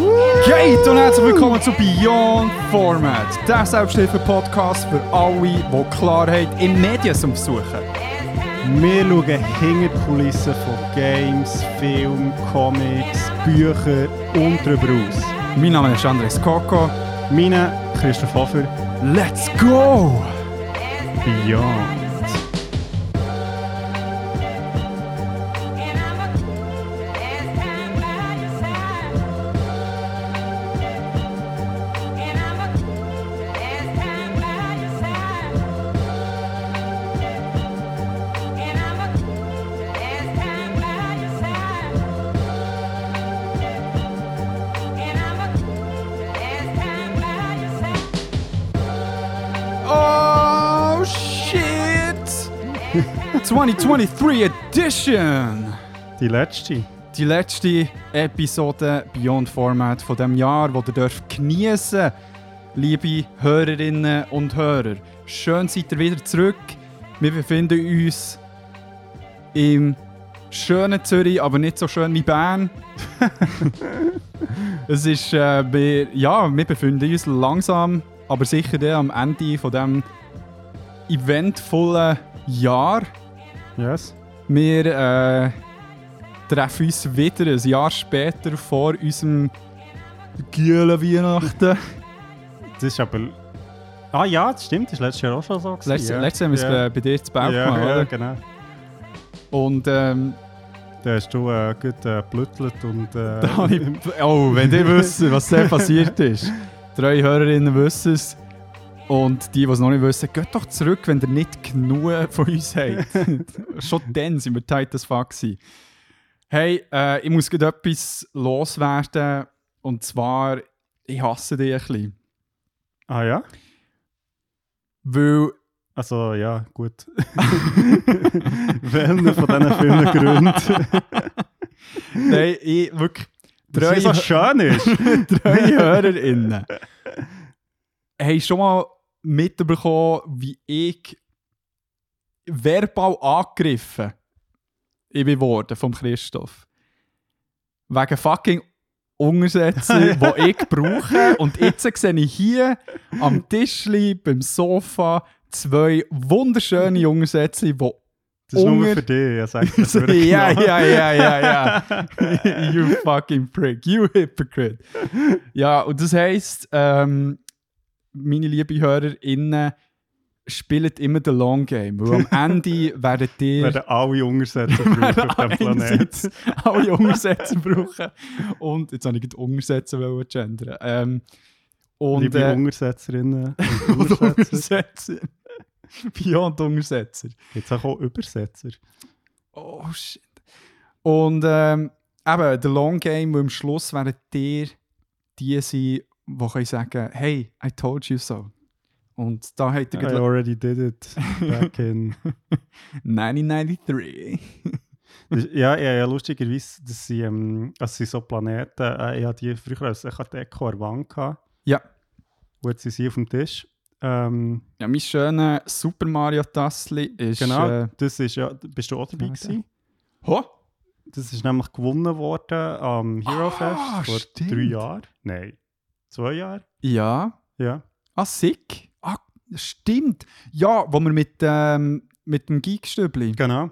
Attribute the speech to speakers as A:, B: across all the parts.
A: Geht? Und herzlich willkommen zu Beyond Format, der Selbsthilfe-Podcast für alle, die Klarheit in Medien suchen.
B: Wir schauen hinter die Kulissen von Games, Film, Comics, Büchern und darüber aus.
A: Mein Name ist Andres Coco.
B: Meine Christoph Hofer.
A: Let's go!
B: Beyond.
A: 2023 Edition!
B: Die letzte.
A: Die letzte Episode Beyond Format von dem Jahr, wo ihr dürft geniessen, liebe Hörerinnen und Hörer. Schön seid ihr wieder zurück. Wir befinden uns im schönen Zürich, aber nicht so schön wie Bern. es ist, äh, wir, ja, wir befinden uns langsam, aber sicher am Ende von dem eventvollen Jahr.
B: Yes.
A: Wir äh, treffen uns wieder ein Jahr später vor unserem Gielen Weihnachten.
B: Das ist aber. Ah ja, das stimmt, das war letztes Jahr auch schon so. gewesen,
A: Letztes,
B: ja.
A: letztes Jahr haben wir es
B: ja.
A: bei, bei dir zu Bauch
B: ja,
A: gemacht,
B: ja,
A: oder?
B: genau.
A: Und ähm,
B: Da hast du äh, gut äh, und. Äh,
A: ich, oh, wenn ihr wisst, was da passiert ist. Drei Hörerinnen wissen es. Und die, die es noch nicht wissen, geht doch zurück, wenn ihr nicht genug von uns habt. Schon dann sind wir tight as fuck gewesen. Hey, äh, ich muss gerade etwas loswerden. Und zwar, ich hasse dich ein bisschen.
B: ah ja?
A: Weil,
B: Also ja, gut. Welchen von diesen vielen Gründen?
A: nein, ich wirklich.
B: Dass es so schön ist.
A: drei HörerInnen haben schon mal mitbekommen, wie ich verbal angegriffen bin worden vom Christoph. Wegen fucking Untersätze, die ich brauche. Und jetzt sehe ich hier am Tischli, beim Sofa, zwei wunderschöne Untersätze, die
B: Das ist nur
A: Unger-
B: für dich, ja, sag das
A: ja,
B: wirklich
A: ja,
B: noch.
A: ja, ja, ja. you fucking prick, you hypocrite. Ja, und das heisst, ähm, meine lieben HörerInnen, spielt immer den Long Game. Weil am Ende werdet ihr
B: werden alle Untersätze brauchen auf diesem Planet.
A: einerseits alle Untersätze brauchen. Und jetzt habe ich die Untersätze wollen gendern. Ähm, und
B: Liebe
A: äh,
B: Untersetzerinnen und Untersetzer.
A: Untersetzer. Beyond Untersetzer.
B: Jetzt auch Übersetzer.
A: Oh shit. Und ähm, eben, der Long Game, wo am Schluss werden dir die sein, die können sagen, hey, I told you so. Und da hat er
B: I already did it back in...
A: 1993.
B: Das- ja, ja, ja, lustigerweise, dass sie, ähm, also sie so Planeten, äh, ich hatte die früher als Deko an der Wand gehabt.
A: Ja.
B: Und jetzt sind sie auf dem Tisch. Ähm,
A: ja, mein schöner Super Mario Tassli ist.
B: genau,
A: Äh,
B: das ist ja, bist du auch dabei
A: Warte.
B: gewesen?
A: ho?
B: Das ist nämlich gewonnen worden am Hero
A: Ah,
B: Fest vor
A: stimmt.
B: drei Jahren. Nein, zwei Jahren.
A: Ja.
B: Ja.
A: Ah, sick. Ah, stimmt. Ja, wo wir mit, ähm, mit dem Geekstübli.
B: Genau.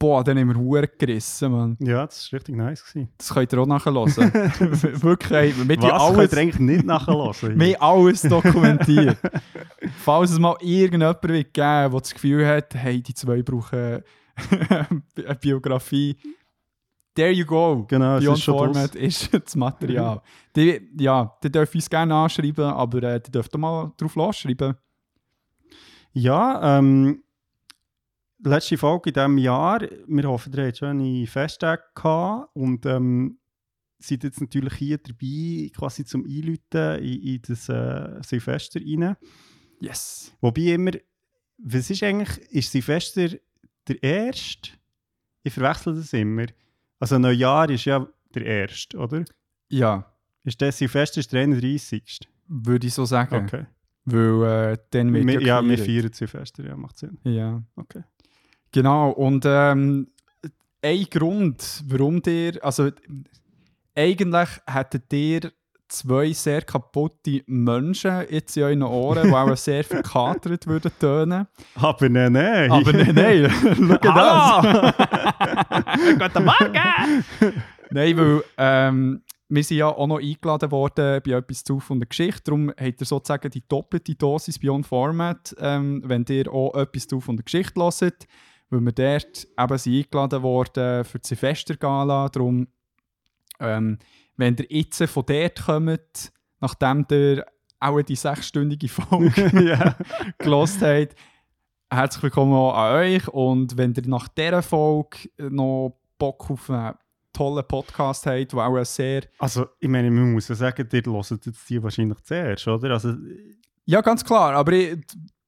A: Boah, dann haben wir Huren gerissen, Mann.
B: Ja, das war richtig nice. Gewesen.
A: Das könnt ihr auch nachhören. Wirklich, haben
B: Was?
A: alles,
B: Könnt ihr eigentlich nicht nachhören?
A: wir alles dokumentiert. Falls es mal irgendjemand wird geben der das Gefühl hat, hey, die zwei brauchen eine Biografie. There you go.
B: Genau,
A: Beyond
B: ist
A: Format ist das Material. Die, ja, die dürfen uns gerne anschreiben, aber äh, die dürfen auch mal drauf losschreiben.
B: Ja, ähm, letzte Folge in diesem Jahr. Wir hoffen, ihr habt schöne Festtage gehabt und ähm, seid jetzt natürlich hier dabei, quasi zum Einläuten in, in das äh, Silvester rein.
A: Yes.
B: Wobei immer, was ist eigentlich, ist Silvester der erste? Ich verwechsel das immer. Also Neujahr ist ja der erste, oder?
A: Ja,
B: Ist der Silvester ist der 31.
A: würde ich so sagen.
B: Okay.
A: Weil äh, dann wird
B: Wir, ja, wir
A: gefeiert.
B: feiern Silvester, ja, macht Sinn.
A: Ja.
B: Okay.
A: Genau, und ähm, ein Grund, warum dir, also eigentlich hättet ihr zwei sehr kaputte Menschen jetzt in euren Ohren, die auch sehr verkatert würden tönen.
B: Aber nein, nein.
A: Aber nein, nein, schau das.
B: Guten Morgen!
A: Nein, weil ähm, wir sind ja auch noch eingeladen worden bei etwas zu von der Geschichte. Darum habt ihr sozusagen die doppelte Dosis Beyond Format, ähm, wenn ihr auch etwas zu von der Geschichte hört. Weil wir dort eben sind eingeladen worden für die Silvestergala. Darum, ähm, wenn ihr jetzt von dort kommt, nachdem ihr auch die sechsstündige Folge
B: ja.
A: gelost habt, herzlich willkommen an euch. Und wenn ihr nach dieser Folge noch Bock auf einen tollen Podcast habt, der auch sehr.
B: Also, ich meine, man muss ja sagen, ihr hört jetzt die wahrscheinlich zuerst, oder? Also,
A: Ja, ganz klar, aber ich,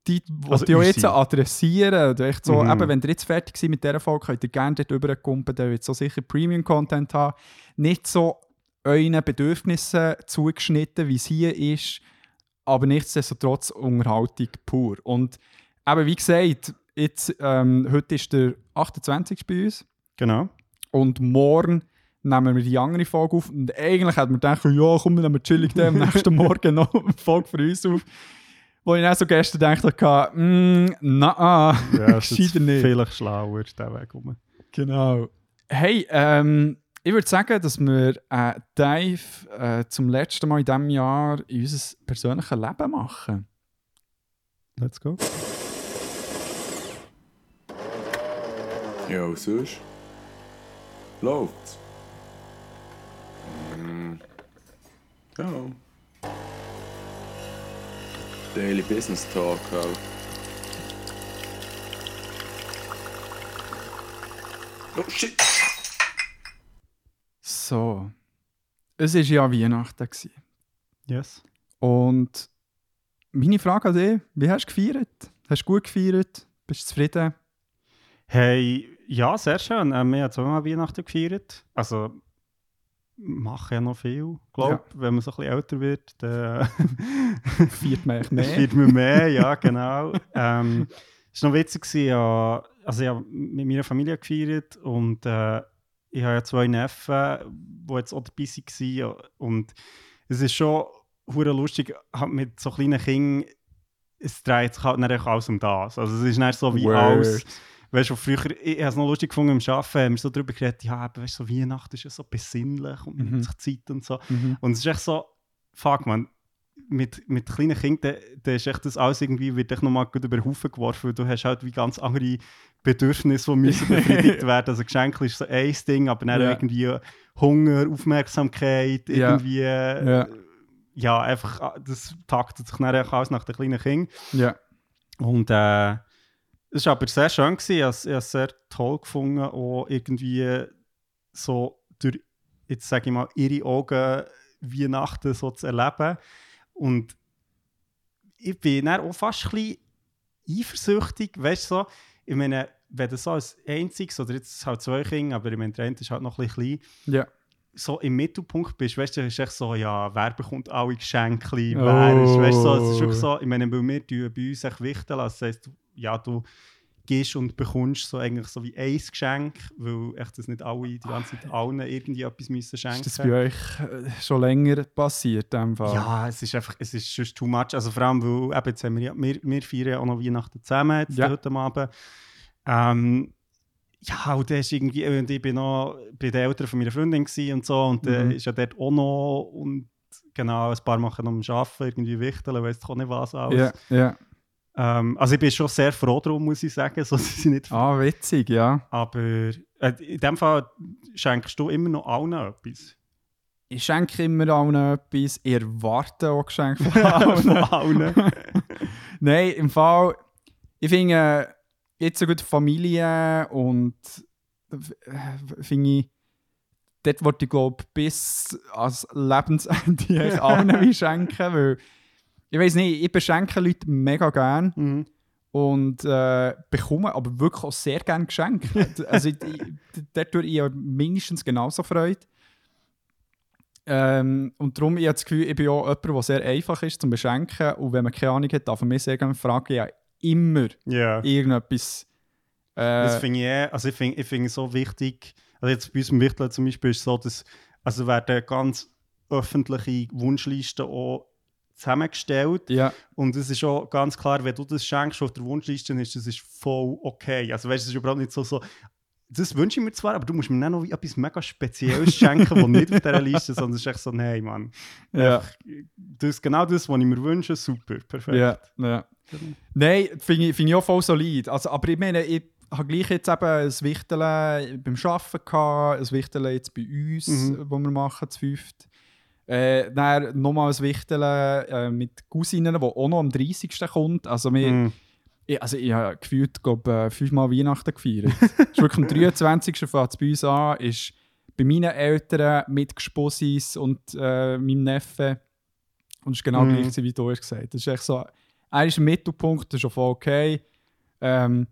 A: die, die
B: Also
A: ich auch jetzt adressieren, oder echt so,
B: Mhm.
A: eben, wenn ihr jetzt fertig seid mit dieser Folge, könnt ihr gerne dort rüberkumpen, dann wird so sicher Premium-Content haben. Nicht so euren Bedürfnissen zugeschnitten, wie es hier ist, aber nichtsdestotrotz Unterhaltung pur. Und eben, wie gesagt, jetzt, ähm, heute ist der 28. bei uns.
B: genau.
A: Und morgen nehmen wir die andere Folge auf. Und eigentlich hat man gedacht, ja, komm, wir nehmen chillig am nächsten Morgen noch eine Folge für uns auf. Wo ich dann so gestern gedacht habe, mm, na,
B: Ja, jetzt
A: Gescheiter nicht.
B: vielleicht schlauer, der Weg rum.
A: Genau. Hey, ähm, ich würde sagen, dass wir einen Dive äh, zum letzten Mal in diesem Jahr in unser persönliches Leben machen.
B: Let's go.
C: Ja, was sonst? Läuft's? Mm. Ja. Daily Business Talk halt. Oh shit!
A: So. Es war ja Weihnachten. Gewesen.
B: Yes.
A: Und meine Frage an dich, wie hast du gefeiert? Hast du gut gefeiert? Bist du zufrieden?
B: Hey, ja, sehr schön. Ähm, wir haben zweimal Weihnachten gefeiert. Also, machen ja noch viel, glaube ich. Wenn man so ein bisschen älter wird, dann
A: Feiert man echt mehr?
B: feiert man mehr, ja, genau. ähm, es war noch witzig, gewesen, ja, also ich habe mit meiner Familie gefeiert und äh, ich habe ja zwei Neffen, die jetzt auch dabei waren. Und es ist schon hure lustig, halt mit so kleinen Kindern, es dreht sich halt dann echt alles um das. Also es ist nicht so wie
A: Word.
B: alles... Weißt du, früher, ich habe es noch lustig gefunden im Arbeiten, haben wir so darüber geredet, ja, eben, weißt, du, so Weihnachten ist ja so besinnlich und man
A: Mhm.
B: nimmt sich Zeit und so.
A: Mhm.
B: Und es ist echt so, fuck man, mit, mit kleinen Kindern, da ist echt das alles irgendwie, wird echt nochmal gut über den Haufen geworfen, weil du hast halt wie ganz andere Bedürfnisse, die müssen befriedigt werden. Also Geschenke ist so ein Ding, aber dann
A: Ja.
B: irgendwie Hunger, Aufmerksamkeit,
A: Ja.
B: irgendwie,
A: Ja.
B: ja. ja, einfach, ah, das taktet sich dann aus nach den kleinen Kindern.
A: Ja.
B: Und äh, es war aber sehr schön, gewesen. ich habe es- ich habe es sehr toll gefunden, auch irgendwie so durch, jetzt sage ich mal, ihre Augen Weihnachten so zu erleben. Und ich bin dann auch fast ein bisschen eifersüchtig, weißt du, so, ich meine, wenn du so als einziges, oder jetzt halt zwei Kinder, aber der eine ist halt noch ein bisschen klein,
A: Ja.
B: so im Mittelpunkt bist, weißt du, ist echt so, ja, wer bekommt alle Geschenke,
A: Oh.
B: wer ist, weißt du, so, es ist wirklich so, ich meine, weil wir bei uns echt wichteln, also das heisst, ja, du gehst und bekommst so eigentlich so wie ein Geschenk, weil echt das nicht alle, die ganze Zeit allen irgendwie etwas müssen schenken.
A: Ist das bei euch äh, schon länger passiert? in Fall?
B: Ja, es ist einfach, es ist just too much. Also vor allem, weil eben, jetzt haben wir, ja, wir, wir feiern auch noch Weihnachten zusammen jetzt
A: Ja.
B: heute Abend. Ähm, ja, und das ist irgendwie, und ich bin noch bei den Eltern von meiner Freundin und so, und der
A: Mhm.
B: ist ja dort auch noch, und genau, ein paar machen noch am Arbeiten, irgendwie wichteln, weiss auch nicht was alles.
A: Ja, ja.
B: Ähm, also ich bin schon sehr froh darum, muss ich sagen, so dass ich nicht...
A: Ah, witzig, ja.
B: Aber äh, in dem Fall schenkst du immer noch allen etwas.
A: Ich schenke immer allen etwas, ich erwarte auch Geschenke von allen.
B: Von allen.
A: Nein, im Fall, ich finde, äh, jetzt so gut Familie und äh, finde ich, dort wollte ich glaube bis ans Lebensende allen schenken, weil ich weiß nicht, ich beschenke Leute mega gern
B: Mhm.
A: und äh, bekomme aber wirklich auch sehr gerne Geschenke. also ich, ich, dort tue ich ja mindestens genauso Freude. Ähm, und darum, ich habe das Gefühl, ich bin auch jemand, der sehr einfach ist zum Beschenken. Und wenn man keine Ahnung hat, darf man mich sehr gerne fragen. Ja, immer
B: Ja.
A: irgendetwas.
B: Das
A: Äh,
B: finde ich, eh- also ich finde ich find es so wichtig, also jetzt bei uns im Wichteln zum Beispiel ist es so, dass Also werden ganz öffentliche Wunschlisten auch zusammengestellt.
A: Ja,
B: Und es ist auch ganz klar, wenn du das schenkst auf der Wunschliste, ist das ist voll okay. Also weißt du, es ist überhaupt nicht so, so das wünsche ich mir zwar, aber du musst mir dann noch etwas mega Spezielles schenken, das nicht auf dieser Liste ist, sondern es ist echt so, nein, Mann.
A: ja.
B: Das, genau das, was ich mir wünsche, super, perfekt.
A: Ja, ja. Nein, finde ich, find ich auch voll solid. Also, aber ich meine, ich habe gleich jetzt eben ein Wichteln beim Arbeiten gehabt, ein Wichteln jetzt bei uns,
B: Mhm.
A: wo wir machen, zu fünft. Äh, dann nochmal ein Wichteln äh, mit Cousinen, die auch noch am 30. kommt. Also, wir,
B: Mm.
A: ich, also ich habe gefühlt, glaube äh, fünfmal Weihnachten gefeiert. Es ist wirklich am 23. fängt es bei uns an, ist bei meinen Eltern mit Gespossis und äh, meinem Neffen. Und es ist genau
B: Mhm.
A: gleich, wie du hast gesagt. Das ist echt so, er ist im Mittelpunkt, das ist auch voll okay. Ähm,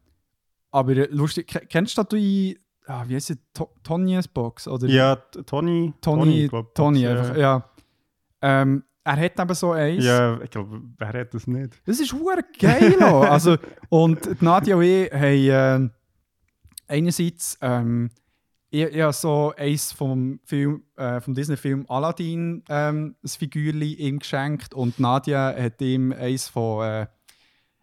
A: aber äh, lustig, ke- kennst du die, ah, wie heißt es, To Tonys Box? Oder
B: Ja, Tony.
A: Tony,
B: glaub,
A: Tony,
B: ja.
A: einfach, ja. Ähm, er hat eben so eins.
B: Ja, ich glaube, wer hat das nicht?
A: Das ist hure geil. also, und Nadia und ich haben äh, einerseits ähm, ich, ich so eins vom, Film, äh, vom Disney-Film Aladdin ähm, ein Figürchen ihm geschenkt und Nadia hat ihm eins von, äh,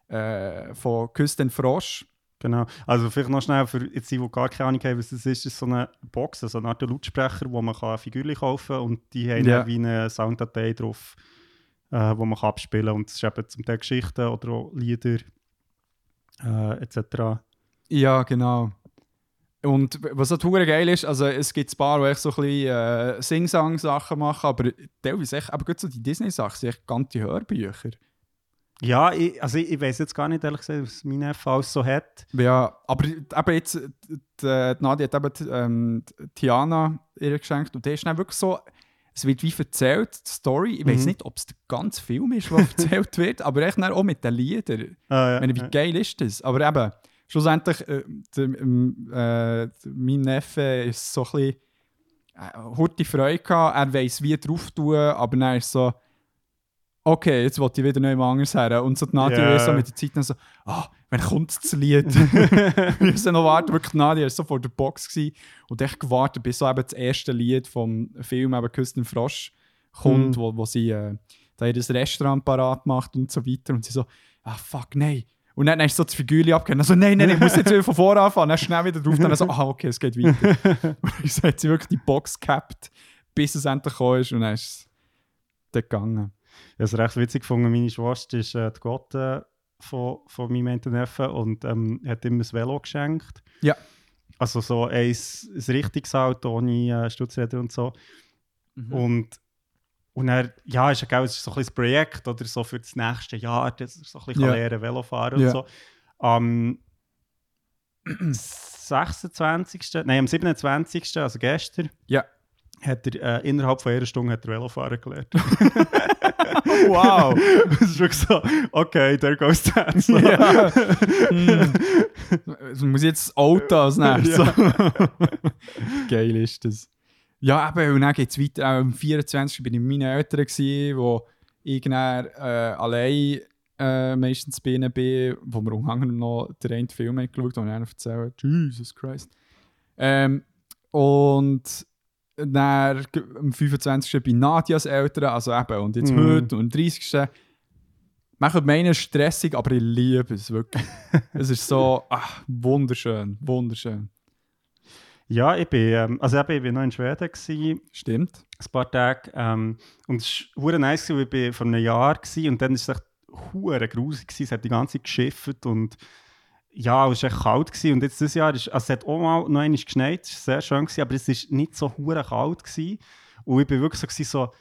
A: äh, von Küss den Frosch.
B: Genau. Also vielleicht noch schnell für jetzt die, die gar keine Ahnung haben, was das ist, ist so eine Box, also eine Art Lautsprecher, wo man kann Figürchen kaufen kann und die haben dann wie eine Sounddatei drauf, äh, wo man kann abspielen kann. Und es ist eben zum Teil Geschichten oder auch Lieder äh, etc.
A: Ja, genau. Und was auch hure geil ist, also es gibt ein paar, die echt so ein bisschen äh, Sing-Sang-Sachen machen, aber teilweise echt, aber gut so die Disney-Sachen sind echt ganze Hörbücher.
B: Ja, ich, also ich, ich weiß jetzt gar nicht, ehrlich gesagt, was mein Neffe alles so hat.
A: Ja, aber eben jetzt, die, die Nadia hat eben die, ähm, die Tiana ihr geschenkt und der ist dann wirklich so, es wird wie erzählt, die Story. Ich weiß
B: Mhm.
A: nicht, ob es der ganze Film ist, der erzählt wird, aber echt auch mit den Liedern.
B: Äh,
A: Ich meine, wie
B: äh,
A: geil ist das? Aber eben, schlussendlich, äh, der, ähm, äh, mein Neffe ist so ein bisschen, äh, hat die Freude gehabt, er weiss, wie drauf tun, aber dann ist so, okay, jetzt wollte ich wieder neu anders her. Und so die Nadia ist so mit der Zeit dann so, ah, wann kommt das Lied? wir müssen noch warten, wirklich Nadia war so vor der Box gewesen und echt gewartet, bis so eben das erste Lied vom Film, eben «Küss den Frosch», kommt,
B: Mhm.
A: wo, wo sie äh, da ihr Restaurant parat macht und so weiter. Und sie so, ah fuck, nein. Und dann ist so das Figürchen abgegeben. Also, nein, nein, ich muss jetzt wieder von vorne anfangen. Dann schnell wieder drauf. Dann so, ah, okay, es geht weiter. und dann hat sie wirklich die Box gehabt, bis es endlich gekommen ist. Und dann ist es dort gegangen.
B: Ich habe es recht witzig gefunden. Meine Schwester ist äh, die Gotte von, von meinem einen Neffen und ähm, hat ihm ein Velo geschenkt.
A: Ja.
B: Also so ein, ein richtiges Auto ohne äh, Stutzräder und so.
A: Mhm.
B: Und, und er, ja, ist, ja, es ist so ein Projekt oder so für das nächste Jahr, dass er so ein bisschen
A: Ja.
B: lernen Velo fahren
A: Ja.
B: und so. Am 26., nein, am 27., also gestern,
A: Ja.
B: Hat er äh, innerhalb von einer Stunde hat er Velofahren gelernt.
A: wow!
B: Es ist wirklich so, okay, there goes that. So.
A: ja. Hm. Also muss jetzt das Auto als nächstes. Geil ist das. Ja, eben, und dann geht es weiter. Auch am 24. bin ich bei meinen Eltern, gewesen, wo ich dann, äh, allein äh, meistens bei ihnen bin, wo wir anderem noch den einen Film geschaut haben, und ich erzählt Jesus Christ. Ähm, und dann am 25. bei Nadias Eltern, also eben, und jetzt
B: Mhm.
A: heute und am 30. Man könnte meinen, stressig, aber ich liebe es wirklich. es ist so ach, wunderschön, wunderschön.
B: Ja, ich bin, ähm, also eben, ich bin noch in Schweden gewesen,
A: Stimmt.
B: ein paar Tage. Ähm, und es war nice, weil ich vor einem Jahr gewesen, und dann war es echt grusig. Es hat die ganze Zeit geschifft und ja, es war echt kalt. Gewesen. Und jetzt dieses Jahr, ist, also es hat auch mal noch einmal geschneit, es war sehr schön, gewesen, aber es war nicht so hure kalt. Gewesen. Und ich bin wirklich so, gewesen, so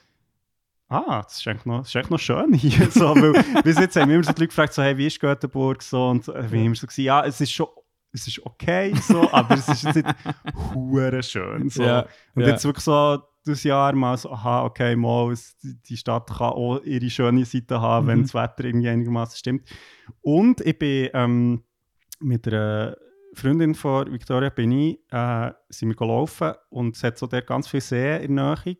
B: ah, das ist eigentlich noch, das ist eigentlich noch schön hier. so, weil bis jetzt haben wir immer so die Leute gefragt, so, hey, wie ist Göteborg? So, und so, ich bin immer so, gewesen, ja, es ist schon es ist okay, so, aber es ist jetzt nicht hure schön. So.
A: Ja,
B: Und jetzt wirklich so das Jahr mal so, aha, okay, mal, es, die Stadt kann auch ihre schöne Seite haben, wenn
A: Mhm.
B: das Wetter irgendwie einigermaßen stimmt. Und ich bin ähm, mit einer Freundin von Victoria bin ich, äh, sind wir gelaufen und es hat so dort ganz viel Seen in der Nähe.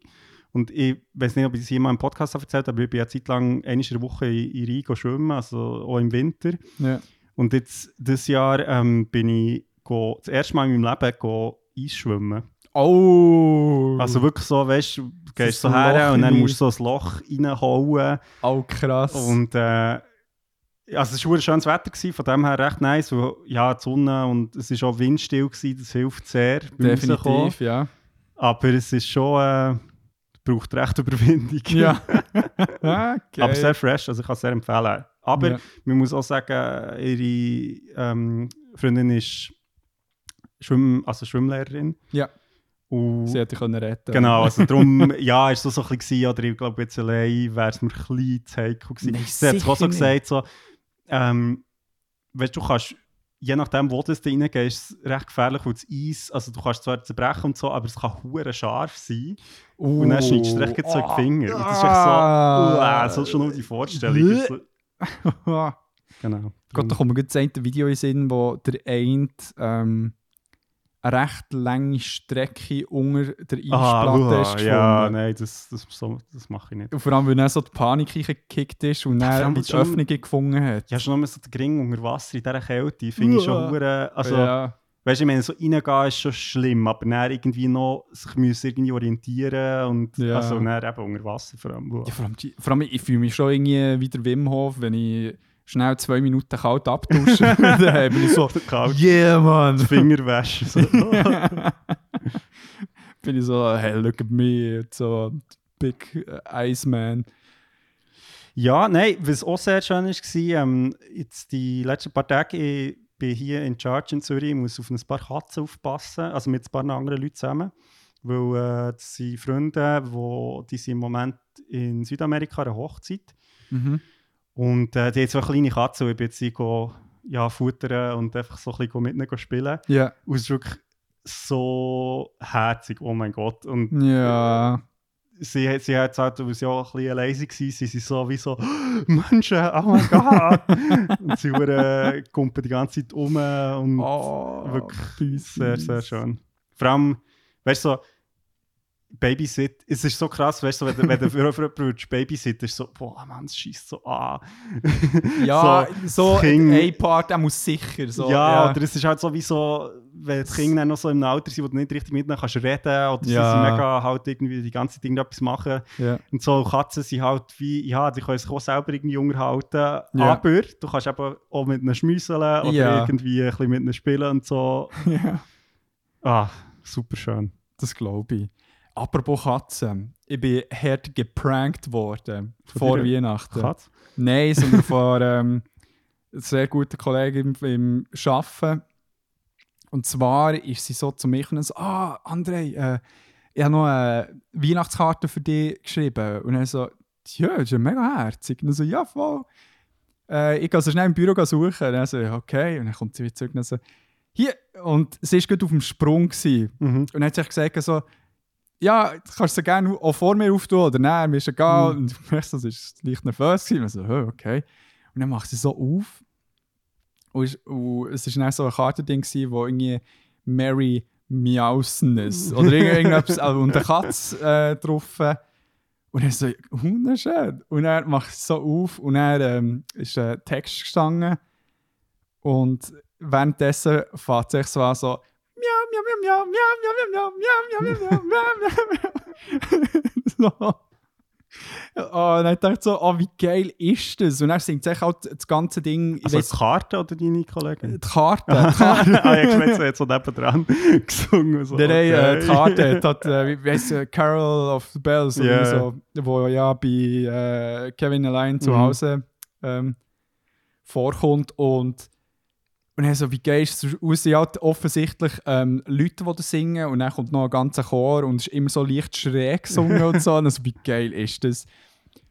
B: Und ich weiß nicht, ob ich es jemand im Podcast habe erzählt habe, aber ich bin ja eine Zeit lang einmal in der Woche in, in Rhein schwimmen, also auch im Winter.
A: Ja.
B: Und jetzt, dieses Jahr ähm, bin ich go, das erste Mal in meinem Leben go Eisschwimmen.
A: Oh!
B: Also wirklich so, weißt du, gehst so her und dann musst du so ein Loch reinhauen.
A: oh, krass.
B: Und äh, also es war ein schönes Wetter, gewesen, von dem her recht nice. Und, ja, die Sonne und es war auch windstill, gewesen, das hilft sehr.
A: Definitiv, ja.
B: Aber es ist schon, äh, braucht recht Überwindung.
A: Ja. geil.
B: Aber sehr fresh, also ich kann es sehr empfehlen. Aber
A: Ja.
B: man muss auch sagen, ihre ähm, Freundin ist Schwimm, also Schwimmlehrerin.
A: Ja.
B: Und
A: Sie hätte können retten
B: Genau, also darum, ja, ist so, so ein bisschen, oder ich glaube, jetzt allein wäre es mir ein bisschen zu heikel gewesen.
A: Nein,
B: Sie hat es auch so gesagt, so, ähm, weißt du, du kannst, je nachdem, wo du da reingehst, ist es recht gefährlich, weil das Eis, also du kannst zwar zerbrechen und so, aber es kann hure scharf sein. Und dann schneidest du dir echt so in die Finger. Und das ist echt so,
A: Ah.
B: uh, so schon nur die Vorstellung. so, genau.
A: Gott, da kommt mir gerade das eine Video in den Sinn, wo der eine ähm, eine recht lange Strecke unter der
B: Ah,
A: Eisplatte ist
B: ja, nein, das, das, so, das mache ich nicht.
A: Und vor allem, weil dann so die Panik gekickt ist und dann die
B: schon-
A: Öffnung gefunden hat.
B: Ja, schon nur so der Ring unter Wasser in dieser Kälte, finde ich schon hure, also,
A: ja.
B: weißt du, ich meine, so reingehen ist schon schlimm, aber dann irgendwie noch sich müssen irgendwie orientieren und
A: Ja.
B: also dann eben unter Wasser vor allem.
A: Ja, vor allem, vor allem ich fühle mich schon irgendwie wie der Wim Hof, wenn ich schnell zwei Minuten kalt abdusche. dann bin ich so,
B: Kalt,
A: yeah, man.
B: Finger waschen. So.
A: bin ich so, hey, look at me, so big uh, Iceman.
B: Ja, nein, was auch sehr schön war, ähm, jetzt die letzten paar Tage, ich bin hier in Charge in Zürich, ich muss auf ein paar Katzen aufpassen, also mit ein paar anderen Leuten zusammen, weil äh, das sind Freunde, wo, die sind im Moment in Südamerika an einer Hochzeit
A: Mhm.
B: Und äh, die haben zwei kleine Katzen und ich bin jetzt sie go, ja, futtern und einfach so ein bisschen mit ihnen spielen
A: Ja.
B: und es ist wirklich so herzig, oh mein Gott und
A: Ja.
B: sie, sie hat gesagt, weil sie auch ein bisschen lazy war, sie sind so wie so, Menschen, oh mein Gott! und sie äh, kumpen die ganze Zeit um und
A: Oh,
B: wirklich sehr, sehr schön. Vor allem, weißt du, so, Babysit, es ist so krass, weißt du, wenn du, wenn du für jemanden Babysit ist so, boah, Mann, es schießt so an.
A: Ja, so,
B: das Kind-
A: ein Part, der muss sicher so.
B: ja, oder es ist halt so wie so, wenn die Kinder dann noch so im Alter sind, wo du nicht richtig mit ihnen kannst reden oder sie
A: Ja.
B: sind mega halt irgendwie die ganze Zeit irgendetwas machen.
A: ja.
B: Und so Katzen sind halt wie, ja, die können sich auch selber irgendwie unterhalten,
A: Ja.
B: aber du kannst eben auch mit ihnen schmüsseln oder
A: Ja.
B: irgendwie ein bisschen mit ihnen spielen und so.
A: ja.
B: Ah, super schön.
A: Das glaube ich. Apropos Katzen. Ich bin hart geprankt worden
B: Von
A: vor? Weihnachten.
B: Katz?
A: Nein, sondern von ähm, einer sehr guten Kollegin im, im Arbeiten. Und zwar ist sie so zu mir und so, ah, André, äh, ich habe noch eine Weihnachtskarte für dich geschrieben. Und er so, ja, das ist ja mega herzig. Und er so, ja, voll. Äh, ich gehe so schnell im Büro suchen. Und er so, okay. Und dann kommt sie wieder zurück und so, hier. Und sie war gerade auf dem Sprung. Gewesen.
B: Mhm.
A: Und dann hat sie gesagt, so, ja, du kannst sie gerne auch vor mir auftun oder nein, mir ist egal.
B: Mhm.
A: Und du merkst, das ist leicht nervös. gewesen. Und ich so, «Hä, okay. Und dann macht sie so auf. Und, ist- und es war dann so ein Kartending, gewesen, wo irgendwie Mary Miausness oder irgend- irgendetwas, also, und eine Katze äh, drauf. Und er so, wunderschön. Und er macht es so auf und er ähm, ist ein Text gestanden. Und währenddessen fährt sich so an, so, miau, miau, miau, miau, miau, miau, miau, miau, miau, miau, miau, miau. Oh, und dann dachte ich so, oh, wie geil ist das? Und dann singt sich auch das ganze Ding,
B: Also
A: weiss,
B: die Karte oder deine Kollegin?
A: die Karte. Die Karte.
B: ah, ich habe jetzt so nebendran gesungen. So,
A: Nein, nein, äh, die
B: okay.
A: Karte hat, äh, wie heisst sie, Carol of the Bells,
B: Ja.
A: so, wo ja bei äh, Kevin allein zu
B: Mhm.
A: Hause ähm, vorkommt. Und, und dann so, wie geil ist es? aus? Sie hat offensichtlich ähm, Leute, die da singen, und dann kommt noch ein ganzer Chor und es ist immer so leicht schräg gesungen und so. Und also, wie geil ist das?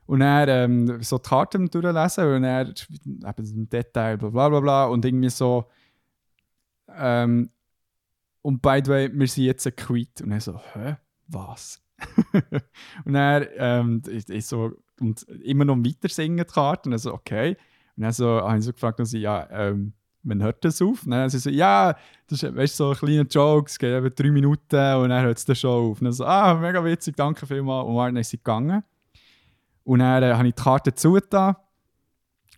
A: Und dann ähm, so die Karten durchlesen und dann eben im Detail, bla bla bla bla, und irgendwie so. Ähm, und by the way, wir sind jetzt ein Quit. Und er so, hä? Was? und er ähm, ich, ich so, und immer noch weiter singen die Karte. Und er so, okay. Und dann so, habe ich so gefragt, und sie, ja, ähm, wann hört das auf? Und dann sie so, ja, das ist weißt, so ein kleiner Joke, es geht eben drei Minuten und dann hört es dann schon auf. Und dann so, ah, mega witzig, danke vielmals. Und dann ist sie gegangen. Und dann äh, habe ich die Karte zugetan.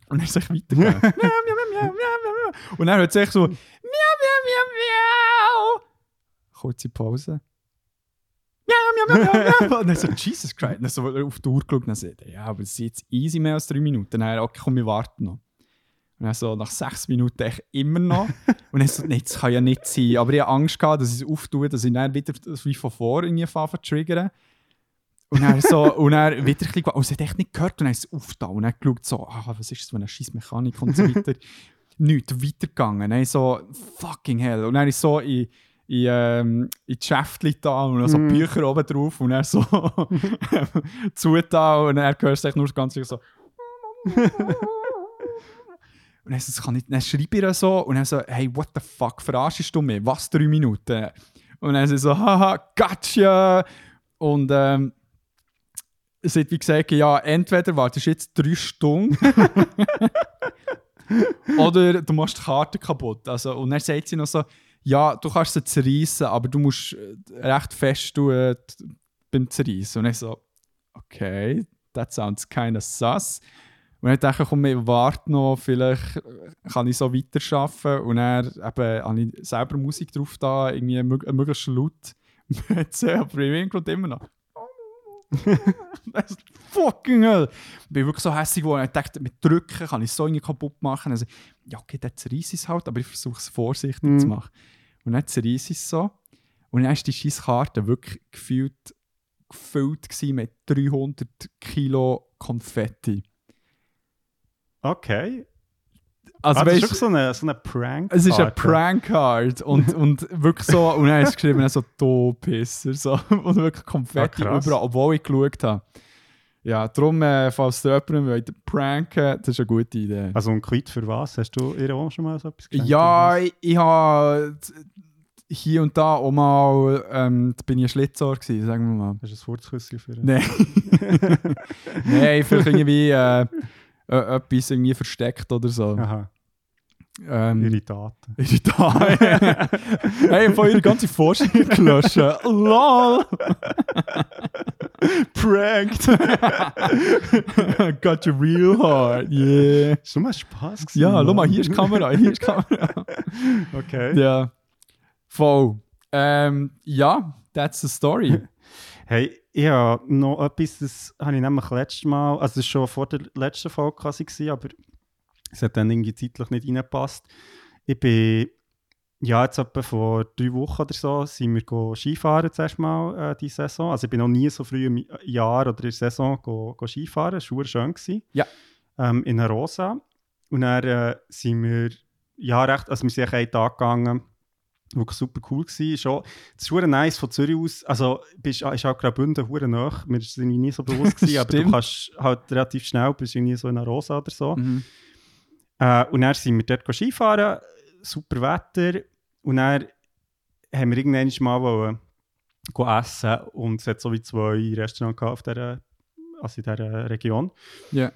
A: Und dann ist es weitergegangen. miau, miau, miau, miau, miau, miau, miau. Und dann hört es echt so, miau, miau, miau, miau. Kurze Pause. miau, miau, miau. Und dann so, Jesus Christ. Dann so auf die Uhr geschaut und dann so, ja, aber es sind jetzt easy mehr als drei Minuten. Dann, okay, komm, wir warten noch. Und dann so, nach sechs Minuten echt immer noch. Und dann so, nee, das kann ja nicht sein. Aber ich hatte Angst, gehabt, dass ich es auftue, dass ich dann wieder wie von vor irgendwie zu triggern. Und dann so, und dann wieder ein bisschen, und es hat echt nicht gehört, und dann ist es aufgetan. Und dann geschaut so, ah, was ist das für eine scheiß Mechanik und so weiter. Nichts, weitergegangen. Dann so, fucking hell. Und dann ist so in, in, ähm, in die Schäftchen da und so
B: Mhm.
A: Bücher oben drauf und dann so zugetan und dann hörst du echt nur ganz so. Und dann, so, kann ich, dann schreibe ich ihr so und dann so, hey, what the fuck, verarschst du mich? Was, drei Minuten? Und dann sie so, haha, gotcha! Und ähm, sie hat wie gesagt, ja, entweder wartest du jetzt drei Stunden oder du machst die Karte kaputt. Also, und dann sagt sie noch so, ja, du kannst sie zerreißen, aber du musst äh, recht fest tun äh, beim Zerreißen. Und ich so, okay, that sounds kind of sus. Und dann dachte ich, komm, ich warte noch, vielleicht äh, kann ich so weiterarbeiten. Und dann eben, habe ich selber Musik drauf da, irgendwie mög möglichst laut. PC, aber im Hintergrund immer noch. das ist fucking hell. Ich bin wirklich so hässlich geworden. Ich dachte, mit Drücken kann ich so irgendwie kaputt machen. Also, ja, okay, dann zerreiße ich es halt, aber ich versuche es vorsichtig
B: Mhm.
A: zu machen. Und dann zerreiße ich es so. Und dann ist die scheiß Karte wirklich gefühlt gefüllt mit 300 Kilo Konfetti.
B: Okay.
A: Also,
B: ah, das ist
A: weißt,
B: wirklich so eine, so eine Prank.
A: es ist eine Prank-Card und, und wirklich so, und dann hast du geschrieben, so «Du-Pisser», so, und wirklich Konfetti
B: Ah, krass.
A: überall, obwohl ich geschaut habe. Ja, darum, äh, falls du jemanden wollt pranken das ist eine gute Idee.
B: Also ein Quid für was? Hast du ihr auch schon mal so etwas geschenkt?
A: ja, ich, ich habe hier und da auch mal, ähm, da bin ich ein Schlitzohr gewesen, sagen wir mal.
B: Hast du ein Furzküsschen für
A: Nein. Nein, vielleicht irgendwie äh, äh, etwas irgendwie versteckt oder so.
B: Aha,
A: Ähm,
B: Irritate.
A: Irritant. hey, von ihre ganze Forschung gelöscht. LOL! Pranked! Got you real hard, yeah.
B: Schon mal Spaß gewesen?
A: Ja, schau mal, hier ist Kamera, hier ist Kamera.
B: Okay.
A: ja. Voll. Ähm, ja, that's the story.
B: Hey, habe noch etwas, das habe ich nämlich letztes Mal, also das war schon vor der letzten Folge quasi, gewesen, aber es hat dann irgendwie zeitlich nicht reingepasst. Ich bin, ja, jetzt etwa vor drei Wochen oder so, sind wir go Skifahren zuerst mal äh, die Saison. Also ich bin noch nie so früh im Jahr oder in der Saison go, go Skifahren, es war schön. Gewesen.
A: Ja.
B: Ähm, in Rosa. Und dann äh, sind wir, ja, recht, also wir sind einen Tag gegangen, wirklich super cool gewesen. Schon, es ist verdammt nice von Zürich aus. Also, bist, ist auch Graubünden verdammt nah. Mir ist es nie so bewusst gewesen, aber du kannst halt relativ schnell, bist irgendwie so in einer Rosa oder so.
A: Mhm.
B: Äh, und dann sind wir dort Skifahren, super Wetter. Und dann haben wir irgendwann mal wollen, go essen und es hat so wie zwei Restaurants auf dieser, also in dieser Region.
A: Ja.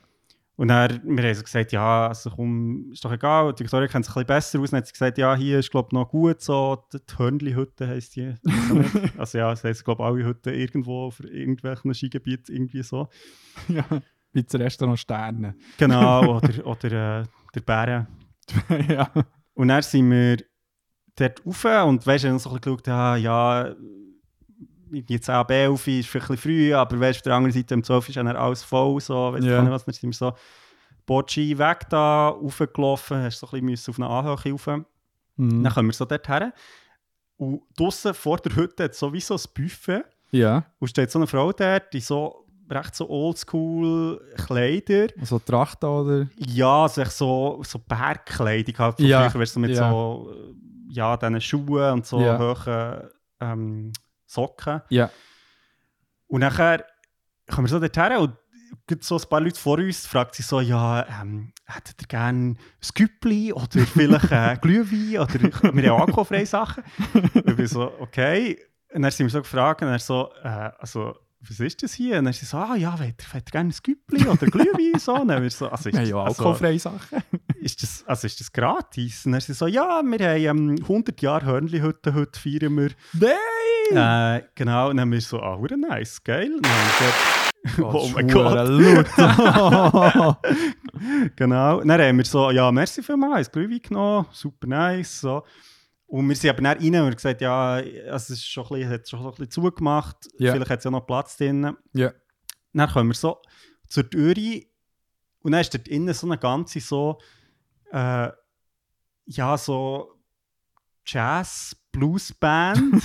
B: Und dann, wir haben so gesagt, ja, also komm, ist doch egal, die Victoria kennt sich ein bisschen besser aus. Dann hat sie gesagt, ja, hier ist, glaube ich, noch gut so, die Hörnli-Hütte heisst die. Also ja, es heisst, glaube ich, alle Hütten irgendwo auf irgendwelchen Skigebieten irgendwie so.
A: ja. Wie das Restaurant Sterne.
B: Genau, oder, oder äh, der Bären.
A: ja.
B: Und dann sind wir dort rauf und weißt du, dann so ein bisschen geschaut, ja, ja, jetzt auch B11 ist vielleicht ein bisschen früh, aber weißt auf der anderen Seite um 12 ist dann alles voll, so, weißt yeah. was, dann sind wir so Bocci weg da, raufgelaufen, hast so ein bisschen auf eine Anhöhe rauf.
A: Mhm.
B: Dann kommen wir so dort her. Und draussen vor der Hütte hat es sowieso ein Buffet.
A: Ja.
B: Und steht so eine Frau dort, die so recht so oldschool Kleider.
A: So Tracht oder?
B: Ja, also so, so Bergkleidung halt von
A: Ja,
B: früher, weißt du, mit
A: ja.
B: so äh, ja, diesen Schuhen und so
A: Ja.
B: hohen ähm, Socken.
A: Ja.
B: Und nachher kommen wir so dorthin und gibt so ein paar Leute vor uns, fragt sie so, ja, ähm, hättet ihr gerne ein Güppli oder vielleicht äh, Glühwein oder wir haben alkoholfreie Sachen. Und ich bin so, okay. Und dann sind wir so gefragt und er so, äh, also, was ist das hier? Und dann ist sie so, ah ja, wollt ihr, wollt ihr gerne ein Güppli oder Glühwein? So. Und dann wir so, also, ist
A: Ja,
B: das,
A: ja,
B: also,
A: alkoholfreie Sachen.
B: ist das, also ist das gratis? Und dann ist sie so, ja, wir haben ähm, 100 Jahre Hörnli-Hütte, heute feiern wir.
A: Nein!
B: Äh, genau, und dann haben wir so, ah, hure nice, geil. Und dann wir gesagt, oh mein
A: Gott.
B: genau. Und dann haben wir so, ja, merci vielmals, ein Glühwein genommen, super nice. So. Und wir sind aber dann rein und haben gesagt, ja, es ist schon ein bisschen, hat schon so ein bisschen zugemacht,
A: Ja.
B: vielleicht hat es ja noch Platz drin.
A: Ja.
B: Dann kommen wir so zur Tür rein und dann ist dort innen so eine ganze so, äh, ja, so Jazz-Blues-Band,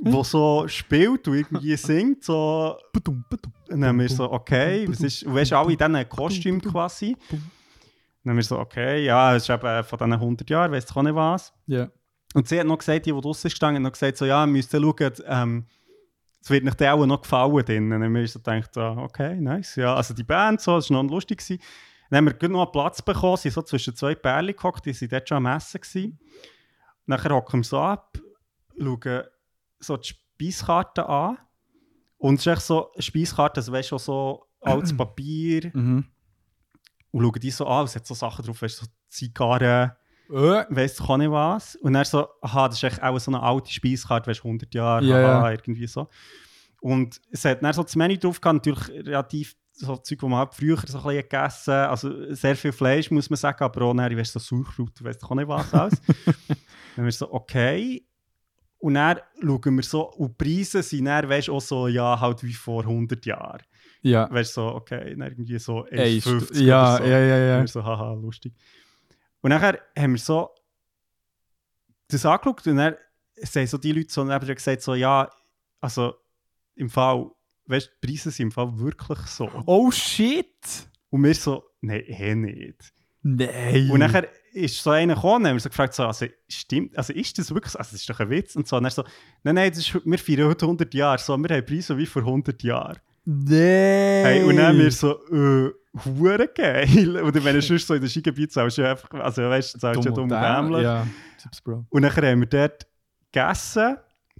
B: die so spielt und irgendwie singt, so und dann haben wir so, okay, was ist, und weißt du, alle in diesen Kostüm quasi. Dann haben wir so, okay, ja, es ist eben von diesen 100 Jahren, weiss ich auch nicht was.
A: Ja.
B: Und sie hat noch gesagt, die, die draussen standen, hat noch gesagt, so, ja, müsst ihr schauen, ähm, es wird dann auch noch gefallen drinnen. Und dann haben wir so gedacht, okay, nice. Ja, also die Band, so, das war noch lustig. Gewesen. Dann haben wir noch einen Platz bekommen, sind so zwischen zwei Pärchen gehockt, die waren dort schon am Essen. Gewesen. Nachher hocken wir so ab, schauen so die Speiskarte an. Und es ist echt so eine Speiskarte, also weißt du, so altes Papier.
A: Mhm.
B: Und schauen die so an, es hat so Sachen drauf, weißt du, so Zigarren,
A: Äh,
B: weiss ich auch nicht was. Und dann so, aha, das ist echt auch so eine alte Speiskarte, weißt du, 100 Jahre,
A: Ja,
B: aha, irgendwie so. Und es hat dann so das Menü drauf gehabt, natürlich relativ so Zeug, die man halt früher so ein bisschen gegessen hat. Also sehr viel Fleisch, muss man sagen, aber auch dann, weißt du, so Sauerkraut, weiss ich auch nicht was alles. dann haben wir so, okay. Und dann schauen wir so, und die Preise sind dann, weißt du, auch so, ja, halt wie vor 100 Jahren.
A: ja.
B: Weißt du, so, okay, dann irgendwie so
A: Ey,
B: 1,50
A: ja,
B: oder so.
A: ja, ja, ja.
B: Und so, haha, lustig. Und nachher haben wir so das angeschaut und dann sagen so die Leute so neben dir gesagt, so, ja, also im Fall, weißt du, die Preise sind im Fall wirklich so.
A: Oh shit!
B: Und wir so, nein, eh nicht.
A: Nein!
B: Und nachher ist so einer gekommen und haben wir so gefragt, so, also, stimmt, also ist das wirklich so? Also, das ist doch ein Witz. Und so, und er so, nein, nein, das ist, wir feiern heute 100 Jahre, so, wir haben Preise wie vor 100 Jahren.
A: Nein!
B: Hey, und dann haben wir so, äh, hure geil. Oder wenn du sonst so in den Skigebieten zahlst, du einfach, also weißt du, zahlst du ja dumm dämlich.
A: Ja, Tipps, Bro.
B: Und dann haben wir dort gegessen,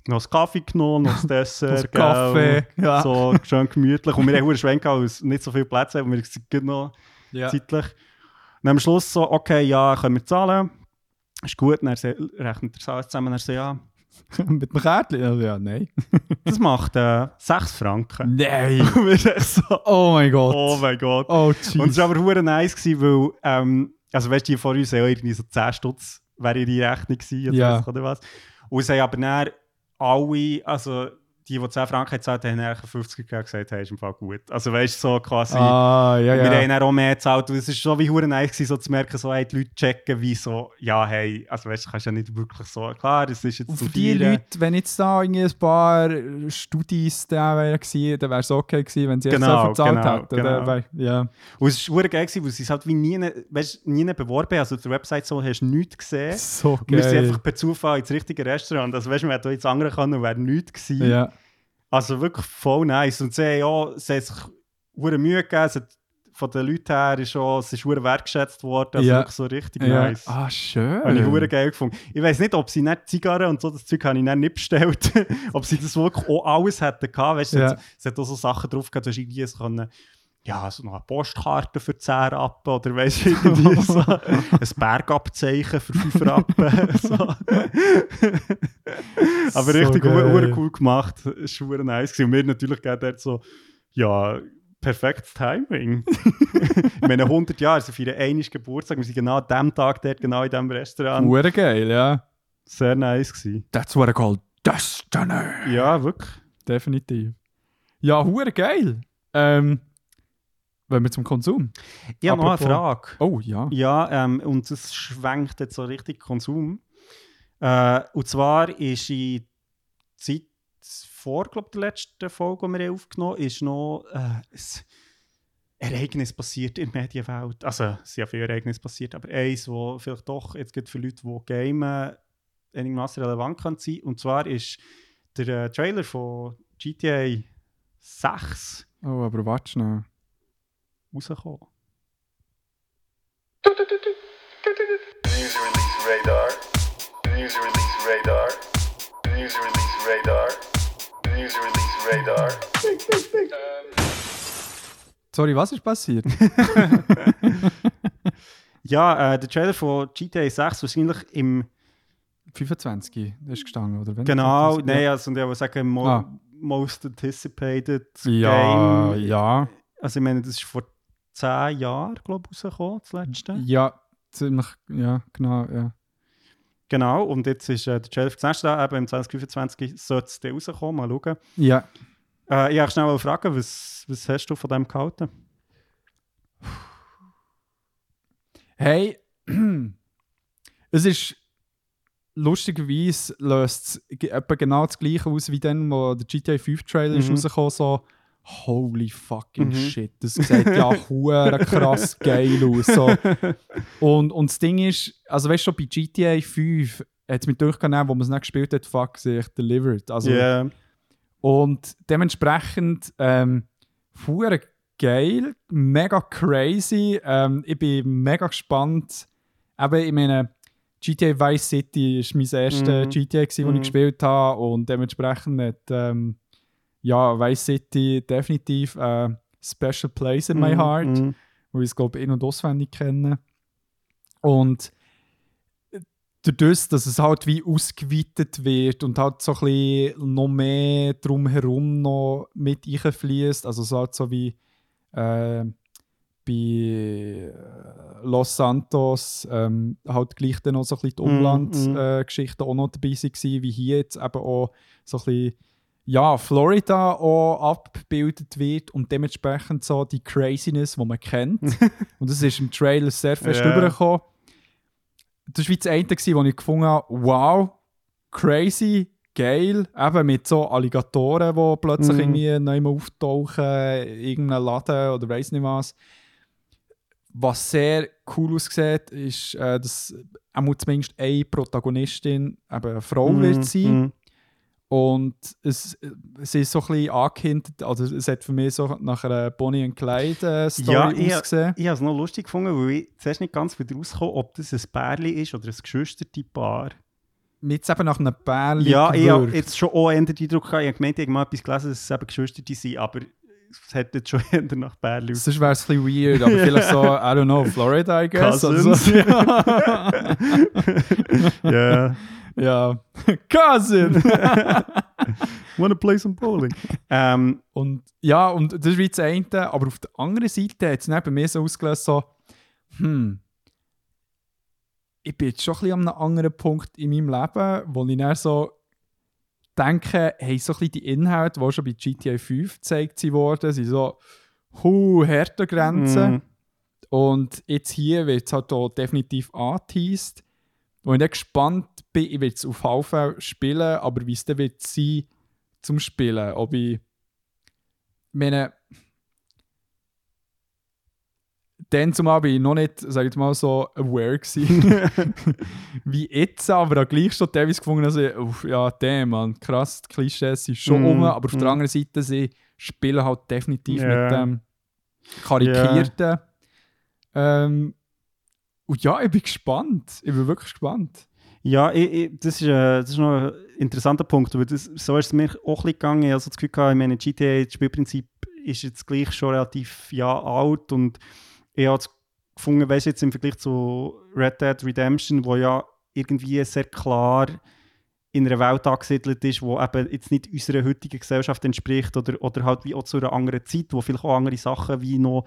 B: noch einen Kaffee genommen, noch ein Dessert,
A: Also Kaffee, ja.
B: so schön gemütlich. Und wir haben einen Schwenk gehabt, weil es nicht so viel Plätze haben, und wir sind noch
A: Ja.
B: zeitlich. Und am Schluss so, okay, ja, können wir zahlen. Ist gut, und dann rechnet er alles zusammen, und er so, ja,
A: Mit dem Kärtchen? Also, ja, nein.
B: das macht äh, 6 Franken.
A: Nein!
B: So,
A: Oh mein Gott!
B: oh mein Gott.
A: Oh,
B: Und es war aber hure nice, gewesen, weil, ähm, also weißt du, die vor uns ja irgendwie so 10 Stutz, wäre ihre Rechnung gewesen, oder,
A: Ja.
B: was. Und es haben aber dann alle, also die, die 10 Franken gezahlt haben, haben eigentlich 50 gegeben gesagt, hey, ist im Fall gut. Also weißt du, so quasi,
A: Ah, ja,
B: wir haben
A: ja.
B: dann auch mehr gezahlt und es ist so wie hure nice gewesen, so zu merken, so, hey, die Leute checken, wie so, ja, hey, also weißt du, kannst ja nicht wirklich so, klar, es ist jetzt
A: Und
B: zum
A: für die. Leute, wenn jetzt da irgendwie ein paar Studis da wären gewesen, dann wäre es okay gewesen, wenn sie
B: Genau,
A: jetzt so verzahlt
B: genau,
A: hätten.
B: genau.
A: Wär- Ja.
B: Und es war hure geil gewesen, weil sie es halt wie nie, weißt, nie beworben haben, also auf der Website so hast du nichts gesehen.
A: So
B: Und wir sind
A: geil.
B: einfach per Zufall ins richtige Restaurant. Also, weißt du, wir hätten ins andere können und wäre nichts gewesen.
A: Ja.
B: Also wirklich voll nice. Und sie haben, ja, sie haben sich Mühe gegeben. Es hat, von den Leuten her ist auch, es ist wertgeschätzt worden. Also
A: Ja.
B: wirklich so richtig
A: ja.
B: nice.
A: Ah, schön.
B: Habe ich hure geil gefunden. Ich weiß nicht, ob sie nicht Zigarren und so, das Zeug habe ich nicht bestellt. ob sie das wirklich auch alles hätten gehabt. Weißt du,
A: Ja.
B: es, es hat auch so Sachen drauf gehabt, du hast irgendwie so können, ja, so noch eine Postkarte für 10 Rappen oder weißt du, irgendwie so ein Bergabzeichen für 5 Rappen. so. Aber
A: So
B: richtig
A: geil.
B: cool gemacht. War hure nice. gewesen. Und wir natürlich gerade dort so, ja, perfektes Timing. ich meine, 100 Jahre, sie feiern einmal Geburtstag. Wir sind genau an dem Tag dort, genau in diesem Restaurant.
A: Hure geil, ja.
B: Sehr nice gewesen.
A: That's what I call Destiny.
B: Ja, wirklich.
A: Definitiv. Ja, hure geil. Ähm, wenn wir zum Konsum.
B: Ich habe noch eine Frage.
A: Oh, ja.
B: Ja, ähm, und es schwenkt jetzt so richtig Konsum. Äh, und zwar ist in Zeit vor, glaube der letzten Folge, die wir aufgenommen haben, ist noch äh, ein Ereignis passiert in der Medienwelt. Also, es sind ja viele Ereignisse passiert, aber eins, wo vielleicht doch jetzt gerade für Leute, die gamen, einigermaßen relevant kann sein. Und zwar ist der äh, Trailer von GTA 6
A: Oh, aber warte schnell.
B: Rausgekommen.
D: News release radar. News release radar. News release radar. News release radar.
A: Sorry, was ist passiert?
B: Ja, äh, der Trailer von GTA 6 wahrscheinlich im
A: 25 ist gestanden, oder? wenn?
B: Genau,
A: 25?
B: nein, also und ich würde sagen, mo
A: Ah.
B: most anticipated
A: Ja,
B: Game.
A: ja.
B: Also ich meine, das ist vor 10 Jahren, glaube ich, rausgekommen, das letzte.
A: Ja, ziemlich, ja, genau, ja.
B: Genau, und jetzt ist äh, der das nächste Jahr, eben im 2025 sollte es rauskommen, mal schauen.
A: Ja.
B: Äh, ich wollte schnell mal fragen, was, was hast du von dem gehalten?
A: Hey, es ist lustigerweise löst es genau das gleiche aus wie dann, wo der GTA 5 Trailer ist
B: Mhm.
A: rausgekommen, so holy fucking
B: Mhm.
A: shit, das sieht ja hure krass geil aus. So. Und, und das Ding ist, also weißt du, bei GTA 5 hat es mich durchgenommen, wo man es nicht gespielt hat, fuck, sich delivered. Also,
B: Ja.
A: Und dementsprechend ähm, hure geil, mega crazy. Ähm, ich bin mega gespannt. Eben, ich meine, GTA Vice City ist mein erstes
B: Mhm.
A: GTA, gewesen, das
B: Mhm.
A: ich gespielt habe. Und dementsprechend hat ähm, ja, Vice City definitiv ein Special Place in my
B: Mhm,
A: heart,
B: mhm.
A: wo ich es, glaube in- und auswendig kenne. Und dadurch, dass es halt wie ausgeweitet wird und halt so ein bisschen noch mehr drumherum noch mit einfließt, also so halt so wie äh, bei äh, Los Santos ähm, halt gleich dann noch so ein bisschen die
B: Mhm,
A: Umlandgeschichten
B: mhm.
A: äh, auch noch dabei waren, wie hier jetzt eben auch so ein bisschen ja, Florida auch abgebildet wird und dementsprechend so die Craziness, die man kennt. und das ist im Trailer sehr fest
B: Ja.
A: rübergekommen. Das war das eine, wo ich gefunden habe, wow, crazy, geil, eben mit so Alligatoren, die plötzlich
B: Mhm.
A: irgendwie neu mal auftauchen, in irgendeinem Laden oder weiss nicht was. Was sehr cool aussieht, ist, äh, dass zumindest eine Protagonistin eben eine Frau
B: Mhm,
A: wird sein.
B: mhm.
A: Und es, es ist so ein bisschen angehindert, also es hat für mich so nach einer Bonnie und Clyde äh, Story
B: Ja, ich-
A: ausgesehen.
B: Ich habe es noch lustig gefunden, weil ich zuerst nicht ganz wieder rausgekommen ob das ein Pärli ist oder ein geschwisterte Paar.
A: Mit eben nach einem Bärli
B: Ja, ich habe jetzt schon auch den Eindruck gehabt, ich habe gemeint, ich habe mal etwas gelesen, dass es eben Geschwisterte sind, aber es hat jetzt schon eher nach Pärli
A: Sonst wäre es ein bisschen weird, aber vielleicht so, I don't know, Florida, I guess. oder
B: Cousins.
A: so.
B: Ja.
A: Ja. Cousin!
B: Wanna play some bowling? ähm,
A: und ja, und das ist wie das eine, aber auf der anderen Seite hat es bei mir so ausgelöst, so, hm, ich bin jetzt schon ein bisschen an einem anderen Punkt in meinem Leben, wo ich dann so denke, hey, so ein bisschen die Inhalte, die schon bei GTA 5 gezeigt wurden, sind so, hu, harte Grenzen.
B: mm,
A: Und jetzt hier wird es halt auch definitiv angeteased. Wo ich dann gespannt bin, ich werde es auf HV spielen, aber wie es dann wird sein zum Spielen. Ob ich, meine, dann zumal bin ich noch nicht, sag ich mal so, aware gewesen, wie jetzt, aber auch gleich schon teilweise gefunden, dass ich, uff, ja, damn, man, krass, die Klischees sind schon
B: Mm,
A: rum, aber auf
B: mm.
A: der anderen Seite, sie spielen halt definitiv
B: Ja.
A: mit dem karikierten. Ähm, und ja, ich bin gespannt. Ich bin wirklich gespannt.
B: Ja, ich, ich, das, ist, äh, das ist noch ein interessanter Punkt. Weil das, so ist es mir auch ein bisschen gegangen. Ich habe so das Gefühl, gehabt, ich meine, GTA, das Spielprinzip ist jetzt gleich schon relativ ja, alt und ich habe es gefunden, weißt du, jetzt im Vergleich zu Red Dead Redemption, wo ja irgendwie sehr klar in einer Welt angesiedelt ist, wo eben jetzt nicht unserer heutigen Gesellschaft entspricht oder, oder halt wie auch zu einer anderen Zeit, wo vielleicht auch andere Sachen wie noch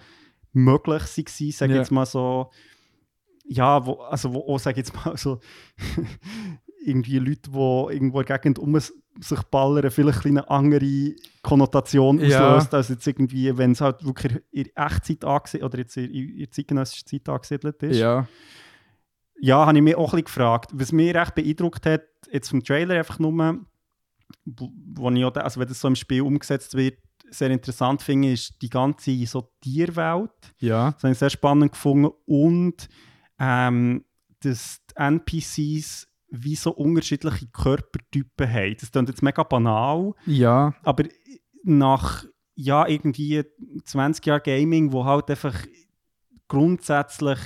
B: möglich waren, sage ich
A: Ja.
B: jetzt mal so, ja, wo, also wo auch, sage ich jetzt mal so, irgendwie Leute, die irgendwo in der Gegend um sich ballern, vielleicht eine andere Konnotation
A: Ja.
B: auslöst, als jetzt irgendwie, wenn es halt wirklich in Echtzeit angesiedelt oder jetzt in, in zeitgenössischer Zeit angesiedelt ist.
A: Ja.
B: Ja, habe ich mich auch ein bisschen gefragt. Was mich recht beeindruckt hat, jetzt vom Trailer einfach nur, wo ich auch, also wenn das so im Spiel umgesetzt wird, sehr interessant finde, ist die ganze so Tierwelt.
A: Ja.
B: Das habe ich sehr spannend gefunden. Und ähm, dass die NPCs wie so unterschiedliche Körpertypen haben. Das klingt jetzt mega banal,
A: Ja.
B: aber nach ja, irgendwie 20 Jahren Gaming, wo halt einfach grundsätzlich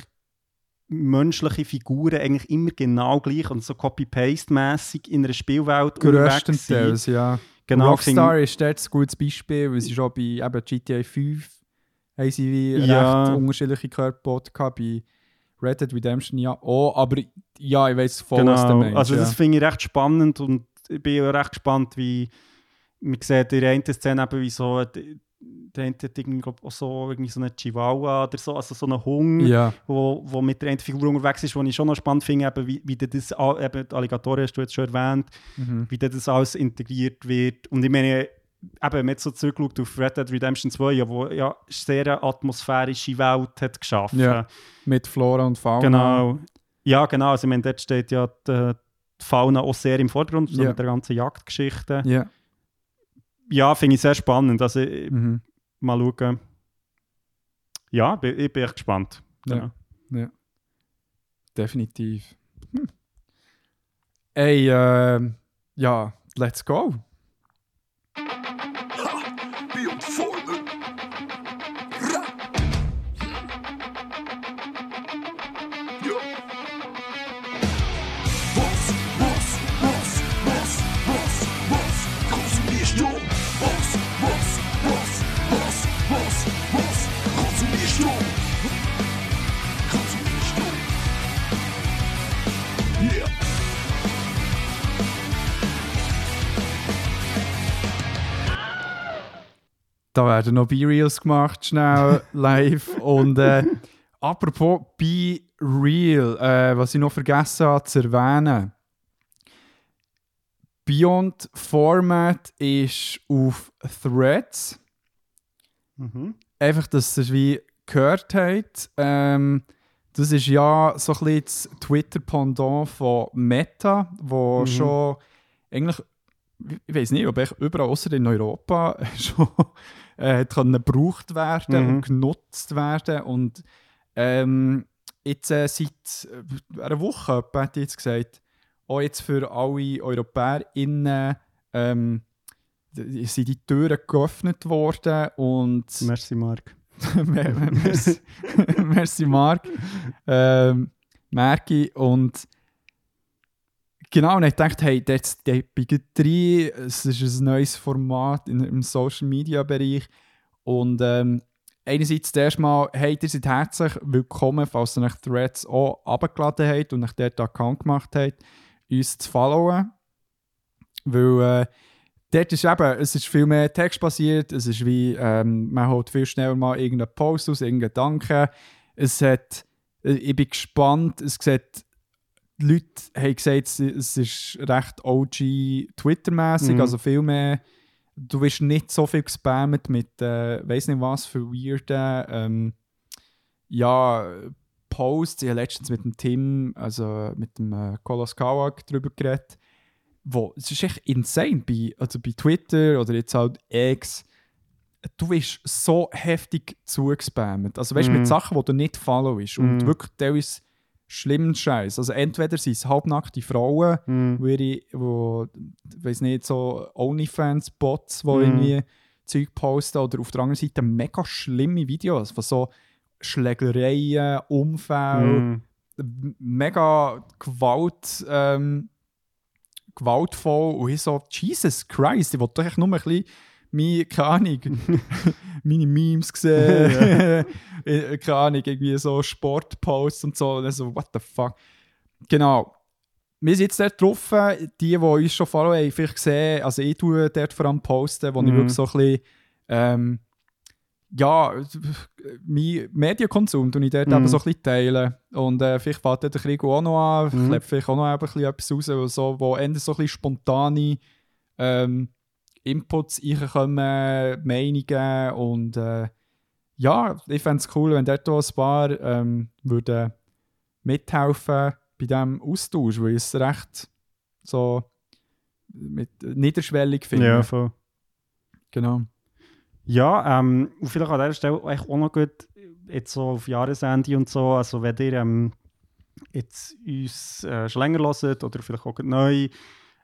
B: menschliche Figuren eigentlich immer genau gleich und so Copy-Paste-mässig in einer Spielwelt unterwegs sind.
A: Größtenteils, ja.
B: Genau,
A: Rockstar ist dort ein gutes Beispiel, weil sie schon bei eben GTA 5 haben sie wie
B: Ja.
A: recht unterschiedliche Körperbote gehabt. Bei Red Dead Redemption ja auch, aber ja, ich weiß voll,
B: genau.
A: was du meinst.
B: Also
A: ja.
B: das finde ich recht spannend und ich bin auch recht gespannt, wie man sieht in der einen Szene eben, wie so der eine hat irgendwie, glaub, auch so, irgendwie so einen Chihuahua oder so, also so einen Hund,
A: Ja,
B: wo, wo mit der einen Figur unterwegs ist, wo ich schon noch spannend finde, eben, wie, wie das, eben Alligatoren hast du jetzt schon erwähnt,
A: mhm.
B: wie das alles integriert wird. Und ich meine, eben, jetzt so zurückschaut auf Red Dead Redemption 2, ja, wo ja sehr eine atmosphärische Welt hat geschaffen.
A: Ja. mit Flora und Fauna.
B: Genau. Ja, genau. Also, ich meine, dort steht ja die, die Fauna auch sehr im Vordergrund, so
A: Ja.
B: mit der ganzen Jagdgeschichte.
A: Ja.
B: Ja, finde ich sehr spannend. Also,
A: Mhm.
B: mal schauen. Ja, ich bin echt gespannt.
A: Ja.
B: Genau.
A: Definitiv. Hm. Ey, ähm, ja, let's go. Da werden noch B-Reels gemacht, schnell live. Und äh, apropos Be Real, äh, was ich noch vergessen habe zu erwähnen. Beyond Format ist auf Threads.
B: Mhm.
A: Einfach, dass ihr es wie gehört habt. Ähm, das ist ja so ein bisschen das Twitter-Pendant von Meta, wo
B: Mhm.
A: schon eigentlich, ich weiß nicht, ob echt überall außer in Europa schon äh, können gebraucht werden
B: Mhm.
A: und genutzt werden. Und ähm, jetzt äh, seit äh, einer Woche etwa, hat jetzt gesagt, auch jetzt für alle EuropäerInnen ähm, sind die Türen geöffnet worden und
B: Merci, Marc.
A: Mer- merci, merci Marc. Ähm, Merki und genau, und ich dachte, hey, jetzt die Big 3, es ist ein neues Format im Social Media Bereich und ähm, einerseits Mal, hey, ihr seid herzlich willkommen, falls ihr nach Threads auch abgeladen habt und nach dort Account gemacht habt, uns zu followen, weil äh, dort ist eben, es ist viel mehr textbasiert, es ist wie, ähm, man holt viel schneller mal irgendeinen Post aus, irgendeinen Gedanken. Es hat, äh, ich bin gespannt, es sieht, die Leute haben gesagt, es- ist recht OG Twitter-mäßig,
B: Mhm.
A: also viel mehr, du wirst nicht so viel gespammt mit, äh, weiß nicht was für weirden, ähm, ja, Posts. Ich habe letztens mit dem Tim, also mit dem äh, Kolos Kawak darüber geredet, wo, es ist echt insane, bei, also bei Twitter oder jetzt halt X, du wirst so heftig zugespammt. Also weißt du,
B: Mhm.
A: mit Sachen, die du nicht followst und
B: Mhm.
A: wirklich teilweise schlimmen Scheiß. Also entweder sind es halbnackte Frauen,
B: Mhm.
A: wo, ihre, wo weiß nicht, so Onlyfans-Bots, die
B: Mhm.
A: irgendwie Zeug posten, oder auf der anderen Seite mega schlimme Videos von so Schlägereien, Unfälle,
B: Mhm.
A: m- mega Gewalt, ähm, gewaltvoll und ich so, Jesus Christ, ich wollte doch echt nur ein bisschen meine, keine Ahnung, meine Memes gesehen, äh, keine Ahnung, irgendwie so Sportposts und so, und dann so, what the fuck. Genau. Wir sind jetzt dort drauf, die, die uns schon folgen, haben vielleicht gesehen, also ich tue dort vor allem posten, wo ich
B: Mhm.
A: wirklich so ein bisschen, ähm, ja, mein Medienkonsum tue ich dort
B: Mhm.
A: eben so ein bisschen teilen. Und äh, vielleicht fällt der Krieg auch noch an,
B: Mhm.
A: klebt vielleicht auch noch ein bisschen etwas raus, wo, so, wo eher so ein bisschen spontane ähm, Inputs reinkommen, Meinungen und äh, ja, ich fände es cool, wenn dort ein paar ähm, würden mithelfen bei diesem Austausch, weil ich es recht so mit, niederschwellig finde.
B: Ja, voll.
A: Genau.
B: Ja, ähm, und vielleicht an dieser Stelle echt auch noch gut, jetzt so auf Jahresende und so, also wenn ihr ähm, jetzt uns äh, schon länger hört oder vielleicht auch neu,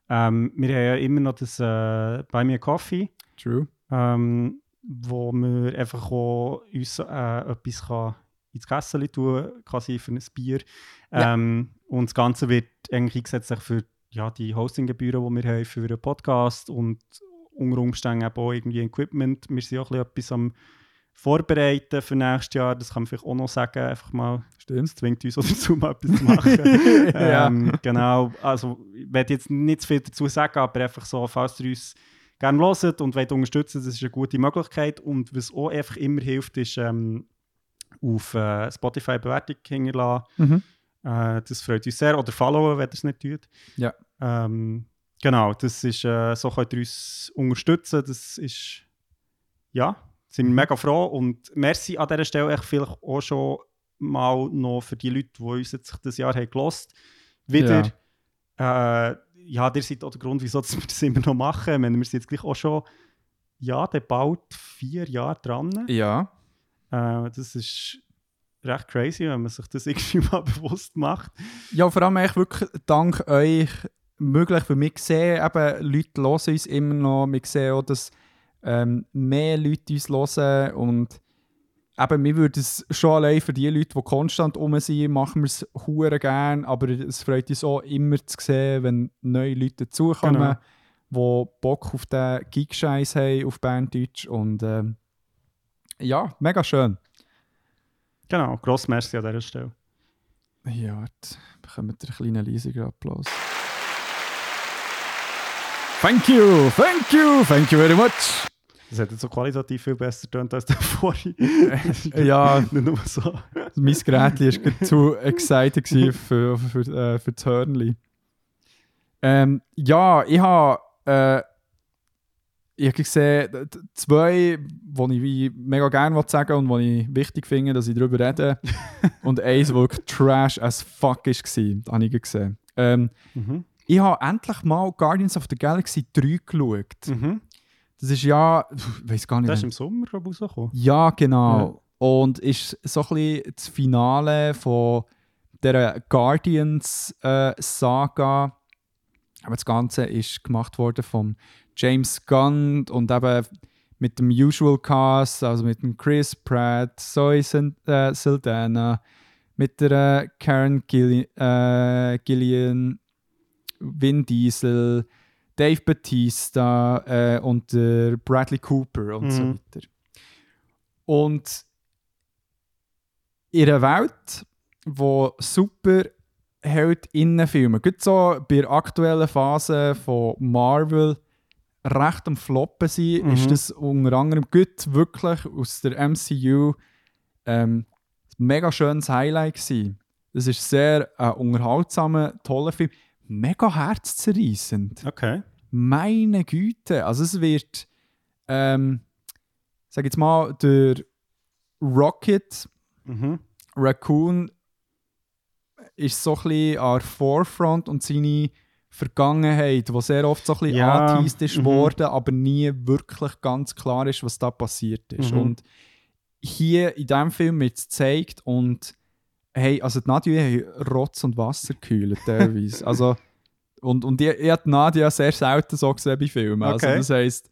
B: ähm, wir haben ja immer noch das äh, «Buy Me a Coffee»,
A: True.
B: ähm, wo wir einfach auch uns äh, etwas kann ins Kessel tun quasi für ein Bier.
A: Ja.
B: Ähm, und das Ganze wird eigentlich eingesetzt für ja, die Hostinggebühren, die wir haben für einen Podcast und unter Umständen auch irgendwie Equipment. Wir sind auch ein bisschen etwas am Vorbereiten für nächstes Jahr. Das kann man vielleicht auch noch sagen. Einfach mal,
A: Stimmt.
B: es zwingt uns auch dazu, mal etwas zu machen.
A: Ja.
B: ähm, genau. Also, ich werde jetzt nicht zu viel dazu sagen, aber einfach so, falls ihr uns gerne hört und wollt unterstützen, das ist eine gute Möglichkeit. Und was auch einfach immer hilft, ist ähm, auf äh, Spotify Bewertung hinterlassen.
A: Mhm.
B: Äh, das freut uns sehr. Oder followen, wenn ihr es nicht tut.
A: Ja.
B: Ähm, genau, das ist, äh, so könnt ihr uns unterstützen. Das ist, ja, sind wir mega froh. Und merci an dieser Stelle echt vielleicht auch schon mal noch für die Leute, die uns jetzt das Jahr haben gelost Wieder, ja. Äh, ja, ihr seid auch der Grund, wieso wir das immer noch machen. Meine, wir sind jetzt gleich auch schon, ja, dann bald vier Jahre dran.
A: Ja.
B: Äh, das ist recht crazy, wenn man sich das irgendwie mal bewusst macht.
A: Ja, vor allem echt wirklich dank euch möglich, weil wir sehen eben, Leute hören uns immer noch, wir sehen auch, dass ähm, mehr Leute uns hören und eben, wir würden es schon allein für die Leute, die konstant um sind, machen wir es hure gern, aber es freut uns auch immer zu sehen, wenn neue Leute dazukommen,
B: Genau.
A: die Bock auf den Geek-Scheiß haben, auf Berndeutsch und ähm, ja, mega schön.
B: Genau, gross merci an dieser Stelle.
A: Ja, warte, bekommt ihr einen kleinen leisigen Applaus. Thank you, thank you, thank you very much.
B: Das hat jetzt so qualitativ viel besser getönt als der vorhin.
A: Ja,
B: Nicht nur so.
A: mein Gerät war zu excited gewesen für, für, äh, für das Hörnli. Ähm, ja, ich habe äh, ich hab gesehen, zwei, die ich mega gerne sagen und die ich wichtig finde, dass ich darüber rede. und eins, das wirklich trash as fuck war, das habe ich gesehen. Ähm,
B: Mhm.
A: ich habe endlich mal Guardians of the Galaxy 3 geschaut.
B: Mhm.
A: Das ist ja, ich weiß gar nicht.
B: Das ist im Sommer rausgekommen.
A: ja, genau. Und ist so ein bisschen das Finale von der Guardians-Saga. Aber das Ganze ist gemacht worden von James Gunn und eben mit dem Usual Cast, also mit dem Chris Pratt, Zoe äh, Saldana, mit der äh, Karen Gilli äh, Gillian, Vin Diesel, Dave Batista äh, und der Bradley Cooper und so
B: Mhm.
A: weiter. Und in einer Welt, wo super Heldinnenfilme, gerade so bei der aktuellen Phase von Marvel, recht am Floppen sind,
B: Mhm.
A: ist das unter anderem gut wirklich aus der MCU ähm, ein mega schönes Highlight gewesen. Es ist sehr ein unterhaltsamer, toller Film. Mega herzzerreißend.
B: Okay.
A: Meine Güte. Also es wird, ähm, sag jetzt mal, der Rocket
B: Mhm.
A: Raccoon ist so ein bisschen an der Forefront und seine Vergangenheit, die sehr oft so ein bisschen
B: Ja,
A: ist
B: mhm.
A: worden, aber nie wirklich ganz klar ist, was da passiert ist.
B: Mhm.
A: Und hier in diesem Film wird es gezeigt und hey, also die Nadia haben Rotz und Wasser gekühlt teilweise. also, und, und ich, ich habe die Nadia sehr selten so gesehen bei Filmen. Also
B: Okay.
A: das heisst,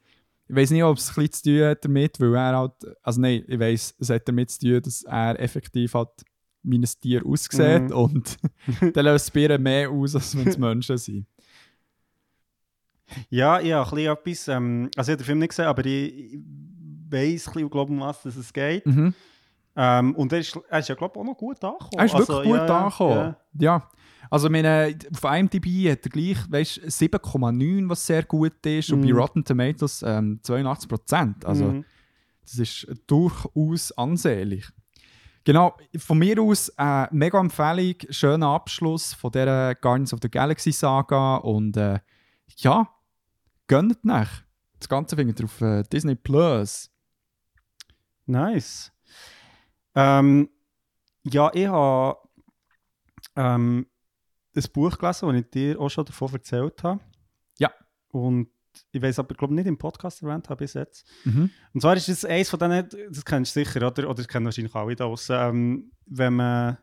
A: ich weiß nicht, ob es ein bisschen zu tun hat damit, weil er halt, also nein, ich weiß, es hat damit zu tun, dass er effektiv halt wie ein Tier aussieht
B: Mhm.
A: und dann löst ihr mehr aus, als wenn es Menschen sind.
B: Ja, habe ein bisschen etwas, ähm, also ich habe den Film nicht gesehen, aber ich, bisschen, glaube um was dass es geht.
A: Mhm.
B: Ähm, und er ist, er ist ja, glaube ich, auch noch gut angekommen.
A: Er ist wirklich
B: Also,
A: gut
B: ja,
A: angekommen.
B: Ja.
A: Ja. Also meine, auf IMDb hat er gleich weißt, 7,9, was sehr gut ist, und bei
B: Mhm.
A: Rotten Tomatoes ähm, 82%. Also
B: Mhm.
A: das ist durchaus ansehnlich. Genau, von mir aus äh, mega Empfehlung, schöner Abschluss von dieser Guardians of the Galaxy Saga und äh, ja, gönnt nach. Das Ganze findet ihr auf äh, Disney Plus.
B: Nice. Ähm, ja, ich habe ähm, ein Buch gelesen, das ich dir auch schon davon erzählt habe.
A: Ja.
B: Und ich weiß aber, glaube nicht im Podcast erwähnt habe bis jetzt.
A: Mhm.
B: Und zwar ist das eins von denen, das kennst du sicher, oder? Oder das kennen wahrscheinlich alle da draussen. Ähm, wenn man,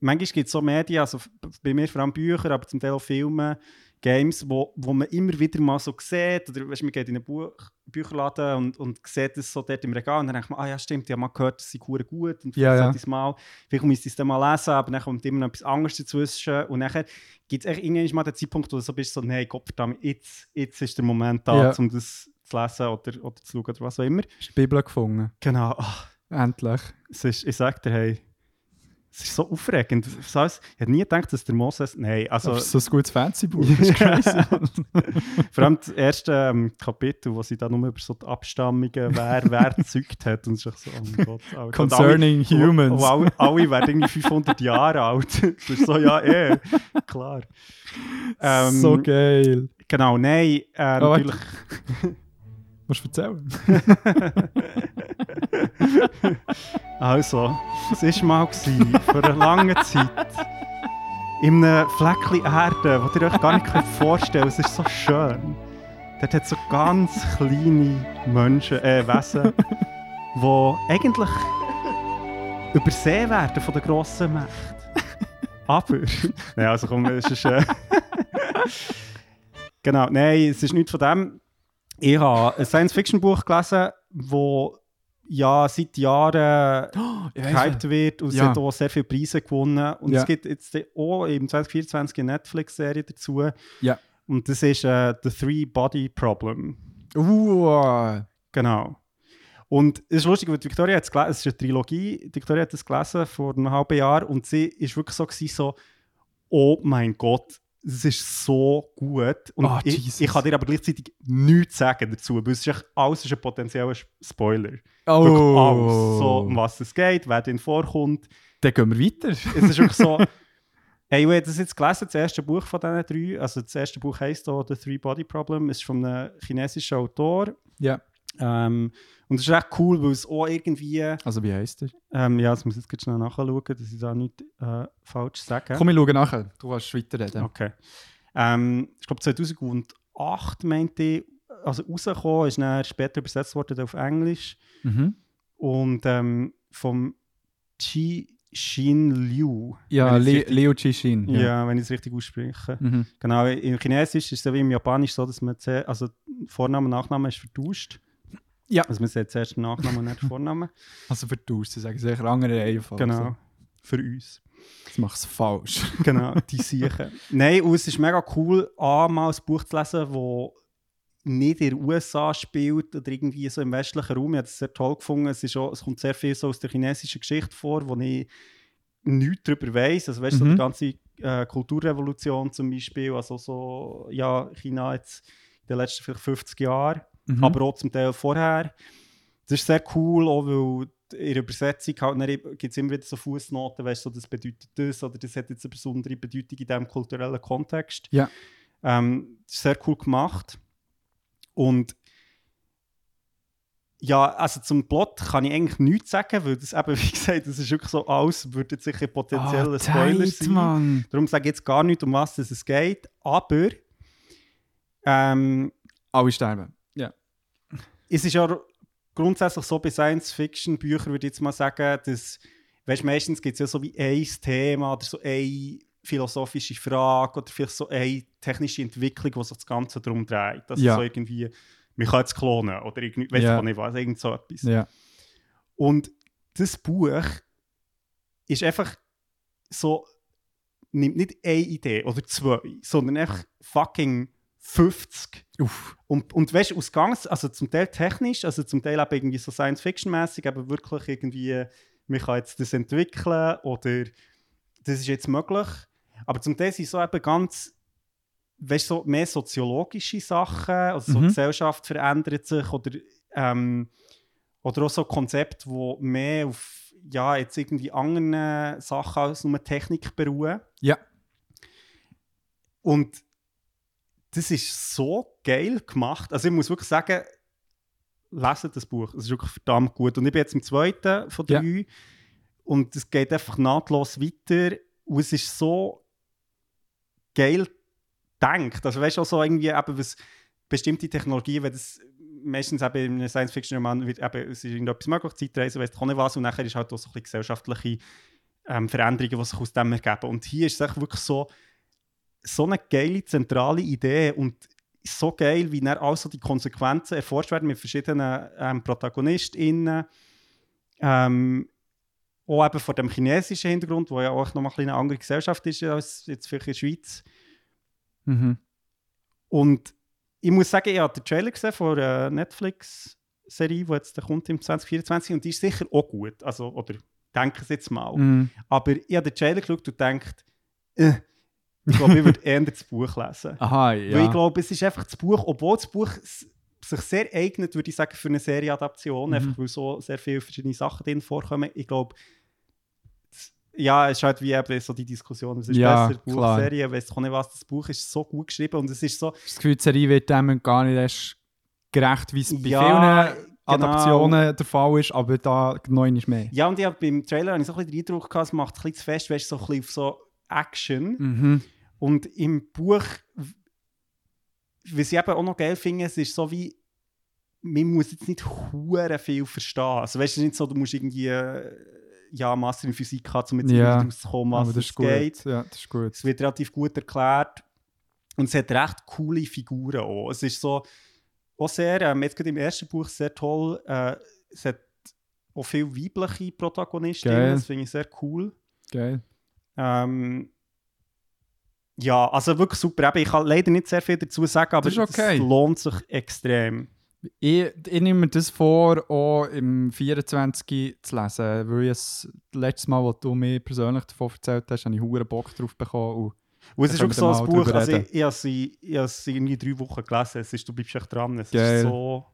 B: manchmal gibt es so Medien, also bei mir vor allem Bücher, aber zum Teil auch Filme, Games, wo, wo man immer wieder mal so sieht, oder weißt, man geht in einen Buch, Bücherladen und, und sieht es so dort im Regal und dann denkt man, ah ja stimmt, ich habe mal gehört, das sind hure gut und
A: Ja,
B: vielleicht
A: ja.
B: es mal, vielleicht müsste ich es dann mal lesen, aber dann kommt immer noch etwas anderes dazwischen und dann gibt es echt irgendwann mal den Zeitpunkt, wo du so bist, so, nein, Gott verdammt, jetzt, jetzt ist der Moment da,
A: Ja.
B: um das zu lesen oder, oder zu schauen oder was auch immer.
A: Hast du die Bibel gefunden?
B: Genau, ach,
A: Endlich.
B: es ist, ich sag dir, hey, Es ist so aufregend. Das heißt, ich hätte nie gedacht, dass der Moses. Nein, also.
A: das ist so ein gutes Fancy-Buch. Das ist crazy.
B: Vor allem das erste ähm, Kapitel, wo sie da nur über so die Abstammungen, wer wer gezeugt hat. Und es ist so, oh mein Gott. Alter. Und
A: Concerning
B: alle,
A: humans.
B: Und alle, alle werden irgendwie 500 Jahre alt. Das ist so, ja, eh, klar. Ähm,
A: so geil.
B: Genau, nein, äh,
A: Oh,
B: natürlich.
A: Musst du erzählen?
B: Also, es war mal gewesen, vor einer langen Zeit. In einem Fleckchen Erde, das ihr euch gar nicht vorstellen könnt. Es ist so schön. Dort hat es so ganz kleine Menschen, äh, Wesen, die eigentlich übersehen werden von den grossen Mächten. Aber, nein, also komm, es ist. Äh, genau, nein, es ist nichts von dem. Ich habe ein Science-Fiction-Buch gelesen, wo ja seit Jahren
A: weiss
B: gehypt wird und es
A: Ja.
B: hat auch sehr viele Preise gewonnen. Und
A: Ja.
B: es gibt jetzt auch im 2024 eine Netflix-Serie dazu.
A: Ja.
B: Und das ist äh, The Three Body Problem.
A: Uh,
B: Genau. Und es ist lustig, weil Victoria hat es gelesen, es ist eine Trilogie, Victoria hat es gelesen vor einem halben Jahr und sie ist wirklich so, gewesen, so oh mein Gott, es ist so gut. Und
A: Ah,
B: ich, ich kann dir aber gleichzeitig nichts sagen dazu, weil es ist alles ist ein potenzieller Spoiler.
A: oh.
B: Wirklich alles. So, um was es geht, wer drin vorkommt.
A: Dann gehen wir weiter.
B: Es ist wirklich so. Hey, ich habe das jetzt gelesen, das erste Buch von diesen drei. Also das erste Buch heisst auch The Three Body Problem, ist von einem chinesischen Autor.
A: Ja.
B: Ähm, und es ist echt cool, weil es auch irgendwie.
A: Also, wie heisst der?
B: Ähm, ja, das muss ich jetzt schnell nachschauen, dass ich da nicht äh, falsch sage.
A: Komm, ich schaue nachher. Du kannst weiterreden.
B: Okay. Ähm, ich glaube 2008 meinte ich, also rausgekommen, ist dann später übersetzt worden auf Englisch.
A: Mhm.
B: Und ähm, vom Chi Xin Liu.
A: Ja, Le
B: richtig-
A: Leo Chishin.
B: Ja. wenn ich es richtig ausspreche.
A: Mhm.
B: Genau, im Chinesisch ist es so wie im Japanisch so, dass man also Vorname und Nachname ist vertauscht.
A: Ja.
B: Also man sagt zuerst den Nachnamen und nicht den Vornamen.
A: Also vertauscht, sie sagen es sicher andere Reihenfolge.
B: genau. Für uns.
A: Das macht es falsch.
B: Genau, die Siechen. Nein, und es ist mega cool, einmal ein Buch zu lesen, das nicht in den USA spielt oder irgendwie so im westlichen Raum. Ich habe das sehr toll gefunden. Es, ist auch, es kommt sehr viel so aus der chinesischen Geschichte vor, wo ich nichts darüber weiß. Also weißt du, so
A: Mhm.
B: die ganze äh, Kulturrevolution zum Beispiel, also so, ja, China jetzt in den letzten vielleicht 50 Jahren,
A: Mhm.
B: aber auch zum Teil vorher. Das ist sehr cool, auch weil in der Übersetzung halt gibt es immer wieder so Fußnoten, weißt du, so, das bedeutet das oder das hat jetzt eine besondere Bedeutung in diesem kulturellen Kontext.
A: Ja.
B: Ähm, das ist sehr cool gemacht. Und ja, also zum Plot kann ich eigentlich nichts sagen, weil das eben, wie gesagt, das ist wirklich so alles, würde jetzt sicher potenziell ein Spoiler
A: tight,
B: sein.
A: Mann.
B: Darum sage ich jetzt gar nicht, um was es geht. Aber ähm,
A: Alle sterben.
B: Es ist ja grundsätzlich so bei Science-Fiction-Büchern, würde ich jetzt mal sagen, dass, weißt, meistens gibt es ja so wie ein Thema oder so eine philosophische Frage oder vielleicht so eine technische Entwicklung, wo sich das Ganze darum dreht. Also
A: Ja.
B: so irgendwie, man kann es klonen oder irgendwie, weiß
A: Ja.
B: ich nicht was, irgend so etwas.
A: Ja.
B: Und das Buch ist einfach so, nimmt nicht eine Idee oder zwei, sondern einfach fucking 50.
A: Uff.
B: Und, und weißt du, aus ganz, also zum Teil technisch, also zum Teil eben irgendwie so Science-Fiction-mäßig, aber wirklich irgendwie, man kann jetzt das entwickeln oder das ist jetzt möglich. Aber zum Teil sind so eben ganz, weißt du, so mehr soziologische Sachen, also so
A: Mhm.
B: die Gesellschaft verändert sich oder, ähm, oder auch so Konzepte, die mehr auf, ja, jetzt irgendwie anderen Sachen als nur Technik beruhen.
A: Ja.
B: Und das ist so geil gemacht. Also ich muss wirklich sagen, lesen das Buch. Es ist wirklich verdammt gut. Und ich bin jetzt im zweiten von
A: Ja.
B: drei. Und es geht einfach nahtlos weiter. Und es ist so geil gedacht. Also weißt du auch so irgendwie eben, was bestimmte Technologien, wenn das meistens eben in einem Science-Fiction-Roman wird eben, es ist irgendetwas möglich, Zeitreise, weiss ich auch nicht was. Und nachher ist halt auch so ein bisschen gesellschaftliche ähm, Veränderungen, die sich aus dem ergeben. Und hier ist es wirklich so, so eine geile zentrale Idee und so geil, wie dann also die Konsequenzen erforscht werden mit verschiedenen ähm, ProtagonistInnen. Ähm, auch eben vor dem chinesischen Hintergrund, wo ja auch noch mal eine andere Gesellschaft ist als jetzt vielleicht in der Schweiz.
A: Mhm.
B: Und ich muss sagen, ich habe den Trailer gesehen von einer Netflix-Serie, die jetzt kommt im 2024 und die ist sicher auch gut. Also, oder denke es jetzt mal.
A: Mhm.
B: Aber ich habe den Trailer geschaut und gedacht, äh, ich glaube, ich würde eher das Buch lesen.
A: Aha, ja.
B: Weil ich glaube, es ist einfach das Buch, obwohl das Buch sich sehr eignet, würde ich sagen, für eine Serieadaption,
A: Mhm.
B: einfach weil so sehr viele verschiedene Sachen drin vorkommen. Ich glaube, ja, es ist halt wie eben so die Diskussion, es ist
A: Ja,
B: besser, Buch,
A: klar.
B: Serie, ich weiß auch nicht was, das Buch ist so gut geschrieben und es ist so,
A: habe das Gefühl, die Serie wird dem gar nicht erst gerecht, wie es bei
B: Ja,
A: vielen
B: genau.
A: Adaptionen der Fall ist, aber da neu nicht mehr.
B: ja und ich hab, beim Trailer habe ich so ein bisschen den Eindruck gehabt, es macht ein bisschen zu fest, weißt, du, so ein bisschen auf so Action
A: Mhm.
B: und im Buch, was ich eben auch noch geil finde, es ist so wie, man muss jetzt nicht hure viel verstehen. Also weißt du, nicht so, du musst irgendwie äh, ja, Master in Physik haben, um jetzt irgendwie rauszukommen, was
A: Aber das
B: es
A: ist gut.
B: geht.
A: Ja, das ist gut.
B: Es wird relativ gut erklärt und es hat recht coole Figuren auch. Es ist so, auch sehr, ähm, jetzt gerade im ersten Buch sehr toll, äh, es hat auch viele weibliche Protagonisten, das finde ich sehr cool.
A: Geil.
B: Ähm, ja, also wirklich super. Eben, ich kann leider nicht sehr viel dazu sagen, aber
A: Das ist okay.
B: es lohnt sich extrem.
A: Ich, ich nehme mir das vor, auch im 24 zu lesen, weil ich es letztes Mal, als du mir persönlich davon erzählt hast, habe ich hure Bock drauf bekommen. Und
B: es ist wirklich so ein Buch, also ich, ich habe es in- ich habe es in irgendwie drei Wochen gelesen, es ist, du bleibst echt dran, es
A: Geil.
B: ist so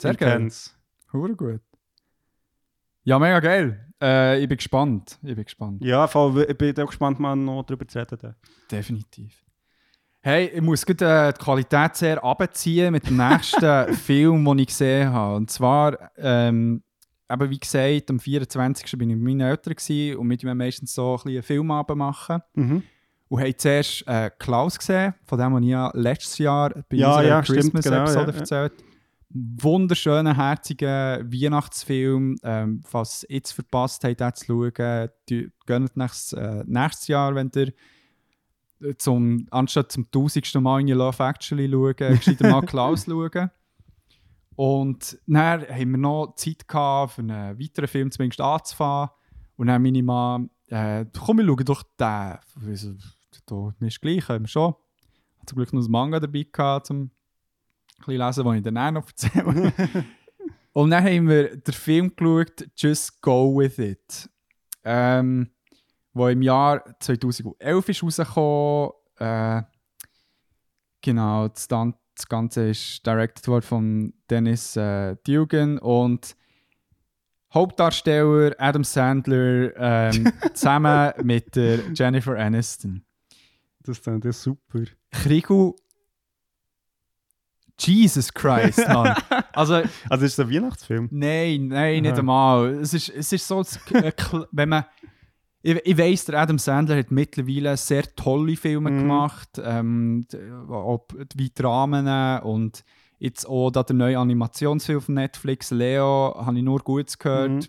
A: Sehr
B: intens.
A: Hure gut. Ja, mega geil. Äh, ich bin gespannt. Ich bin gespannt.
B: Ja, voll, ich bin auch gespannt, mal noch darüber zu reden. dann.
A: Definitiv. Hey, ich muss gerade äh, die Qualität sehr abziehen mit dem nächsten Film, den ich gesehen habe. Und zwar, ähm, eben wie gesagt, am 24. bin ich mit meinen Eltern gewesen, und mit ihm meistens so ein einen Filmabend machen.
B: Mhm.
A: Und haben zuerst äh, Klaus gesehen, von dem, was ich ja letztes Jahr bei
B: Ja,
A: unserer
B: ja,
A: Christmas-Episode
B: genau, ja,
A: erzählt Wunderschöner, herziger Weihnachtsfilm. Ähm, falls ihr jetzt verpasst habt, den zu schauen, die- gönnt nächstes, äh, nächstes Jahr, wenn ihr äh, zum, anstatt zum tausendsten Mal in Love Actually schauen, gescheiter mal Klaus schauen. Und dann haben wir noch Zeit gehabt, für einen weiteren Film zumindest anzufangen. Und dann meine Mama, äh, komm, wir schauen doch den. Ich so, da, mir ist gleich, können wir schon. Ich zum Glück noch das Manga dabei gehabt, um ein bisschen lesen, was ich dann auch noch erzähle. Und dann haben wir den Film geschaut, Just Go With It. Ähm, wo im Jahr 2011 ist rausgekommen. Äh, genau, das, dann, das Ganze ist directed worden von Dennis äh, Dugan und Hauptdarsteller Adam Sandler ähm, zusammen mit der Jennifer Aniston.
B: Das ist dann das super.
A: Krigu. Jesus Christ, Mann. Also,
B: Also ist es ein Weihnachtsfilm?
A: nein, nein, nicht einmal. Es ist, es ist so, wenn man. Ich, ich weiss, der Adam Sandler hat mittlerweile sehr tolle Filme
B: Mhm.
A: gemacht, ähm, ob wie Dramen und jetzt auch der neue Animationsfilm auf Netflix, Leo, habe ich nur Gutes gehört,
B: Mhm.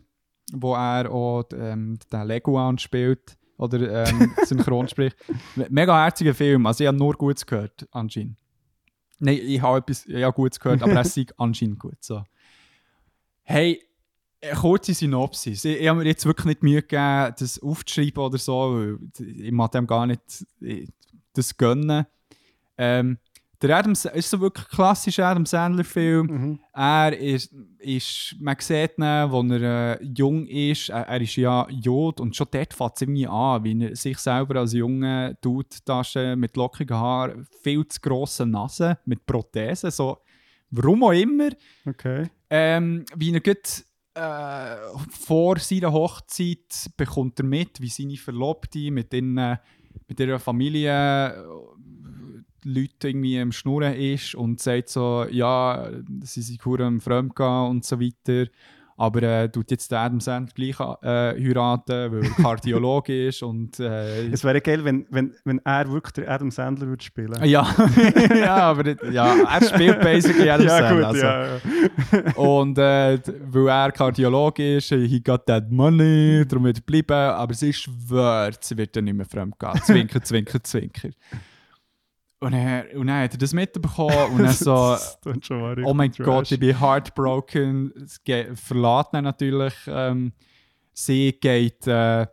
A: wo er auch ähm, den Leguan spielt oder ähm, synchron spricht. Mega herziger Film, also ich habe nur Gutes gehört, anscheinend. Nein, ich habe etwas ja, Gutes gehört, aber es ist anscheinend gut. So. Hey, eine kurze Synopsis. Ich, ich habe mir jetzt wirklich nicht Mühe gegeben, das aufzuschreiben oder so, weil ich mag dem gar nicht das gönnen. Ähm, der Adam, Sa- ist so wirklich ein klassischer Adam Sandler-Film.
B: Mhm.
A: Er ist, ist, man sieht ihn, als er äh, jung ist, er, er ist ja Jod und schon dort fängt es irgendwie an, wie er sich selber als junge Dude darstellt, mit lockigen Haaren, viel zu grossen Nase, mit Prothesen, so, warum auch immer.
B: Okay.
A: Ähm, wie er grad, äh, vor seiner Hochzeit bekommt er mit, wie seine Verlobte mit, äh, mit ihrer Familie Leute irgendwie am Schnurren ist und sagt so, ja, sie sind hure am Fremdgehen und so weiter. Aber äh, tut jetzt Adam Sandler gleich äh, heiraten, weil er Kardiologe ist und äh,
B: Es wäre geil, wenn, wenn, wenn er wirklich der Adam Sandler würde spielen.
A: ja, ja, aber ja, er spielt basically Adam Sandler. also.
B: ja, ja.
A: Und äh, weil er Kardiologe ist, he got that money, darum wird er bleiben. Aber sie schwört, sie wird dann nicht mehr fremd gehen. Zwinker, zwinker, zwinker. Und er, und dann hat er das mitbekommen und dann so, oh mein Gott, ich bin heartbroken. Es ge- verlässt ihn natürlich. Ähm, sie geht äh,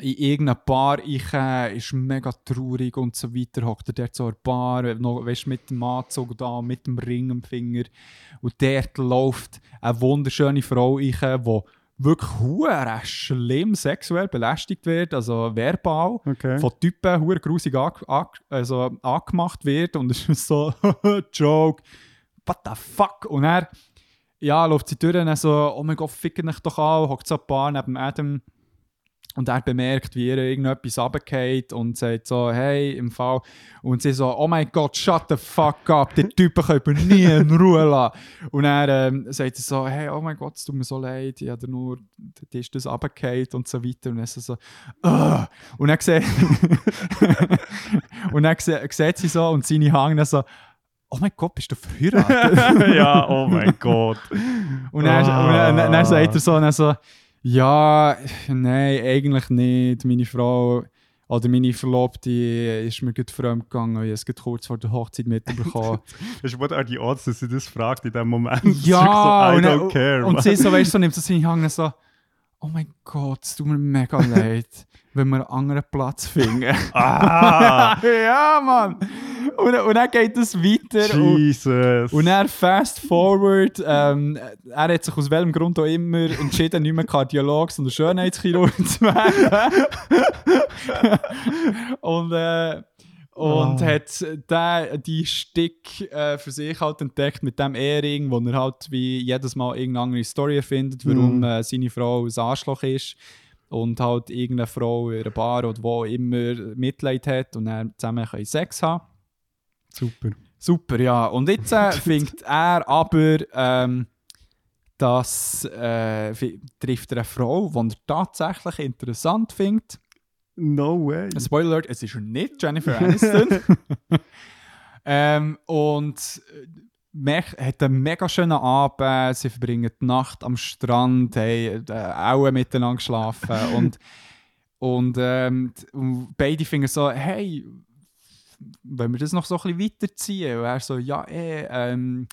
A: in irgendeine Bar äh, ist mega traurig und so weiter. Hockt er dort so in der Bar, noch, weißt, mit dem Anzug da, mit dem Ring am Finger. Und dort läuft eine wunderschöne Frau ich, die wirklich hure schlimm sexuell belästigt wird, also verbal,
B: Okay.
A: von Typen hure grusig an, an, also angemacht wird und es ist so Joke, what the fuck? Und er ja, läuft sie durch und so, oh mein Gott, ficken dich doch an, hockt so ein paar neben Adam und er bemerkt, wie ihr irgendetwas runtergeht und sagt so, hey, im Fall. Und sie so, oh mein Gott, shut the fuck up, die Typen können wir nie in Ruhe lassen. Und er ähm, sagt sie so, hey, oh mein Gott, es tut mir so leid, ich habe nur, die ist das runtergefallen und so weiter. Und er so, so «Ugh.» Und dann sieht, und dann sieht, sieht sie so und seine Hang dann so, oh mein Gott, bist du verheiratet?
B: ja, oh mein Gott.
A: Und dann,
B: Ah.
A: und dann, dann, dann sagt er so, und dann so, ja, nein, eigentlich nicht. Meine Frau oder meine Verlobte ist mir gut fremd gegangen. Ich habe es gerade kurz vor der Hochzeit mitbekommen.
B: Das ist what are the odds, dass sie das fragt in dem Moment?
A: ja,
B: so, I
A: und,
B: don't
A: dann-
B: care.
A: und
B: man.
A: sie so, weißt so nimmt so seine Hang so, oh mein Gott, es tut mir mega leid, wenn wir einen anderen Platz finden.
B: ah,
A: ja, Mann! Und, und dann geht es weiter. und-
B: Jesus.
A: Und dann fast forward, ähm, er hat sich aus welchem Grund auch immer entschieden, nicht mehr Kardiolog, sondern Schönheitschirurg zu werden. und äh, und
B: Ah.
A: hat der, die Stick äh, für sich halt entdeckt mit dem Ehering, wo er halt wie jedes Mal irgendeine andere Story erfindet, warum
B: Mhm.
A: äh, seine Frau ein Arschloch ist. Und halt irgendeine Frau in einer Bar oder wo immer Mitleid hat und dann zusammen können Sex haben
B: Super.
A: Super, ja. Und jetzt äh, findet er aber, ähm, dass äh, trifft er eine Frau, die er tatsächlich interessant findet.
B: No way.
A: Spoiler Alert, es ist nicht Jennifer Aniston. ähm, und äh, mech- hat einen mega schönen Abend. Sie verbringen die Nacht am Strand, haben äh, auch miteinander geschlafen. und und, ähm, beide finden so, hey, wollen wir das noch so ein bisschen weiterziehen? Und er so, ja, eh, ähm,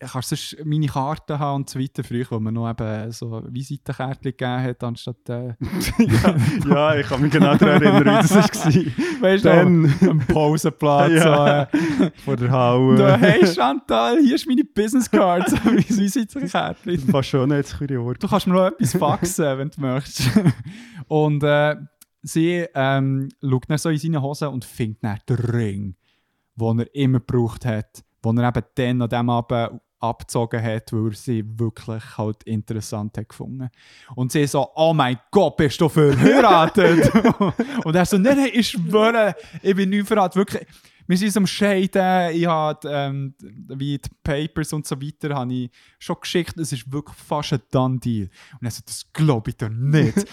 A: kannst du sonst meine Karten haben und so weiter. Früher, wo man noch eben so Visitenkärtchen gegeben hat, anstatt, äh,
B: ja, ja, ich kann mich genau daran erinnern, wie das war.
A: weißt du,
B: Dann
A: am Pausenplatz.
B: Ja.
A: So, äh,
B: vor der
A: da,
B: Haue.
A: hey Chantal, hier ist meine Businesscard, so wie Visitenkärtchen.
B: Fast schon jetzt Chirurg.
A: Du kannst mir noch etwas faxen, wenn du möchtest. Und äh, sie ähm, schaut dann so in seine Hose und findet dann den Ring, den er immer gebraucht hat, den er eben dann an diesem Abend abgezogen hat, weil er sie wirklich halt interessant hat gefunden. Und sie so, oh mein Gott, bist du verheiratet? und er so, nein, nein, ich schwöre, ich bin nicht verheiratet, wirklich. Wir sind am Scheiden, ich habe ähm, wie die Papers und so weiter habe ich schon geschickt, es ist wirklich fast ein Done-Deal. Und er so, das glaube ich dir nicht.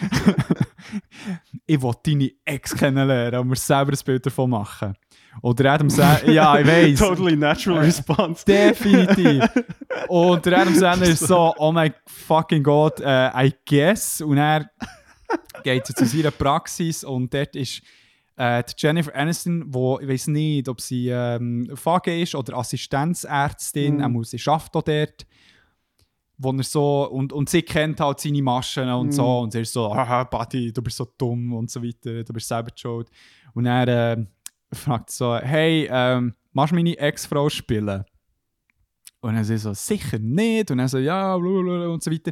A: ich will deine Ex kennenlernen und mir selber ein Bild davon machen. Oder Adam Sandler, ja, ich weiß.
B: Totally natural response.
A: Definitiv. Und Adam Sandler ist so, oh mein fucking Gott, äh, I guess. Und er geht zu seiner Praxis und dort ist äh, Jennifer Aniston, wo ich weiß nicht, ob sie ähm, VG ist oder Assistenzärztin,
B: Mhm.
A: mm. sie schafft auch dort. Wo er so, und, und sie kennt halt seine Maschen und so und sie ist so, haha, Buddy, du bist so dumm und so weiter, du bist selber schuld. Und er äh, fragt so, hey, ähm, machst du meine Ex-Frau spielen? Und er so, sicher nicht. Und er so, ja, blablabla und so weiter.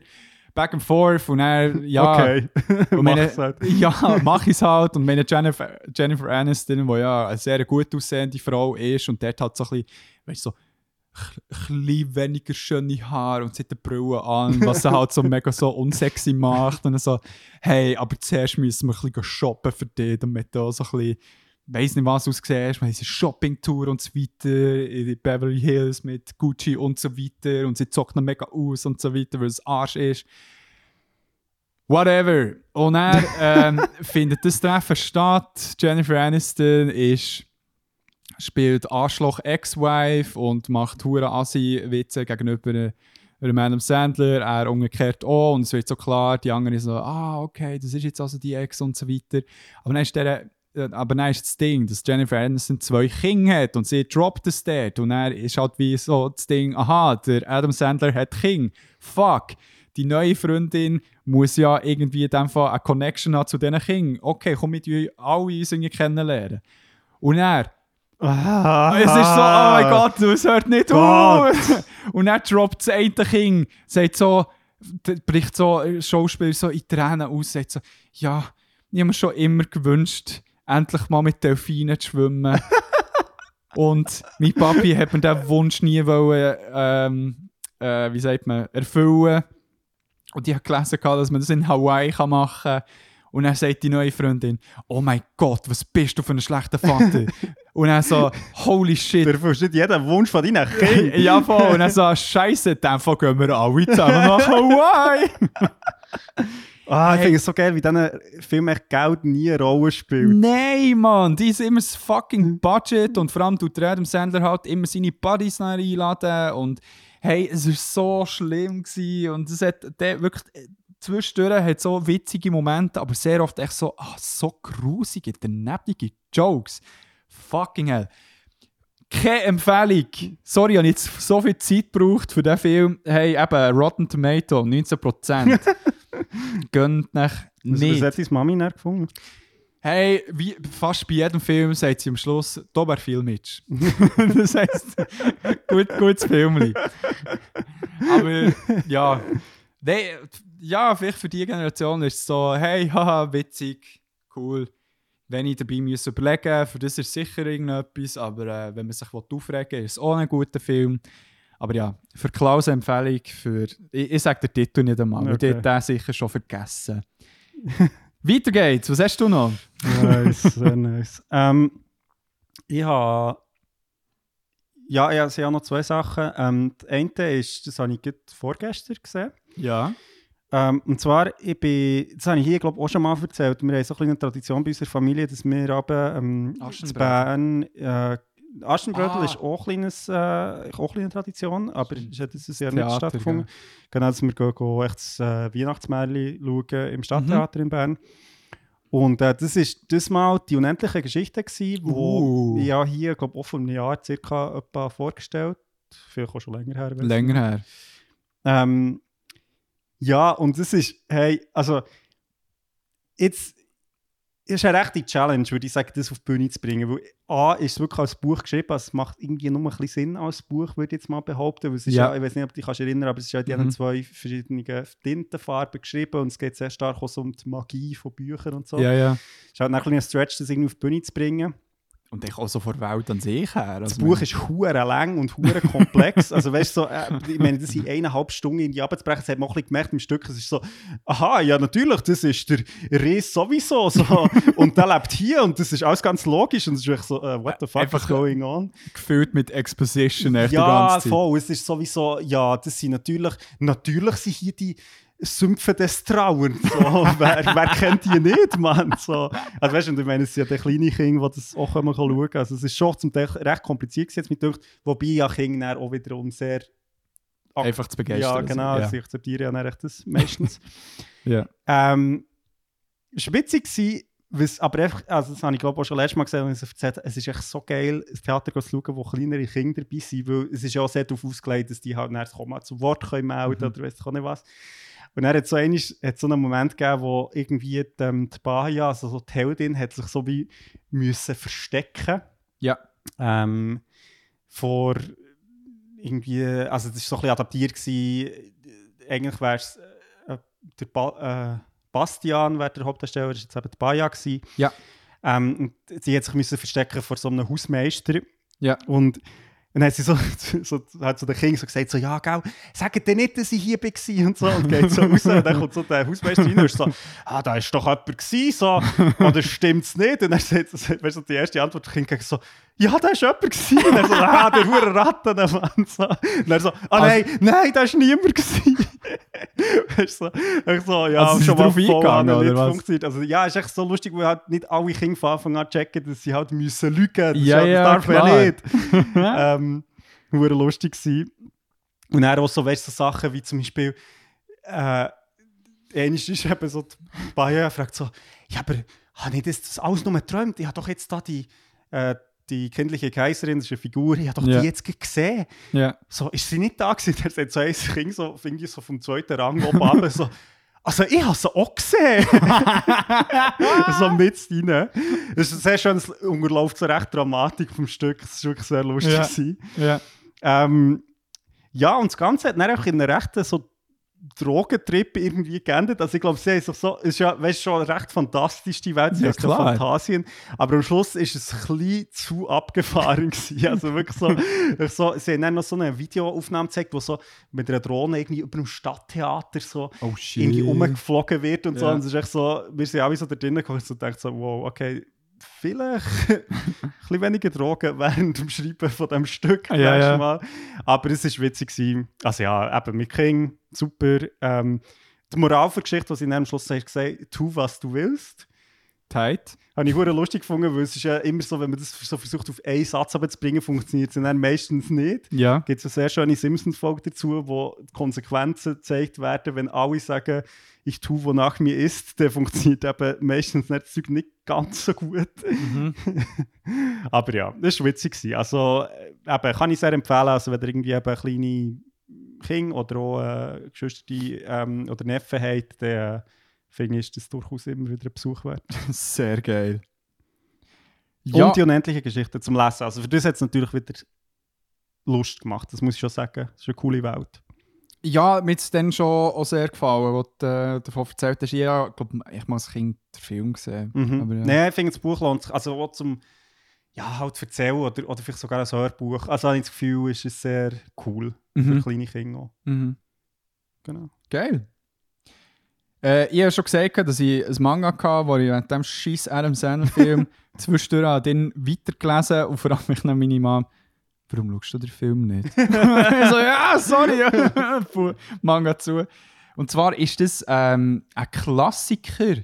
A: Back and forth. Und er, ja.
B: Okay.
A: Und
B: Mach
A: meine,
B: es halt.
A: Ja, mach ich es halt. Und meine Jennifer, Jennifer Aniston, die ja eine sehr gut aussehende Frau ist und dort hat so ein bisschen, weißt du, so, ein weniger schöne Haare und sie hat eine Brille an, was sie halt so mega so unsexy macht. Und dann so, hey, aber zuerst müssen wir ein bisschen shoppen für dich, damit du auch so ein bisschen, weiss nicht was aussehst, wir haben eine Shopping-Tour und so weiter, in die Beverly Hills mit Gucci und so weiter und sie zockt noch mega aus und so weiter, weil es Arsch ist. Whatever. Und er ähm, findet das Treffen statt. Jennifer Aniston ist, spielt Arschloch Ex-Wife und macht hure Assi-Witze gegenüber einem Adam Sandler. Er umgekehrt auch und es wird so klar, die anderen so, ah, okay, das ist jetzt also die Ex und so weiter. Aber dann ist der aber dann ist das Ding, dass Jennifer Aniston zwei Kinder hat und sie droppt es dort. Und er ist halt wie so das Ding, aha, der Adam Sandler hat Kinder. Fuck. Die neue Freundin muss ja irgendwie in dem Fall eine Connection haben zu diesen Kindern. Okay, komm mit euch alle uns kennenlernen. Und er,
B: Ah,
A: es ist so, oh mein Gott, es hört nicht auf. Und er droppt das eine Kind, sagt so, bricht so Schauspieler so in Tränen aus, sagt so, ja, ich habe mir schon immer gewünscht, endlich mal mit Delfinen zu schwimmen. Und mein Papi hat mir diesen Wunsch nie wollen, ähm, äh, wie sagt man, erfüllen. Und ich habe gelesen, dass man das in Hawaii machen kann. Und dann sagt die neue Freundin, oh mein Gott, was bist du für ein schlechter Vater? Und dann so, holy shit.
B: Du erfüllst nicht jeden Wunsch von deinen Kindern.
A: ja, voll. Und dann so, Scheiße, dann gehen wir alle zusammen nach Hawaii.
B: Ah, ich
A: Hey.
B: finde es so geil, wie diesen Film echt Geld nie eine Rolle spielt.
A: Nein, Mann, die ist immer das fucking Budget und vor allem tut der Adam Sandler halt immer seine Buddies nachher einladen und hey, es war so schlimm gewesen und es hat der wirklich zwischendurch hat so witzige Momente, aber sehr oft echt so, ah, so grusige, danebige Jokes. Fucking hell. Keine Empfehlung. Sorry, ich habe jetzt so viel Zeit gebraucht für diesen Film. Hey, eben, Rotten Tomato, 19%. Gönnt nach nicht.
B: was hat deine Mami dann gefunden?
A: Hey, wie fast bei jedem Film sagt sie am Schluss, da wäre viel Mitch. das heisst, gut, gutes Film. Aber ja, nee, ja, vielleicht für die Generation ist es so, hey, haha, witzig, cool. Wenn ich dabei muss überlegen, für das ist sicher irgendetwas, aber äh, wenn man sich aufregen will, ist es auch ein guter Film. Aber ja, für Klaus Empfehlung für, ich, ich sage den Titel nicht einmal,
B: Okay.
A: okay. den sicher schon vergessen. Weiter geht's, was hast du noch?
B: Nice, sehr nice. Ähm, ich habe. Ja, ich habe ich noch zwei Sachen. Ähm, das eine ist, das habe ich vorgestern gesehen.
A: Ja.
B: Ähm, und zwar, ich bin, das habe ich hier glaube ich, auch schon mal erzählt. Wir haben so eine Tradition bei unserer Familie, dass wir aber ähm, in. Bern. Äh, Aschenbrödel
A: Ah.
B: ist auch, ein kleines, äh, auch eine kleine Tradition, aber es hat Jahr
A: Theater,
B: nicht stattgefunden. Genau, dass wir gehen, gehen echt das äh, Weihnachtsmärchen schauen im Stadttheater in Bern. Und äh, das ist das mal die unendliche Geschichte gewesen, wo
A: Uh.
B: ich ja hier, glaube auch vor einem Jahr circa etwa vorgestellt. Vielleicht auch schon länger her.
A: Länger her.
B: Ähm, ja, und das ist, hey, also, jetzt ist eine rechte Challenge, würde ich sagen, das auf die Bühne zu bringen. Weil A ist es wirklich als Buch geschrieben, also es macht irgendwie nur ein bisschen Sinn als Buch, würde ich jetzt mal behaupten. Weil es ist
A: Ja.
B: ja. ich weiß nicht, ob du dich erinnern aber es ist ja in
A: Mhm.
B: zwei verschiedenen Tintenfarben geschrieben und es geht sehr stark auch so um die Magie von Büchern und so.
A: Ja, ja.
B: Es ist halt ein bisschen ein Stretch, das irgendwie auf die Bühne zu bringen.
A: Und ich auch so vor der Welt an sich her.
B: Das
A: Also,
B: Buch ist hure lang und hure komplex. also weißt du, so, äh, ich meine, das in eineinhalb Stunden in die abzubrechen, das hat man auch gemerkt im Stück. Es ist so, aha, ja natürlich, das ist der Riss sowieso. So. und der lebt hier und das ist alles ganz logisch. Und es ist wirklich so, äh, what the fuck
A: Einfach-
B: is going on?
A: gefüllt mit Exposition echt die
B: Ja,
A: ganze Zeit.
B: voll. Es ist sowieso, ja, das sind natürlich, natürlich sind hier die Sümpfe des Trauerns. So. wer, wer kennt die nicht, Mann? So. Also weißt du, ich meine, es sind ja die kleinen Kinder, die das auch immer schauen können. Also es ist schon zum Teil recht kompliziert jetzt mit durch, wobei ja Kinder auch wiederum sehr...
A: Einfach zu begeistern.
B: Ja, genau,
A: Ja.
B: sie akzeptieren ja dann echt das meistens.
A: Ja.
B: Ähm, es war witzig, was, aber einfach, also das habe ich glaube auch schon letztes Mal gesehen, wenn ich es erzählt habe, es ist echt so geil, das Theater zu schauen, wo kleinere Kinder dabei sind, weil es ist ja auch sehr darauf ausgelegt, dass die halt nachher auch mal zu Wort können melden
A: Mhm.
B: oder weiss ich auch nicht was. Und dann hat so, einmal, hat so einen Moment gegeben, wo irgendwie die, ähm, die Bahia, also so die Heldin, hat sich so wie müssen verstecken
A: Ja.
B: ähm, vor irgendwie, also das war so ein bisschen adaptiert gewesen, eigentlich wäre es äh, der ba äh, Bastian wäre der Hauptdarsteller, das war jetzt eben die Baja gewesen.
A: Ja.
B: Ähm, und sie hat sich müssen verstecken vor so einem Hausmeister.
A: Ja.
B: Und dann hat sie so, so, hat so der King so gesagt, so, ja, gell, sagt dir nicht, dass ich hier war und so. Und geht so raus und dann kommt so der Hausmeister rein und ist so, ah, da ist doch jemand gewesen, so, oder stimmt's nicht? Und dann sagt weißt du, die erste Antwort, der Kind sagt so, ja, da ist jemand gewesen. Und er so, ah, der hure Ratten, der Mann. So. Und er so, ah,
A: Also-
B: nein, nein, da ist niemand weißt du, so, ich so, ja,
A: Also
B: schon mal
A: eingegangen,
B: an,
A: oder was?
B: funktioniert. Also ja, ist echt so lustig, weil halt nicht alle Kinder von Anfang an checken, dass sie halt müssen lügen. Das, ist
A: Ja,
B: das
A: ja,
B: darf man
A: klar.
B: ja nicht. ähm, hure lustig gewesen. Und dann auch so, weißt, so Sachen wie zum Beispiel, äh, ähnlich ist eben so, die Bayer fragt so, ja, aber habe ich das, das alles nur geträumt? Ich habe doch jetzt da die, äh, die kindliche Kaiserin, das ist eine Figur, ich habe doch
A: Ja.
B: die jetzt gesehen.
A: Ja.
B: So, ist sie nicht da gewesen? Der sagt so ein Kind, so, finde ich, so vom zweiten Rang oben runter, so, also ich habe sie auch gesehen. so mit rein. Das ist sehr schön, es unterläuft so recht Dramatik vom Stück. Es war wirklich sehr lustig.
A: Ja.
B: gewesen.
A: Ja.
B: Ähm, ja, und das Ganze hat dann auch in einer rechten so Drogentrip irgendwie geendet. Also ich glaube, sie sich so, es ist ja weißt, schon recht fantastisch, die Welt, sie
A: Ja, klar.
B: Fantasien, aber am Schluss ist es ein bisschen zu abgefahren gewesen. Also wirklich so, so sie haben dann noch so eine Videoaufnahme gezeigt, wo so mit einer Drohne irgendwie über dem Stadttheater so
A: Oh
B: irgendwie rumgeflogen wird und so.
A: Ja.
B: Und es ist echt so, wir sind alle so da drinnen gekommen und so gedacht so, wow, okay, vielleicht ein bisschen weniger Drogen während dem Schreiben von dem Stück
A: Ja, ja.
B: Mal. Aber es war witzig. Gewesen. Also ja, eben mit King, super. Ähm, die Moral der Geschichte, die sie am Schluss sagt, gesagt tu, was du willst.
A: Tight.
B: Habe ich lustig gefunden, weil es ist ja immer so, wenn man das so versucht, auf einen Satz zu bringen, funktioniert es dann meistens nicht.
A: Ja.
B: gibt es eine sehr schöne Simpsons-Folge dazu, wo die Konsequenzen gezeigt werden, wenn alle sagen, ich tue, wonach mir ist, dann funktioniert eben meistens nicht, das Zeug nicht ganz so gut.
A: Mhm.
B: Aber ja, das war witzig. Also, äh, eben, kann ich sehr empfehlen, also wenn ihr irgendwie eben kleine Kinder oder auch äh, Geschwister ähm, oder Neffen habt, dann äh, finde ich, ist das durchaus immer wieder ein Besuch wert.
A: Sehr geil. Ja,
B: Und die unendliche Geschichte zum Lesen. Also für das hat es natürlich wieder Lust gemacht, das muss ich schon sagen. Das ist eine coole Welt.
A: ja mir hat es dann schon auch sehr gefallen, was du äh, davon erzählt hast. Ja, ich glaube, ich mal als Kind den Film gesehen.
B: Mhm.
A: Aber, ja.
B: Nein, ich finde das Buch lohnt sich. Also auch zum ja, halt erzählen oder, oder vielleicht sogar ein Hörbuch. Also habe ich das Gefühl, ist es sehr cool für
A: Mhm.
B: kleine Kinder.
A: Mhm.
B: Genau.
A: Geil. Äh, ich habe schon gesagt, dass ich ein Manga hatte, wo ich während dem scheiß Adam Sandler-Film zwischendurch habe den weitergelesen und vor allem mich dann meine Mom, warum schaust du den Film nicht? ich so, ja, sorry, Manga zu. Und zwar ist das ähm, ein Klassiker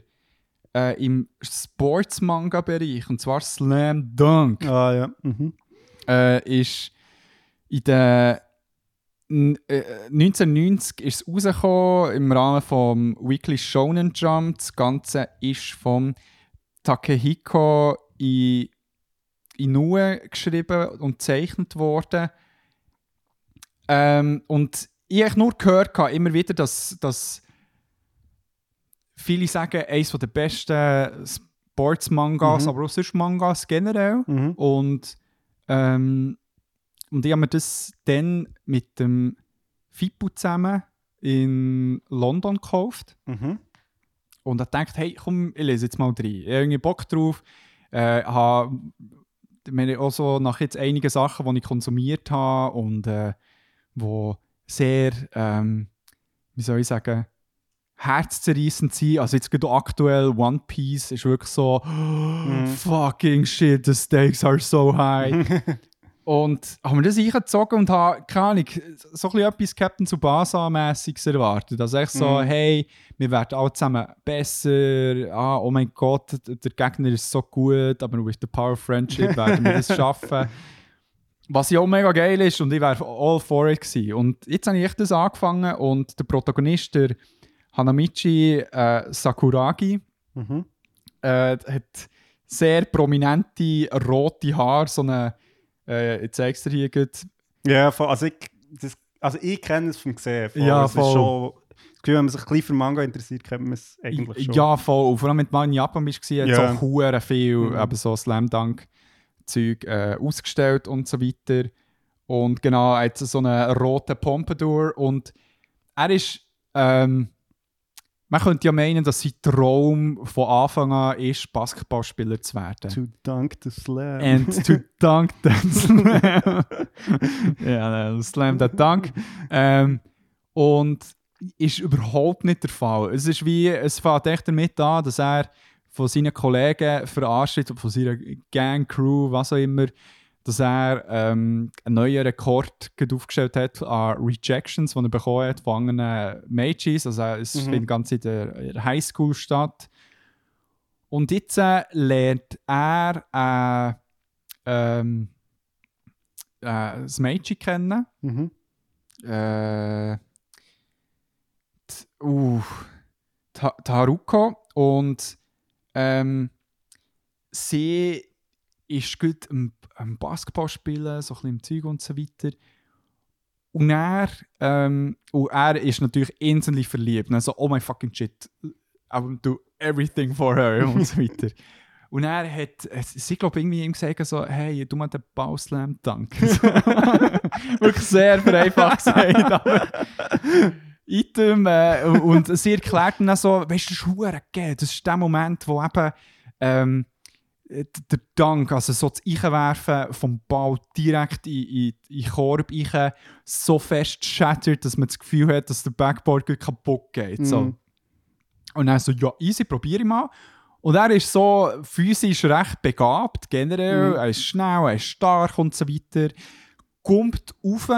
A: äh, im Sports-Manga-Bereich, und zwar Slam Dunk
B: Ah ja. Mhm.
A: äh, ist in den n- äh, 1990 ist es rausgekommen im Rahmen vom Weekly Shonen Jump. Das Ganze ist vom Takehiko I- Inoue geschrieben und gezeichnet worden. Ähm, und ich habe nur gehört, immer wieder, dass, dass viele sagen, eines der besten Sports-Mangas,
B: Mhm.
A: aber auch sonst Mangas generell.
B: Mhm.
A: Und, ähm, und ich habe mir das dann mit dem Fippo zusammen in London gekauft.
B: Mhm.
A: Und ich dachte, hey, komm, ich lese jetzt mal rein. Ich habe irgendwie Bock drauf. Äh, habe mir auch so nach jetzt einigen Sachen, die ich konsumiert habe und äh, wo sehr, ähm, wie soll ich sagen, herzzerreißend sind. Also jetzt gerade aktuell One Piece ist wirklich so fucking shit, the stakes are so high. Und haben wir das eingezogen und haben, keine Ahnung, so ein bisschen etwas Captain Tsubasa-mässiges erwartet. Also echt so,
B: Mhm.
A: hey, wir werden alle zusammen besser. Ah, oh mein Gott, der Gegner ist so gut, aber with the power of friendship werden wir das schaffen. Was ja auch mega geil ist und ich wäre all for it gewesen. Und jetzt habe ich das angefangen und der Protagonist, der Hanamichi äh, Sakuragi,
B: Mhm.
A: äh, hat sehr prominente rote Haare, so eine, äh, ich zeig's dir hier gut.
B: Ja, voll. Also ich, das, also ich kenne es vom Gesehen. Voll.
A: Ja,
B: Es ist
A: voll.
B: schon, das Gefühl, wenn man sich ein bisschen für Manga interessiert, kennt man es eigentlich schon.
A: Ja, voll. Und Vor allem, wenn mal in Japan bist, hat es
B: Ja.
A: auch hure viel
B: Mhm.
A: eben so Slam Dunk Zeug äh, ausgestellt und so weiter. Und genau, er hat so einen roten Pompadour und er ist, ähm, man könnte ja meinen, dass sein Traum von Anfang an ist, Basketballspieler zu werden.
B: To dunk the slam.
A: And to dunk that slam. ja, slam that dunk. Ähm, und ist überhaupt nicht der Fall. Es ist wie, es fängt echt damit an, dass er von seinen Kollegen verarscht wird, von seiner Gang, Crew, was auch immer, dass er ähm, einen neuen Rekord aufgestellt hat an Rejections, die er bekommen hat von anderen Mädchen. Also es
B: Mhm.
A: findet ganz in der, in der Highschool statt. Und jetzt äh, lernt er äh, ähm, äh, das Mädchen kennen.
B: Mhm.
A: Äh, uh, Ta- Taruko. Und ähm, sie ist gut am, am Basketball spielen, so ein bisschen im Zeug und so weiter. Und er, ähm, und er ist natürlich instantly verliebt. Also, oh my fucking shit, I will do everything for her und so weiter. Und er hat, sie glaube irgendwie ihm gesagt, so, hey, du mal den Bauslam Dank. Wirklich sehr vereinfacht gesagt, aber Item. Äh, und sie erklärt dann so, weißt du, das ist geil. Das ist der Moment, wo eben ähm, der Dank, also so das Einwerfen vom Ball direkt in, in, in den Korb rein, so fest shattert, dass man das Gefühl hat, dass der Backboard kaputt geht. So.
B: Mhm.
A: Und dann so, ja, easy, probiere ich mal. Und er ist so physisch recht begabt, generell.
B: Mhm.
A: Er ist schnell, er ist stark und so weiter. Kommt rauf,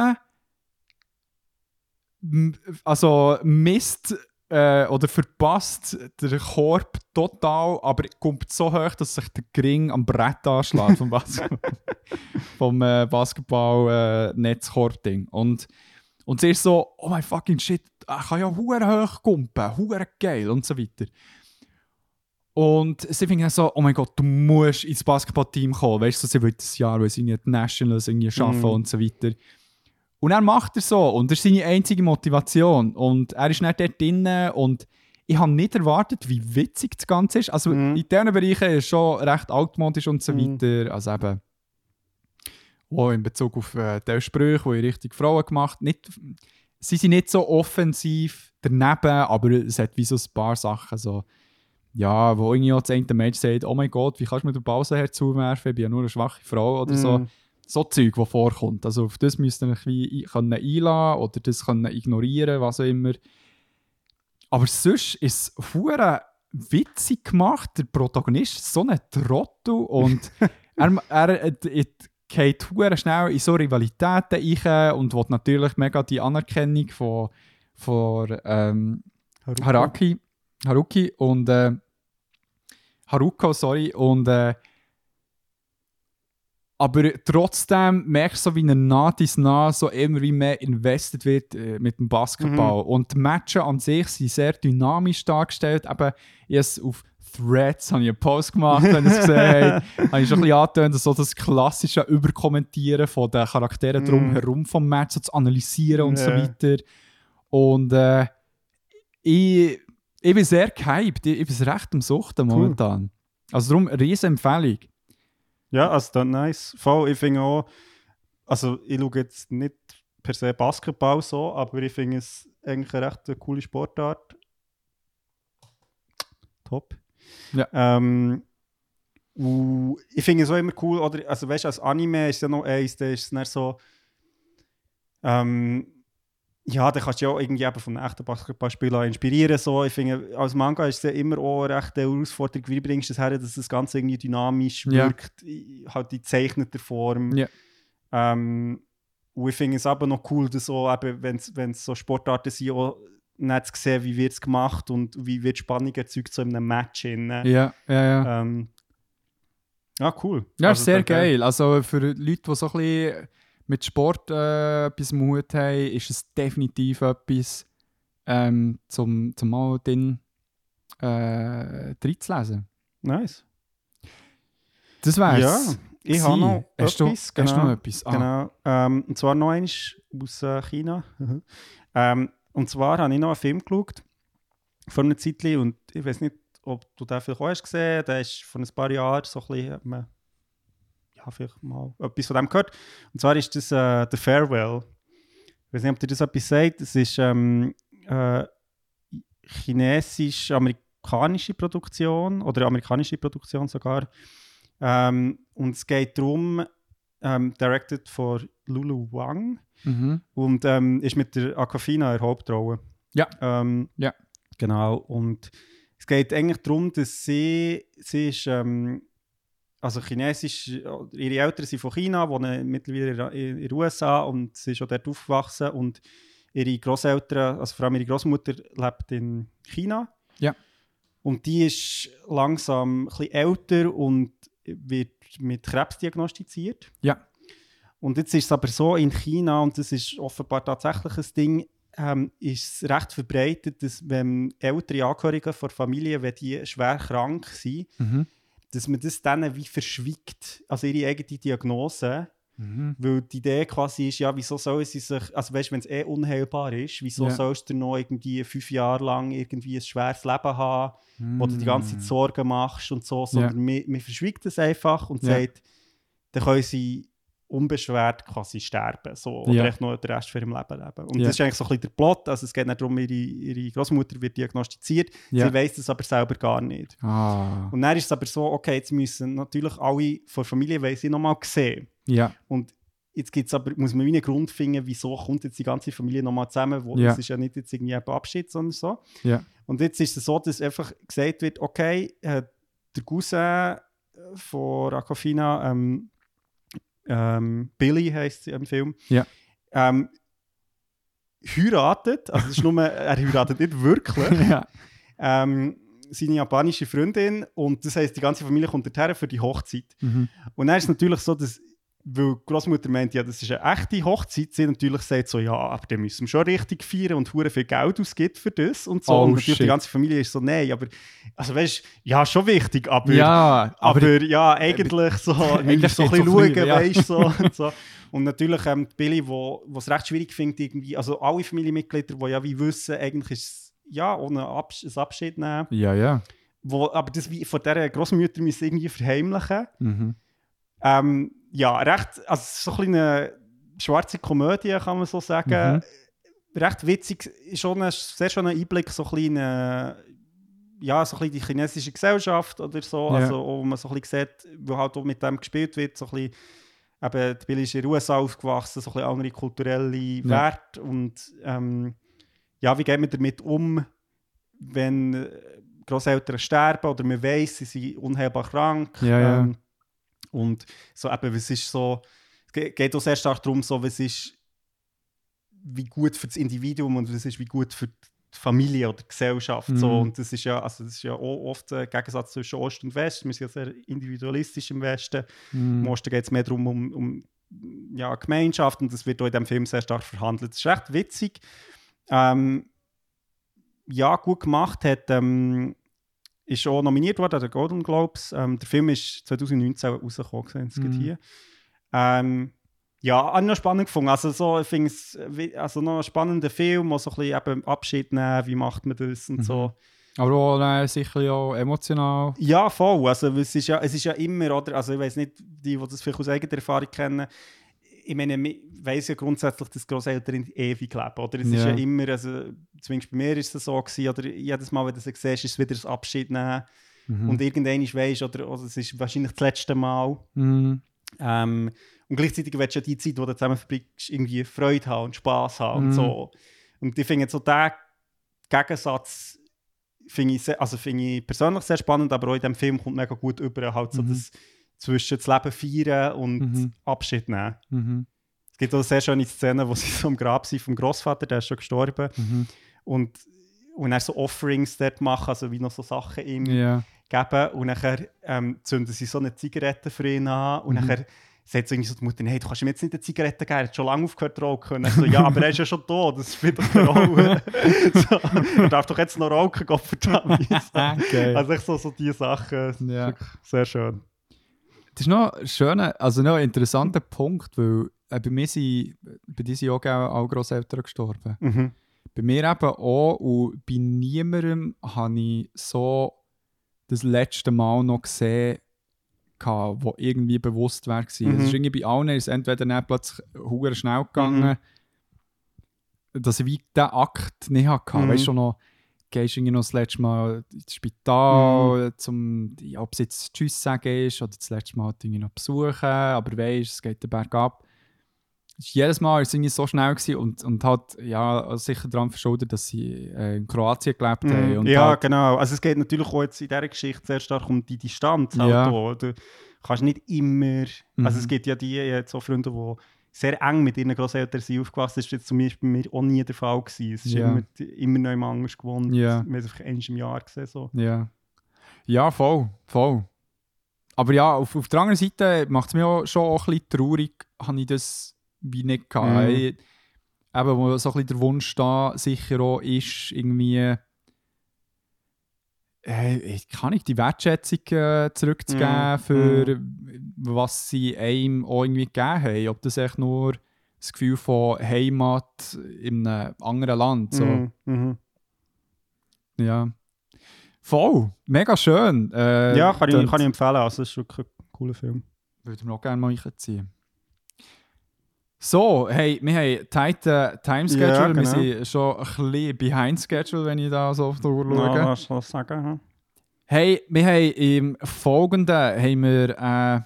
A: m- also misst äh, oder verpasst den Korb total, aber kommt so hoch, dass sich der Gring am Brett anschlägt vom Basketball. vom äh, Basketball-Netzkorb-Ding. und, und sie ist so, oh my fucking shit, er kann ja hure hoch kumpen, hure geil und so weiter. Und sie finden dann so, oh mein Gott, du musst ins Basketballteam kommen. Weißt du, sie will das Jahr, weil sie nicht Nationals irgendwie schaffen
B: Mhm.
A: und so weiter. Und er macht er so. Und das ist seine einzige Motivation. Und er ist nicht dort drinnen und ich habe nicht erwartet, wie witzig das Ganze ist. Also
B: Mhm.
A: in diesen Bereichen ist es schon recht altmodisch und so
B: Mhm.
A: weiter. Also eben auch in Bezug auf äh, die Sprüche, die in Richtung Frauen gemacht nicht, Sie sind nicht so offensiv daneben, aber es hat wie so ein paar Sachen so ja, wo irgendwie auch das Mensch sagt, oh mein Gott, wie kannst du mir den Ball so herzuwerfen, ich bin ja nur eine schwache Frau oder so. So Zeug, das vorkommt. Also auf das müsst ihr euch wie ein- einlassen oder das können ignorieren, was auch immer. Aber sonst ist es hure witzig gemacht. Der Protagonist ist so ein Trottel und er, er, er geht hure schnell in so Rivalitäten rein und will natürlich mega die Anerkennung von, von ähm,
B: Haruko.
A: Haraki, Haruki und äh, Haruko, sorry, und äh, aber trotzdem merkst du so, wie er nah dies nah so immer wie mehr invested wird äh, mit dem Basketball. Und die Matches an sich sind sehr dynamisch dargestellt. Eben, es auf Threads habe ich einen Post gemacht, wenn ihr es gesehen habt. habe ich schon ein bisschen angetönt, so das klassische Überkommentieren von den Charakteren
B: Mhm.
A: drumherum vom Match, so zu analysieren und so
B: Ja.
A: weiter. Und äh, ich, ich bin sehr gehypt. Ich, ich bin recht am Suchten momentan. Also darum, riesen Empfehlung.
B: Ja, also dann nice. Voll, ich finde auch, also ich schaue jetzt nicht per se Basketball so, aber ich finde es eigentlich eine recht coole Sportart. Top.
A: Ja.
B: Ähm, und ich finde es auch immer cool, oder, also weißt du, als Anime ist ja noch eins, da ist es dann so, ähm, ja, da kannst du ja auch irgendwie eben von einem echten Basketballspieler inspirieren. So. Ich finde, als Manga ist es ja immer auch eine rechte Herausforderung, wie bringst du es her, dass das Ganze irgendwie dynamisch
A: Ja.
B: wirkt, halt in gezeichneter Form.
A: Ja.
B: Ähm, und ich finde es aber noch cool, dass so, wenn es so Sportarten sind, auch nicht zu sehen, wie wird es gemacht und wie wird Spannung erzeugt so in einem Match. In,
A: Ja, ja, ja.
B: ähm, ja, cool.
A: Ja,
B: Also,
A: ist sehr
B: äh,
A: geil. Also für Leute, die so ein bisschen mit Sport äh, etwas im Hut haben, ist es definitiv etwas, ähm, zum, zum mal drin äh, reinzulesen.
B: Nice.
A: Das wär's.
B: Ja, ich habe noch
A: hast du,
B: etwas.
A: Hast noch etwas? Ah,
B: Genau. Ähm, und zwar noch eins aus äh, China. ähm, und zwar habe ich noch einen Film geschaut. Vor einer Zeit. Und ich weiß nicht, ob du den vielleicht auch hast gesehen Der ist vor ein paar Jahren so ein bisschen. Ja, vielleicht mal etwas von dem gehört. Und zwar ist das äh, The Farewell. Ich weiß nicht, ob dir das etwas sagt. Es ist ähm, äh, chinesisch-amerikanische Produktion oder amerikanische Produktion sogar. Ähm, und es geht darum, ähm, directed von Lulu Wang
A: Mhm.
B: und ähm, ist mit der Aquafina in Hauptrolle.
A: Ja.
B: Ähm,
A: Ja.
B: Genau. Und es geht eigentlich darum, dass sie, sie ist, ähm, also chinesisch, ihre Eltern sind von China, wohnen mittlerweile in den USA und sie ist auch dort aufgewachsen und ihre Großeltern, also vor allem ihre Großmutter, lebt in China.
A: Ja.
B: Und die ist langsam ein bisschen älter und wird mit Krebs diagnostiziert.
A: Ja.
B: Und jetzt ist es aber so in China, und das ist offenbar tatsächlich ein Ding, ähm, ist es recht verbreitet, dass wenn ältere Angehörige der Familie, wenn die schwer krank sind,
A: Mhm.
B: Dass man das denen wie verschwiegt, also ihre eigene Diagnose.
A: Mhm.
B: Weil die Idee quasi ist, ja, wieso sollen sie sich, also weißt du, wenn es eh unheilbar ist, wieso
A: Ja.
B: sollst du noch irgendwie fünf Jahre lang irgendwie ein schweres Leben haben, wo du die ganze. Zeit Sorgen machst und so, sondern man, man verschwiegt das einfach und
A: Ja.
B: sagt, dann können sie unbeschwert quasi sterben. So, oder
A: Ja.
B: echt noch den Rest von ihrem Leben leben. Und
A: Ja.
B: das ist eigentlich so ein bisschen der Plot. Also es geht nicht darum, ihre, ihre Großmutter wird diagnostiziert.
A: Ja.
B: Sie weiß das aber selber gar nicht.
A: Ah.
B: Und dann ist es aber so, okay, jetzt müssen natürlich alle von der Familie weiss ich nochmal sehen.
A: Ja.
B: Und jetzt gibt's aber, muss man einen Grund finden, wieso kommt jetzt die ganze Familie nochmal zusammen. Wo,
A: Ja.
B: Das ist ja nicht jetzt irgendwie ein Abschied, sondern so.
A: Ja.
B: Und jetzt ist es so, dass einfach gesagt wird, okay, äh, der Cousin von Aquafina, ähm, ähm, Billy heißt sie im Film,
A: Ja.
B: ähm, heiratet, also ist nur, er heiratet nicht wirklich,
A: ja.
B: ähm, seine japanische Freundin und das heisst, die ganze Familie kommt dorthin für die Hochzeit.
A: Mhm.
B: Und dann ist es natürlich so, dass, weil die Großmutter meint, ja, das ist eine echte Hochzeit, sie natürlich sagt so, ja, aber dann müssen wir schon richtig feiern und hure viel Geld ausgibt für das und so.
A: Oh,
B: und natürlich
A: shit.
B: die ganze Familie ist so, nein, aber, also weißt du, ja, schon wichtig, aber,
A: Ja,
B: aber,
A: aber,
B: ja, eigentlich so,
A: Eigentlich
B: so ein bisschen schauen,
A: ja.
B: weißt du, so, und so. Und natürlich ähm, die Billy, wo es recht schwierig findet, irgendwie, also alle Familienmitglieder, die ja wie wissen, eigentlich ist es, ja, ohne Abs ein Abschied nehmen,
A: ja, ja.
B: wo, aber das wie von dieser Großmutter müssen irgendwie verheimlichen.
A: Mhm.
B: Ähm, ja, recht, also so ein eine schwarze Komödie, kann man so sagen.
A: Mhm.
B: Recht witzig, schon ein, sehr schon ein Einblick, so ein bisschen, ja, so ein die chinesische Gesellschaft oder so,
A: Ja.
B: also wo man so ein bisschen sieht, wo halt auch mit dem gespielt wird, so ein bisschen, eben, die Billy ist in den USA aufgewachsen, so ein bisschen andere kulturelle Werte und ähm, ja, wie geht man damit um, wenn Großeltern sterben oder man weiß, sie sind unheilbar krank.
A: Ja, ja.
B: Ähm, und so eben, was ist so, es ge- geht auch sehr stark darum, so, was ist wie gut für das Individuum und was ist wie gut für die Familie oder die Gesellschaft. So.
A: Mhm.
B: Und das ist ja, also das ist ja auch oft ein Gegensatz zwischen Ost und West. Wir sind ja sehr individualistisch im Westen. Im
A: Mhm.
B: Osten geht es mehr darum, um, um ja, Gemeinschaft und das wird auch in diesem Film sehr stark verhandelt. Das ist recht witzig. Ähm, ja, gut gemacht. Hat, ähm, ist auch nominiert worden an den Golden Globes. Ähm, der Film ist 2019 rausgekommen, es
A: Mhm.
B: hier. Ähm, ja, ich noch spannend gefunden. Also, so, ich finde es also noch ein spannender Film, auch so ein bisschen eben Abschied nehmen, wie macht man das und
A: Mhm.
B: so.
A: Aber auch äh, sicher ja emotional.
B: Ja, voll. Also, es, ist ja, es ist ja immer, oder? Also, ich weiß nicht, die, die das vielleicht aus eigener Erfahrung kennen, ich meine, ich weiss ja grundsätzlich, dass Großeltern ewig leben, oder? Es ist
A: Ja.
B: ja immer, also, zumindest bei mir ist es so gewesen, oder jedes Mal, wenn du sie siehst, ist es wieder das Abschied nehmen.
A: Mhm.
B: Und irgendwann weisst oder, oder es ist wahrscheinlich das letzte Mal.
A: Mhm.
B: Ähm, und gleichzeitig willst du ja die Zeit, die du zusammen verbringst, irgendwie Freude haben und Spass haben
A: Mhm.
B: und so. Und ich finde so den Gegensatz finde ich, sehr- also finde ich persönlich sehr spannend, aber auch in diesem Film kommt mega gut über, halt so
A: Mhm.
B: das zwischen das Leben feiern und
A: Mhm.
B: Abschied nehmen.
A: Mhm.
B: Es gibt auch sehr schöne Szene, wo sie so am Grab sind vom Großvater, der ist schon gestorben.
A: Mhm.
B: Und, und er so Offerings dort machen, also wie noch so Sachen ihm
A: Ja.
B: geben. Und nachher ähm, zünden sie so eine Zigarette für ihn an. Und
A: Mhm.
B: nachher sagt so irgendwie so die Mutter, hey, du kannst ihm jetzt nicht eine Zigarette geben, er hat schon lange aufgehört zu rauchen. Und er so, ja, aber er ist ja schon tot, das spielt doch keine Rolle. so, er darf doch jetzt noch rauchen, Gott verdammt.
A: Geil.
B: Also echt so, so diese Sachen,
A: Ja.
B: sehr schön.
A: Das ist noch ein schöner, also noch ein interessanter Punkt, weil äh, bei mir sind, bei dir sind auch alle Grosseltern gestorben.
B: Mhm.
A: Bei mir eben auch und bei niemandem habe ich so das letzte Mal noch gesehen, gehabt, wo irgendwie bewusst war. Mhm.
B: Mhm.
A: Es ist irgendwie bei allen ist entweder dann plötzlich hure schnell gegangen, dass ich wie diesen Akt nicht hatte.
B: Mhm.
A: Weißt du noch, gehst du irgendwie noch das letzte Mal ins Spital, zum, ja, ob es jetzt Tschüss sagen ist oder das letzte Mal irgendwie noch besuchen, aber weißt, es geht den Berg ab. Jedes Mal war es irgendwie so schnell gewesen und, und hat ja also sicher daran verschuldet, dass sie äh, in Kroatien gelebt haben.
B: Mhm.
A: Und
B: Ja,
A: halt,
B: genau. Also es geht natürlich auch jetzt in dieser Geschichte sehr stark um die Distanz. Halt
A: Ja.
B: auch. Du kannst nicht immer...
A: Mhm.
B: Also es gibt ja die jetzt so Freunde, die sehr eng mit ihren Großeltern sind aufgewachsen. Das war jetzt zum Beispiel bei mir auch nie der Fall. Gewesen. Es ist
A: Ja.
B: immer, immer noch im anders gewohnt.
A: Ja.
B: Wir haben es einfach einmal im Jahr gesehen. So.
A: Ja. Ja, voll, voll. Aber ja, auf, auf der anderen Seite macht es mich auch schon auch ein bisschen traurig, habe ich das wie nicht gehabt.
B: Mhm.
A: Ich, eben, wo so ein bisschen der Wunsch da sicher auch ist, irgendwie äh, ich kann nicht die Wertschätzung äh, zurückzugeben
B: Mhm.
A: für was sie einem auch irgendwie gegeben haben. Ob das echt nur das Gefühl von Heimat in einem anderen Land. So.
B: Mhm. Mhm.
A: Ja. Voll, mega schön. Äh,
B: Ja, kann ich, kann ich empfehlen. Also es ist wirklich ein cooler Film.
A: Würde mir auch gerne mal reinziehen. So, hey, wir haben tighten Timeschedule.
B: Ja,
A: Wir
B: genau.
A: sind schon ein bisschen behind schedule, wenn ich da so auf die Uhr schaue.
B: Ja, ich sagen? hm?
A: Hey, wir haben im Folgenden haben wir äh,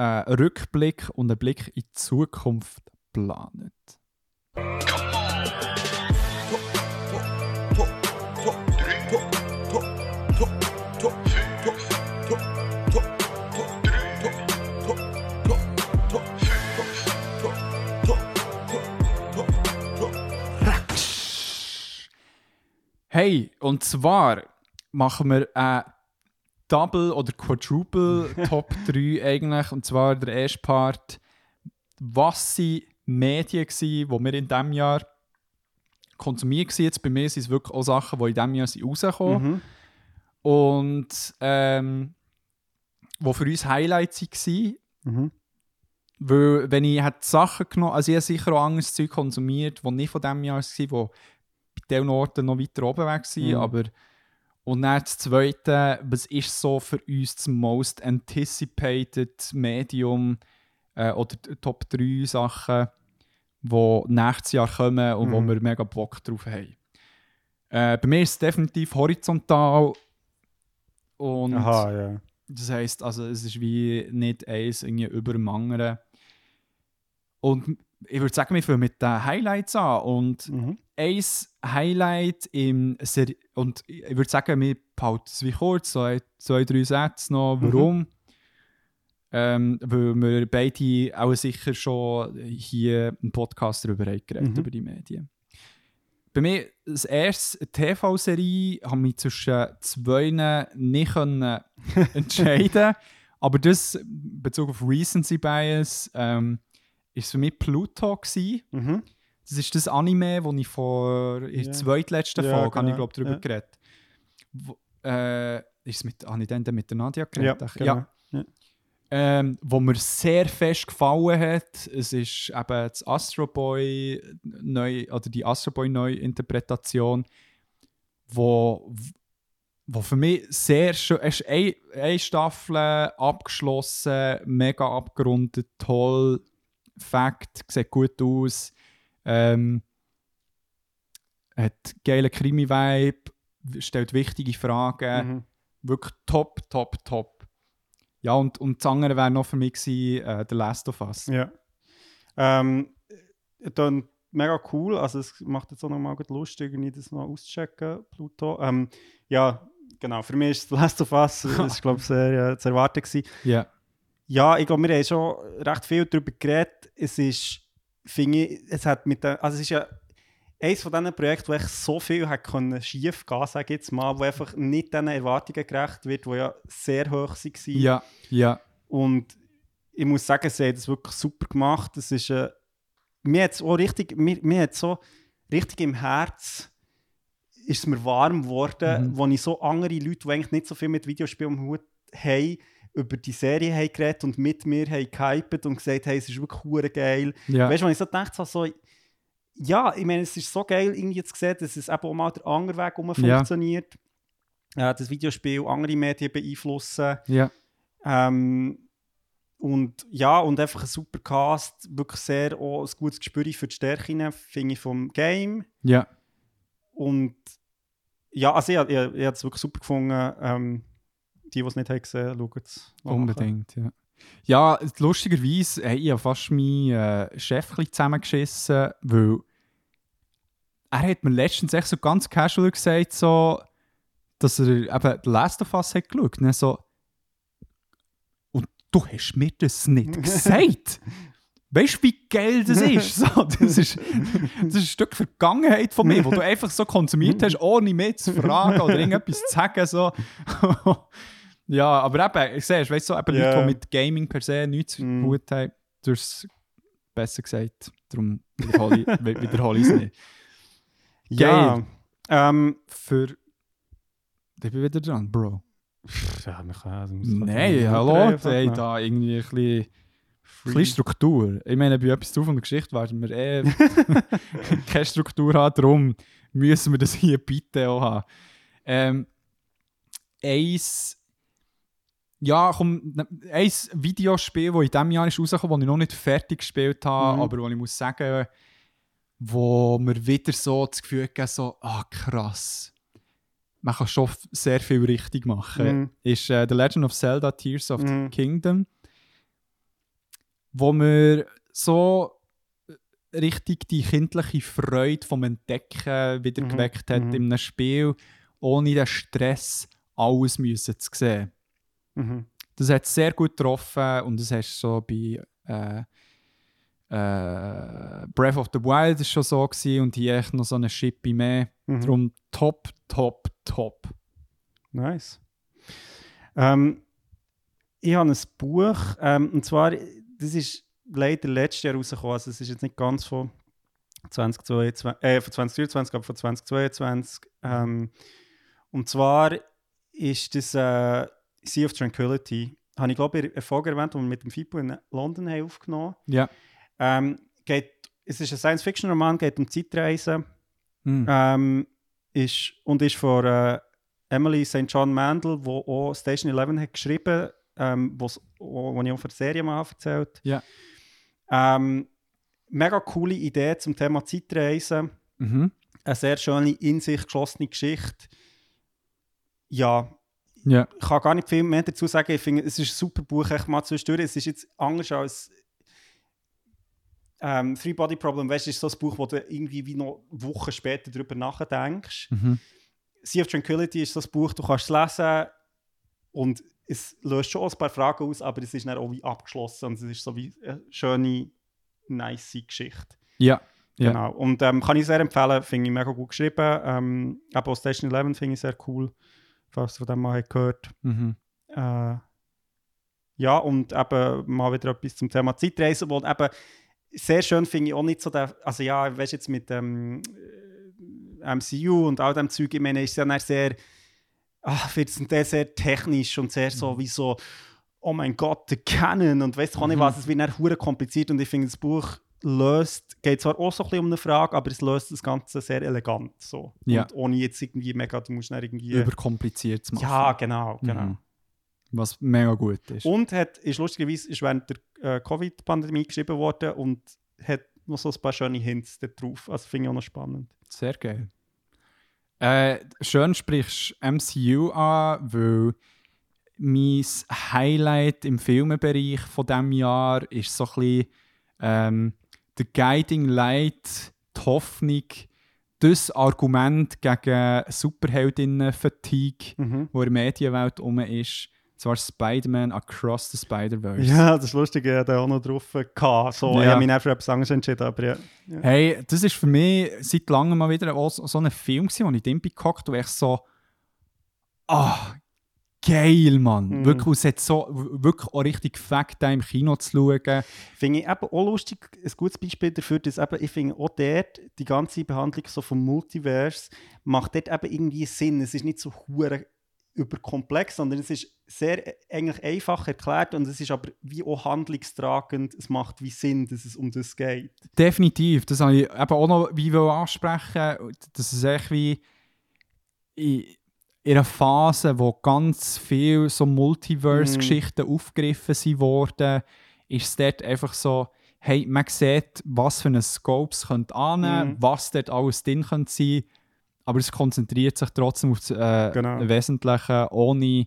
A: einen Rückblick und einen Blick in die Zukunft geplant. Hey, und zwar machen wir ein Double oder Quadruple Top 3 eigentlich. Und zwar der erste Part. Was sind Medien gsi, die wir in diesem Jahr konsumiert waren? Jetzt bei mir sind es wirklich auch Sachen, die in diesem Jahr rausgekommen
B: Mhm.
A: und ähm, die für uns Highlights waren.
B: Mhm.
A: Weil, wenn ich hätte Sachen genommen, also ich habe sicher auch anderes Zeug konsumiert, das nicht von diesem Jahr war, die bei diesen Orten noch weiter oben weg waren,
B: Mhm.
A: aber und dann das Zweite, was ist so für uns das most anticipated Medium äh, oder Top 3 Sachen, die nächstes Jahr kommen und wo
B: Mhm.
A: wir mega Bock drauf haben. Äh, bei mir ist es definitiv horizontal und
B: Aha, ja.
A: das heisst, also es ist wie nicht eins irgendwie über dem anderen. Und ich würde sagen, wir fangen mit den Highlights an. Und
B: Mhm.
A: ein Highlight im Seri und ich würde sagen, wir behalten es wie kurz, so ein- zwei, drei Sätze noch.
B: Mhm.
A: Warum? Ähm, weil wir beide auch sicher schon hier einen Podcast darüber geredet,
B: Mhm.
A: über die Medien. Bei mir, das erste TV-Serie, haben wir zwischen zwei nicht können entscheiden Aber das, in Bezug auf Recency Bias, ähm, ist für mich Pluto gewesen.
B: Mhm.
A: Das ist das Anime, das ich vor in der
B: Ja.
A: zweitletzten
B: Ja,
A: Folge, habe ich
B: genau.
A: glaube darüber
B: Ja.
A: geredet. Wo, äh, ist es mit, habe ich dann mit der Nadia
B: Ja,
A: geredet?
B: genau. Ja.
A: Ähm, wo mir sehr fest gefallen hat. Es ist eben das Astro Boy neu, oder die Astro Boy Neuinterpretation, wo, wo für mich sehr schön ist. Eine, eine Staffel abgeschlossen, mega abgerundet, toll, Fact, sieht gut aus, ähm, hat geile Krimi-Vibe, stellt wichtige Fragen
B: Mhm.
A: wirklich top, top, top. Ja, und, und das andere wäre noch für mich gewesen, äh, The Last of Us.
B: Ja. Ähm, dann mega cool. Also es macht jetzt auch nochmal Lust, irgendwie das noch auszuchecken, Pluto. Ähm, ja, genau. Für mich ist The Last of Us, das ist glaube ich sehr äh, zu erwarten gewesen.
A: Ja.
B: Ja, ich glaube, wir haben schon recht viel darüber geredet. Es ist, finde ich, es hat mit der, also es ist ja eines von diesen Projekten, wo echt so viel hat können schief gehen, sage ich jetzt mal, wo einfach nicht diesen Erwartungen gerecht wird, die ja sehr hoch waren.
A: Ja, ja.
B: Und ich muss sagen, sie haben das wirklich super gemacht. Das ist, äh, mir hat auch richtig, mir, mir hat so richtig im Herz ist es mir warm geworden,
A: Mhm.
B: wo ich so andere Leute, die eigentlich nicht so viel mit Videospielen am Hut haben, über die Serie haben geredet und mit mir haben gehypet und gesagt, hey, es ist wirklich geil.
A: ja.
B: Weißt du, wenn ich so gedacht habe, so, ja, ich meine, es ist so geil, irgendwie zu sehen, dass es eben auch mal der andere Weg um
A: Ja.
B: funktioniert. Äh, das Videospiel andere Medien beeinflussen.
A: ja.
B: Ähm, und ja, und einfach ein super Cast, wirklich sehr auch ein gutes Gespür für die Stärken, finde ich, vom Game.
A: ja.
B: Und ja, also ich, ich, ich habe es wirklich super gefunden. Ähm, die, die es nicht haben gesehen schauen es.
A: Unbedingt, ja. Ja, lustigerweise, hey, ich habe fast meinen äh, Chef zusammengeschissen, weil er hat mir letztens echt so ganz casual gesagt, so, dass er eben The Last of Us hat geschaut. Dann so, und du hast mir das nicht gesagt. Weißt du, wie geil das ist? So, das, ist das ist ein Stück Vergangenheit von mir, wo du einfach so konsumiert hast, ohne mich zu fragen oder irgendetwas zu sagen. So. Ja, aber eben, siehst weißt du, so, eben
B: Ja.
A: Leute, die mit Gaming per se nichts
B: Mm.
A: tun haben, du hast es besser gesagt. Darum wiederhole ich, wiederhole ich es nicht.
B: Ja. Ähm,
A: Für. Ich bin wieder dran, Bro.
B: ja, können, also,
A: Nein, hallo, hey, da irgendwie ein bisschen. Ein bisschen Struktur. Ich meine, bei etwas zu von der Geschichte werden wir eh keine Struktur haben, darum müssen wir das hier bitte auch haben. Ähm, eins, Ja, komm, ein Videospiel, das in diesem Jahr ist rausgekommen, das ich noch nicht fertig gespielt habe,
B: Mhm.
A: aber wo ich muss sagen, wo mir wieder so das Gefühl gegeben so, ah krass, man kann schon sehr viel richtig machen,
B: Mhm.
A: ist äh, The Legend of Zelda Tears of
B: Mhm.
A: the Kingdom, wo mir so richtig die kindliche Freude vom Entdecken wieder
B: Mhm.
A: geweckt hat
B: Mhm.
A: in einem Spiel, ohne den Stress alles müssen zu sehen.
B: Mhm.
A: Das hat sehr gut getroffen und das hast so bei äh, äh, Breath of the Wild ist schon so gewesen und hier echt noch so eine Schippe mehr.
B: Mhm.
A: Darum top, top, top.
B: Nice. Ähm, ich habe ein Buch, ähm, und zwar, das ist leider letztes Jahr rausgekommen, also es ist jetzt nicht ganz von 2022, äh, von 2023, aber von 2022. Ähm, und zwar ist das äh, Sea of Tranquility. Habe ich glaube ich der Folge erwähnt, die wir mit dem FIPO in London haben aufgenommen
A: Ja.
B: ähm, geht, Es ist ein Science-Fiction-Roman, geht um Zeitreisen.
A: Mhm.
B: Ähm, ist, und ist von äh, Emily St. John Mandel, die auch Station 11 hat geschrieben ähm, wo's, wo, ich auch für die Serie mal erzählt
A: Ja.
B: ähm, Mega coole Idee zum Thema Zeitreisen.
A: Mhm.
B: Eine sehr schöne, in sich geschlossene Geschichte. Ja,
A: Ja.
B: ich kann gar nicht viel mehr dazu sagen. Ich finde, es ist ein super Buch, echt mal zwischendurch. Es ist jetzt anders als ähm, Three Body Problem. Weißt du, ist so ein Buch, wo du irgendwie wie noch Wochen später darüber nachdenkst.
A: Mhm.
B: Sea of Tranquility ist so ein Buch, du kannst es lesen und es löst schon ein paar Fragen aus, aber es ist dann auch wie abgeschlossen und es ist so wie eine schöne, nice Geschichte.
A: Ja. Ja.
B: Genau. Und ähm, kann ich sehr empfehlen, finde ich mega gut geschrieben. Ähm, aber auch Station 11 finde ich sehr cool, falls du von dem mal gehört
A: Mhm.
B: äh, ja, und eben mal wieder etwas zum Thema Zeitreisen, wo eben sehr schön finde ich auch nicht so der, also ja, weißt du jetzt mit dem äh, MCU und all dem Zeug, ich meine, ist ja dann sehr, ach, wird es sehr technisch und sehr so wie so, oh mein Gott, der Canon und weißt du auch nicht
A: Mhm.
B: was, es wird dann kompliziert und ich finde, das Buch löst, geht zwar auch so ein bisschen um eine Frage, aber es löst das Ganze sehr elegant so.
A: Ja.
B: Und ohne jetzt irgendwie mega, du musst irgendwie...
A: Überkompliziert zu machen.
B: ja, genau, genau.
A: Mhm. Was mega gut ist.
B: Und hat, ist lustigerweise ist während der äh, Covid-Pandemie geschrieben worden und hat noch so ein paar schöne Hints da drauf. Also finde ich auch noch spannend.
A: Sehr geil. Äh, schön sprichst MCU an, weil mein Highlight im Filmebereich von diesem Jahr ist so ein bisschen ähm, der Guiding Light, die Hoffnung, das Argument gegen Superheldinnen-Fatigue,
B: Mhm.
A: wo in der Medienwelt rum ist. Zwar Spider-Man Across the Spider-Verse.
B: Ja, das Lustige er auch noch drauf gehabt. So,
A: Ja.
B: Ich habe mich nicht für etwas anderes entschieden, aber ja. ja.
A: Hey, das ist für mich seit langem mal wieder so, ein Film, gewesen, wo ich drin bin gehockt und ich so, ah, geil, Mann.
B: Mhm.
A: Wirklich, es hat so, wirklich auch richtig gefällt, im Kino zu schauen.
B: Finde ich eben auch lustig, ein gutes Beispiel dafür, dass eben, ich finde auch dort, die ganze Behandlung so vom Multiverse macht dort eben irgendwie Sinn. Es ist nicht so hure überkomplex, sondern es ist sehr äh, eigentlich einfach erklärt und es ist aber wie auch handlungstragend. Es macht wie Sinn, dass es um das geht.
A: Definitiv, das habe ich eben auch noch wie ansprechen, dass es echt wie in, in einer Phase, wo ganz viel so Multiverse-Geschichten aufgegriffen sind worden, ist es dort einfach so, hey, man sieht, was für einen Scope es könnte annehmen,
B: Mhm.
A: was dort alles drin könnte sein, aber es konzentriert sich trotzdem auf das äh,
B: Genau.
A: Wesentliche, ohne,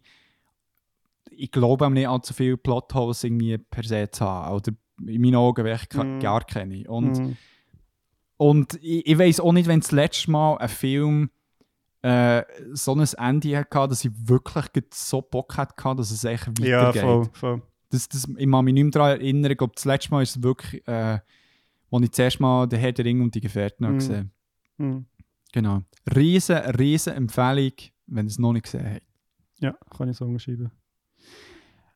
A: ich glaube auch nicht allzu viele Plotholes irgendwie per se zu haben, oder in meinen Augen wirklich
B: Mhm.
A: gar keine. Und,
B: Mhm.
A: und ich, ich weiß auch nicht, wenn das letzte Mal ein Film äh, so ein Ende hatte, dass ich wirklich so Bock hatte, dass es echt
B: Ja,
A: weitergeht.
B: voll, voll.
A: Das, das, ich kann mich nicht mehr daran erinnern. Ich glaube, das letzte Mal ist es wirklich, äh, als ich zuerst mal den Herr der Ring und die Gefährten
B: Mhm.
A: gesehen
B: Mhm.
A: Genau. Riesen, riesen Empfehlung, wenn ihr es noch nicht gesehen habt.
B: Ja, kann ich so unterschreiben.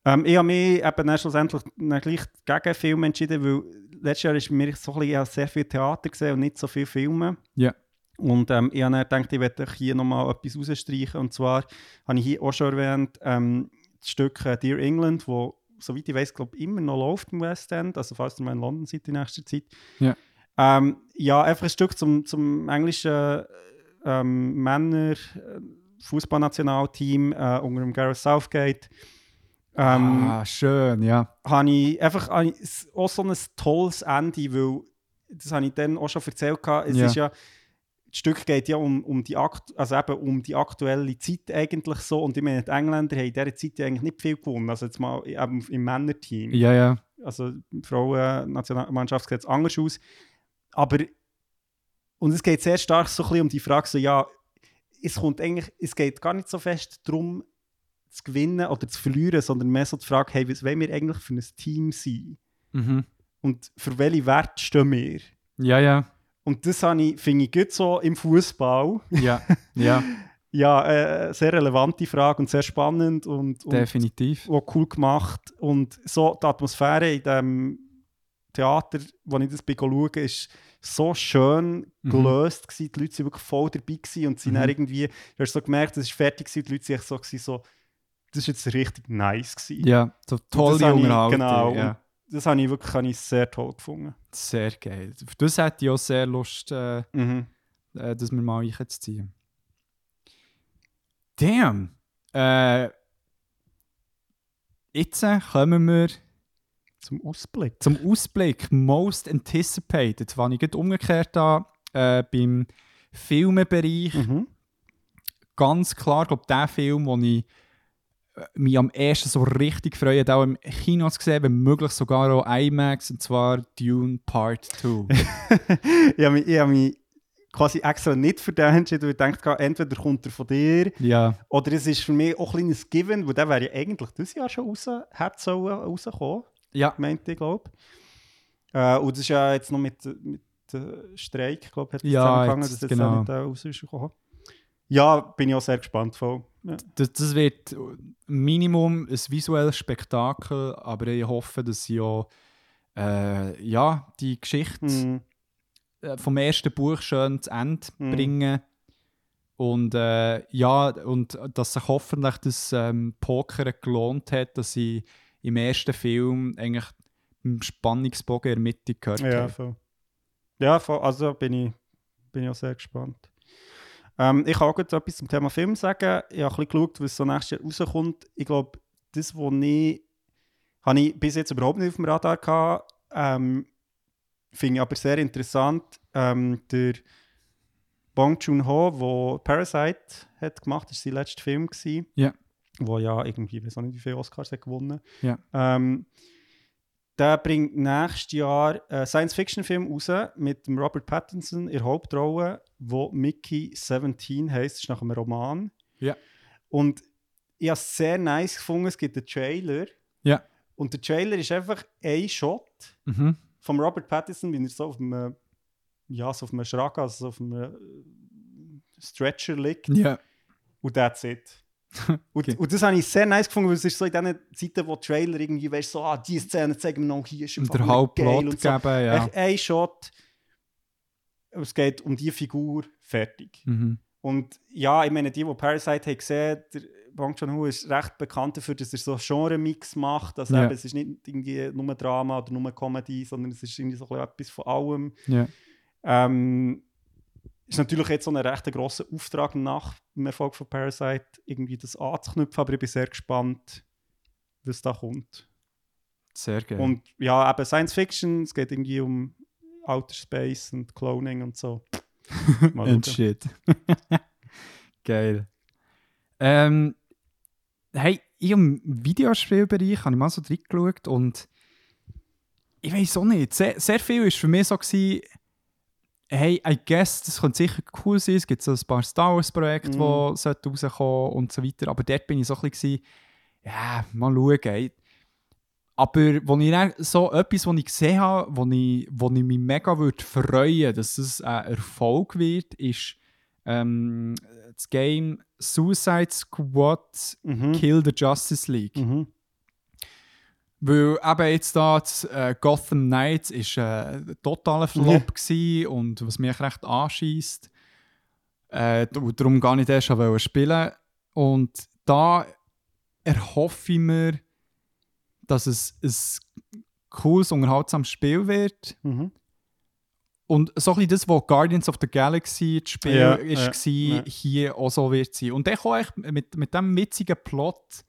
B: Ähm, ich habe mich eben dann schlussendlich dann gleich gegen Film entschieden, weil letztes Jahr ist mir so ein bisschen, ich habe sehr viel Theater gesehen und nicht so viel Filme.
A: Ja.
B: Und ähm, ich habe dann gedacht, ich werde hier nochmal etwas rausstreichen. Und zwar habe ich hier auch schon erwähnt, ähm, das Stück äh, Dear England, wo, soweit ich weiß, glaube immer noch läuft im West End. Also falls ihr mal in London seid in nächster Zeit.
A: Ja.
B: Ähm, ja, einfach ein Stück zum, zum englischen ähm, Männer- Fußballnationalteam äh, unter dem Gareth Southgate. Ähm,
A: ah, schön, ja.
B: habe ich einfach habe ich auch so ein tolles Ende, weil das habe ich dann auch schon erzählt. Es
A: Ja.
B: ist ja das Stück geht ja um, um, die Akt, also eben um die aktuelle Zeit eigentlich so. Und ich meine, die Engländer haben in dieser Zeit eigentlich nicht viel gewonnen. Also jetzt mal eben im Männerteam.
A: Ja, ja.
B: Also Frauen-Nationalmannschaft sieht es anders aus. Aber und es geht sehr stark so ein bisschen um die Frage, so, ja, es kommt eigentlich, es geht gar nicht so fest darum, zu gewinnen oder zu verlieren, sondern mehr so die Frage, hey, was wollen wir eigentlich für ein Team sein?
A: Mhm.
B: Und für welche Werte stehen wir?
A: Ja, ja.
B: Und das ich, finde ich gut so im Fußball.
A: Ja, ja,
B: Ja, äh, sehr relevante Frage und sehr spannend und, und
A: definitiv.
B: auch cool gemacht. Und so die Atmosphäre in dem Theater, wo ich das bin schauen, ist so schön
A: Mhm.
B: gelöst gewesen. Die Leute waren wirklich voll dabei gewesen und sind
A: Mhm.
B: dann irgendwie, du hast so gemerkt, es ist fertig gewesen die Leute waren so, gewesen, so das ist jetzt richtig nice gewesen.
A: Ja, so tolle Unterhaltung.
B: genau.
A: Ja.
B: Das habe ich wirklich habe ich sehr toll gefunden.
A: Sehr geil. Auf das hätte ich auch sehr Lust, äh,
B: Mhm.
A: äh, das wir mal einzuziehen. Damn! Äh, jetzt äh, kommen wir
B: Zum Ausblick.
A: zum Ausblick. Most Anticipated, was ich gerade umgekehrt habe, äh, beim Filmebereich.
B: Mhm.
A: Ganz klar, glaube der Film, wo ich mich am ersten so richtig freue, hat auch im Kino zu sehen, wenn möglich sogar auch IMAX, und zwar Dune Part 2.
B: ich habe mich, ich habe mich quasi extra nicht für den entschieden, weil ich dachte, entweder kommt er von dir
A: ja,
B: oder es ist für mich auch ein kleines Given, weil der wäre ja eigentlich dieses Jahr schon raus, hat sollen rauskommen,
A: ja,
B: meinte ich, glaube äh, Und das ist ja jetzt noch mit, mit dem Streik, glaube ich, hat das
A: Ja,
B: zusammengefangen,
A: jetzt-
B: dass jetzt
A: genau.
B: auch nicht äh, raus ist gekommen. Ja, bin ich auch sehr gespannt voll. Ja.
A: das, das wird Minimum ein visuelles Spektakel, aber ich hoffe, dass sie auch äh, ja, die Geschichte
B: Mhm.
A: äh, vom ersten Buch schön zu Ende
B: Mhm.
A: bringen. Und äh, ja, und dass sich hoffentlich das ähm, Pokern gelohnt hat, dass sie im ersten Film eigentlich im Spannungsbogen in der Mitte gehört
B: Ja,
A: haben.
B: voll. Ja, voll. also bin ich, bin ich auch sehr gespannt. Ähm, ich kann auch etwas zum Thema Film sagen. Ich habe ein bisschen geschaut, was so nächstes Jahr rauskommt. Ich glaube, das, was ich, habe ich bis jetzt überhaupt nicht auf dem Radar gehabt. Ähm, Finde ich aber sehr interessant. Ähm, der Bong Joon-ho, der Parasite hat gemacht, das war sein letzter Film.
A: Ja.
B: Wo ja irgendwie, ich weiß auch nicht, wie viele Oscars hat gewonnen
A: Ja.
B: ähm, der bringt nächstes Jahr einen Science-Fiction-Film raus mit dem Robert Pattinson in der Hauptrolle, wo Mickey 17 heißt. Das ist nach einem Roman.
A: Ja.
B: Und ich habe es sehr nice gefunden. Es gibt einen Trailer.
A: Ja.
B: Und der Trailer ist einfach ein Shot
A: Mhm.
B: von Robert Pattinson, wie er so auf einem, ja, so auf einem Schrack, also so auf einem äh, Stretcher liegt.
A: Ja.
B: Und that's it. Und,
A: Okay.
B: und das habe ich sehr nice gefunden, weil es ist so in diesen Zeiten, wo Trailer irgendwie, weißt so, ah, diese Szene zeigen wir noch, hier ist
A: Und der
B: nur
A: halbe
B: geil
A: Plot
B: und so.
A: geben, ja.
B: Echt ein Shot, es geht um die Figur, fertig.
A: Mhm.
B: Und ja, ich meine, die, die Parasite haben gesehen, der Bong Joon-ho ist recht bekannt dafür, dass er so Genre-Mix macht. Also
A: Ja.
B: eben, es ist nicht irgendwie nur Drama oder nur Comedy, sondern es ist irgendwie so ein bisschen etwas von allem.
A: Ja.
B: Ähm, ist natürlich jetzt so ein recht grosser Auftrag nach dem Erfolg von Parasite, irgendwie das anzuknüpfen, aber ich bin sehr gespannt, was da kommt.
A: Sehr geil.
B: Und ja, eben Science Fiction, es geht irgendwie um Outer Space und Cloning und so. Mal schauen.
A: shit. Ähm, hey, ich im Videospielbereich habe ich mal so reingeschaut und ich weiß auch nicht, sehr, sehr viel war für mich so, gewesen, hey, I guess, das könnte sicher cool sein, es gibt so ein paar Star Wars Projekte, die
B: Mhm.
A: rauskommen und so weiter, aber dort bin ich so ein bisschen, ja, mal schauen, ey. Aber wo ich dann so etwas, was ich gesehen habe, wo ich, wo ich mich mega würde freuen dass es ein Erfolg wird, ist ähm, das Game Suicide Squad
B: Mhm.
A: Kill the Justice League.
B: Mhm.
A: Weil eben jetzt da das, äh, Gotham Knights ist äh, ein totaler Flop gsi und was mich recht anschießt. Äh, darum gar nicht erst spielen. Und da erhoffe ich mir, dass es ein cooles, unterhaltsames Spiel wird.
B: Mhm.
A: Und so ein bisschen das, was Guardians of the Galaxy das Spiel
B: Ja,
A: ist,
B: ja,
A: war,
B: ja.
A: hier auch so wird sein. Und dann auch echt mit, mit diesem witzigen Plot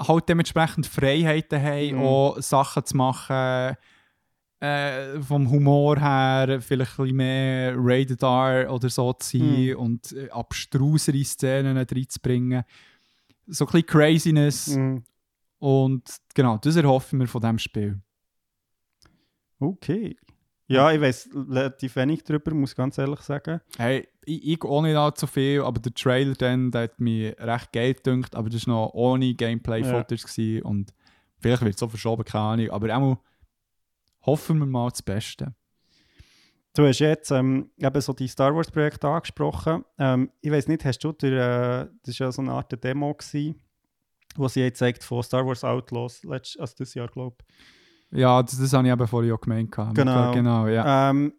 A: halt dementsprechend Freiheiten haben,
B: Mhm.
A: auch Sachen zu machen. Äh, vom Humor her vielleicht ein bisschen mehr Rated R oder so zu sein
B: Mhm.
A: und äh, abstrusere Szenen reinzubringen. So ein bisschen Craziness.
B: Mhm.
A: Und genau, das erhoffen wir von diesem Spiel.
B: Okay. Ja, ich weiß relativ wenig darüber, muss ich ganz ehrlich sagen.
A: Hey, ich, ich auch nicht allzu viel, aber der Trailer dann, der hat mich recht geil gedünkt, aber das war noch ohne Gameplay-Footage gewesen und vielleicht wird es so verschoben, keine Ahnung, aber auch hoffen wir mal das Beste.
B: Du hast jetzt ähm, eben so die Star Wars Projekte angesprochen. Ähm, ich weiß nicht, hast du der, äh, das war ja so eine Art Demo gewesen, wo sie jetzt zeigt von Star Wars Outlaws, letzt, also das Jahr glaube ich.
A: Ja, das, das habe ich eben vorhin auch gemeint. gehabt.
B: Genau.
A: Genau, ja.
B: Ähm,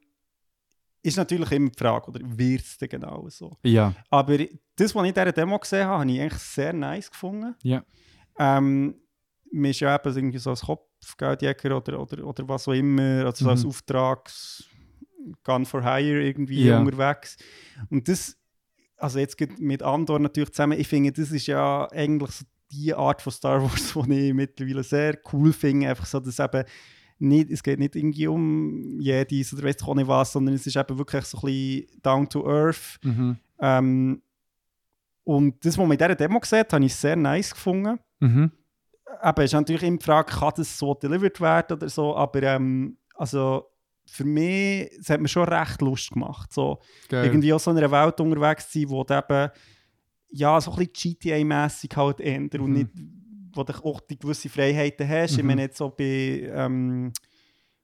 B: ist natürlich immer die Frage, oder wird es denn genau so?
A: Ja,
B: Aber das, was ich in dieser Demo gesehen habe, habe ich eigentlich sehr nice gefunden.
A: Ja.
B: Ähm, man ist ja eben irgendwie so als Kopfgeldjäger oder, oder, oder was auch immer, also so als
A: Mhm.
B: Auftrags Gun for Hire irgendwie
A: Ja.
B: unterwegs. Und das, also jetzt geht mit Andor natürlich zusammen, ich finde, das ist ja eigentlich so die Art von Star Wars, die ich mittlerweile sehr cool finde. Einfach so, dass eben nicht, es geht nicht irgendwie um Jedis oder weiss ich auch nicht was, sondern es ist eben wirklich so ein bisschen down to earth.
A: mhm.
B: Ähm, und das, was man in dieser Demo gesehen hat, habe ich sehr nice gefunden.
A: Mhm.
B: Eben, ist natürlich immer die Frage, kann das so delivered werden oder so, aber ähm, also für mich, es hat mir schon recht Lust gemacht, so
A: Geil.
B: irgendwie auch so in einer Welt unterwegs zu sein, wo du eben ja, so ein bisschen GTA-mässig halt ändert und
A: Mhm.
B: nicht, wo du auch die gewisse Freiheiten hast. Ich
A: Mhm.
B: meine, jetzt so bei ähm,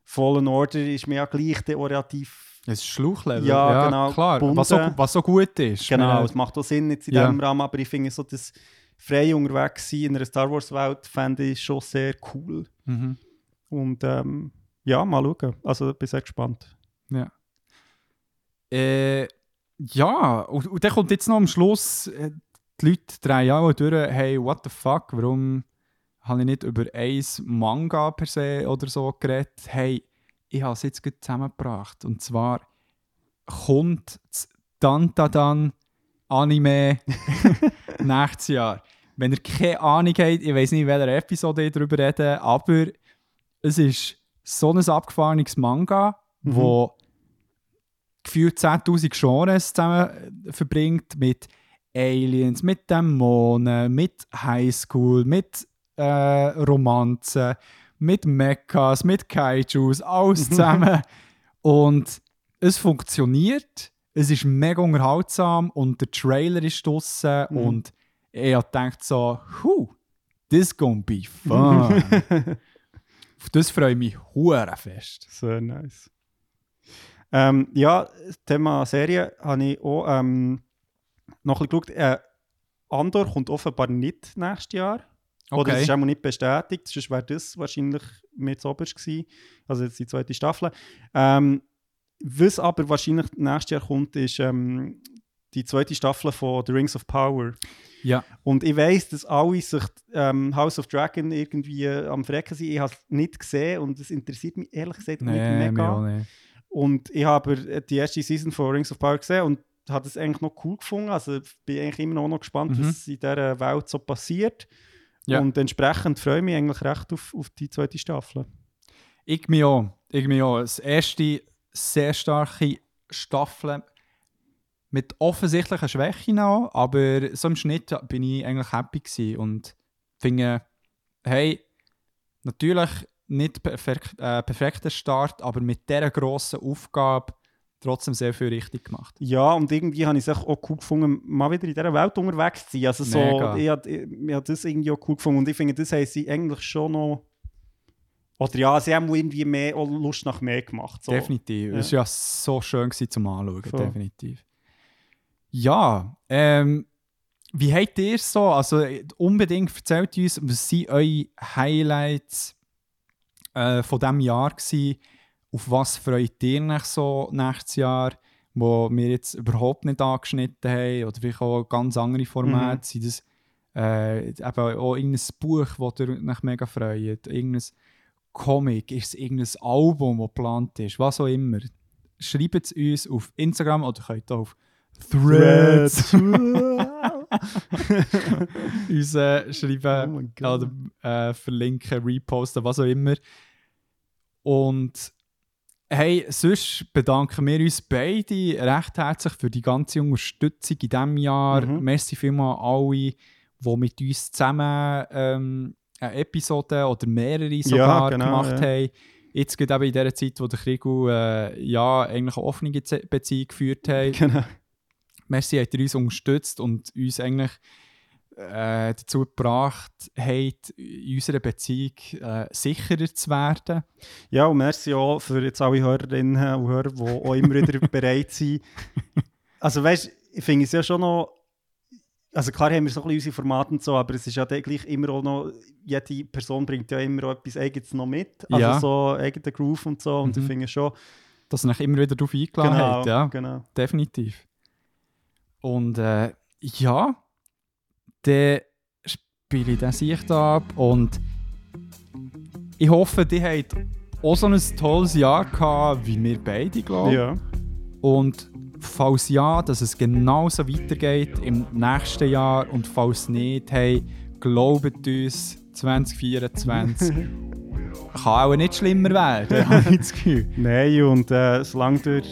B: Fallen Order ist mir ja gleich der auch relativ
A: Es ist Schluchlevel.
B: Ja, genau,
A: Klar, was so, was so gut ist.
B: Genau, es macht auch Sinn jetzt in
A: Ja.
B: diesem Rahmen, aber ich finde so das frei unterwegs sein in einer Star Wars Welt fände ich schon sehr cool.
A: Mhm.
B: Und ähm, ja, mal schauen. Also bin sehr gespannt.
A: Ja. Äh, ja, und, und dann kommt jetzt noch am Schluss, äh, die Leute drei Jahre durch, hey, what the fuck, warum habe ich nicht über ein Manga per se oder so geredet? Hey, ich habe es jetzt gerade zusammengebracht. Und zwar kommt das Dantadan Anime nächstes Jahr. Wenn ihr keine Ahnung habt, ich weiß nicht, in welcher Episode ich darüber rede, aber es ist so ein abgefahrenes Manga,
B: Mhm.
A: wo gefühlt 10.000 Genres zusammen äh, verbringt mit Aliens, mit Dämonen, mit Highschool, mit äh, Romanzen, mit Mechas, mit Kaijus, alles zusammen. und es funktioniert, es ist mega unterhaltsam und der Trailer ist draussen
B: Mhm.
A: und ich habe gedacht so, huh, this gonna be fun. Auf das freue ich mich hure fest.
B: Sehr nice. Ähm, ja, das Thema Serie habe ich auch ähm, noch ein bisschen geschaut. Äh, Andor kommt offenbar nicht nächstes Jahr. Oder es ist auch nicht bestätigt, sonst wäre das wahrscheinlich mit oberst gewesen. Also jetzt die zweite Staffel. Ähm, was aber wahrscheinlich nächstes Jahr kommt, ist ähm, die zweite Staffel von The Rings of Power.
A: Ja.
B: Und ich weiß, dass alle sich ähm, House of Dragon irgendwie am Frecken sind. Ich habe es nicht gesehen und es interessiert mich ehrlich gesagt nicht
A: Nee, auch
B: mega.
A: nicht.
B: Und ich habe die erste Season von Rings of Power gesehen und habe es eigentlich noch cool gefunden. Also bin eigentlich immer noch, noch gespannt,
A: Mhm.
B: was in dieser Welt so passiert.
A: Ja.
B: Und entsprechend freue ich mich eigentlich recht auf, auf die zweite Staffel.
A: Ich mich auch. Ich mich auch. Das erste sehr starke Staffel mit offensichtlichen Schwächen auch, aber so im Schnitt bin ich eigentlich happy gewesen und finde, hey, natürlich nicht perfekt, äh, perfekter Start, aber mit dieser grossen Aufgabe trotzdem sehr viel richtig gemacht.
B: Ja, und irgendwie habe ich es auch cool gefunden, mal wieder in dieser Welt unterwegs zu sein. Also so,
A: Mega.
B: ich habe ich, ich habe das irgendwie auch cool gefunden und ich finde, das haben sie eigentlich schon noch oder ja, sie haben irgendwie mehr auch Lust nach mehr gemacht. So.
A: Definitiv. Es war ja so schön gewesen zum Anschauen,
B: Voll.
A: definitiv. Ja, ähm, wie habt ihr es so? Also unbedingt erzählt uns, was sind eure Highlights äh, von diesem Jahr gewesen? Auf was freut ihr euch so nächstes Jahr, wo wir jetzt überhaupt nicht angeschnitten haben? Oder vielleicht auch ganz andere Formate?
B: Mhm.
A: Sind das äh, eben auch irgendein Buch, das ihr euch mega freut? Irgendein Comic? Ist es irgendein Album, das geplant ist? Was auch immer. Schreibt es uns auf Instagram oder könnt auch auf Threads. uns äh,
B: Oh
A: schreiben oder äh, verlinken, reposten, was auch immer. Und hey, sonst bedanken wir uns beide recht herzlich für die ganze Unterstützung in diesem Jahr.
B: Mhm.
A: Merci vielmals alle, die mit uns zusammen ähm, eine Episode oder mehrere sogar
B: genau,
A: gemacht
B: ja.
A: haben. Jetzt geht eben in der Zeit, wo der Krigu äh, ja, eigentlich eine offene Ze- Beziehung geführt hat.
B: Genau.
A: Merci, habt ihr uns unterstützt und uns eigentlich äh, dazu gebracht habt, in unserer Beziehung äh, sicherer zu werden.
B: Ja, und merci auch für jetzt alle Hörerinnen und Hörer, die auch immer wieder bereit sind. Also weißt du, ich finde es ja schon noch. Also klar haben wir so ein bisschen unsere Formate und so, aber es ist ja gleich immer auch noch, jede Person bringt ja immer auch etwas Eigenes noch mit. Also
A: Ja.
B: so eigenen Groove und so. Und
A: Mhm.
B: ich finde schon,
A: Dass ihr euch immer wieder darauf eingeladen
B: genau,
A: habt. Ja,
B: genau.
A: definitiv. Und äh, ja, dann spiele ich den Sicht ab und ich hoffe, die habt auch so ein tolles Jahr gehabt, wie wir beide, glaube ich.
B: Ja.
A: Und falls ja, dass es genauso weitergeht im nächsten Jahr und falls nicht, hey, glaubt uns, 2024 kann auch nicht schlimmer werden, habe ich das Gefühl.
B: Nein, und äh, solange ihr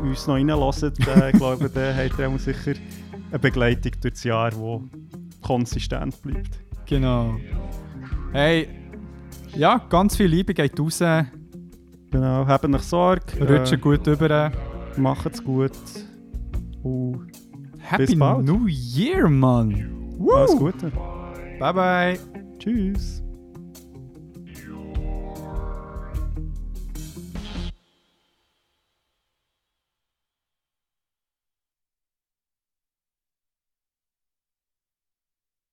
B: uns noch reinlässt, äh, glaube dann habt ihr auch sicher eine Begleitung durch das Jahr, die konsistent bleibt.
A: Genau. Hey, ja, ganz viel Liebe geht raus.
B: Genau, habt euch Sorge.
A: Rutschen gut über.
B: Macht's gut. Und
A: Happy
B: bald.
A: New Year, Mann!
B: alles! Gute.
A: Bye bye!
B: Tschüss.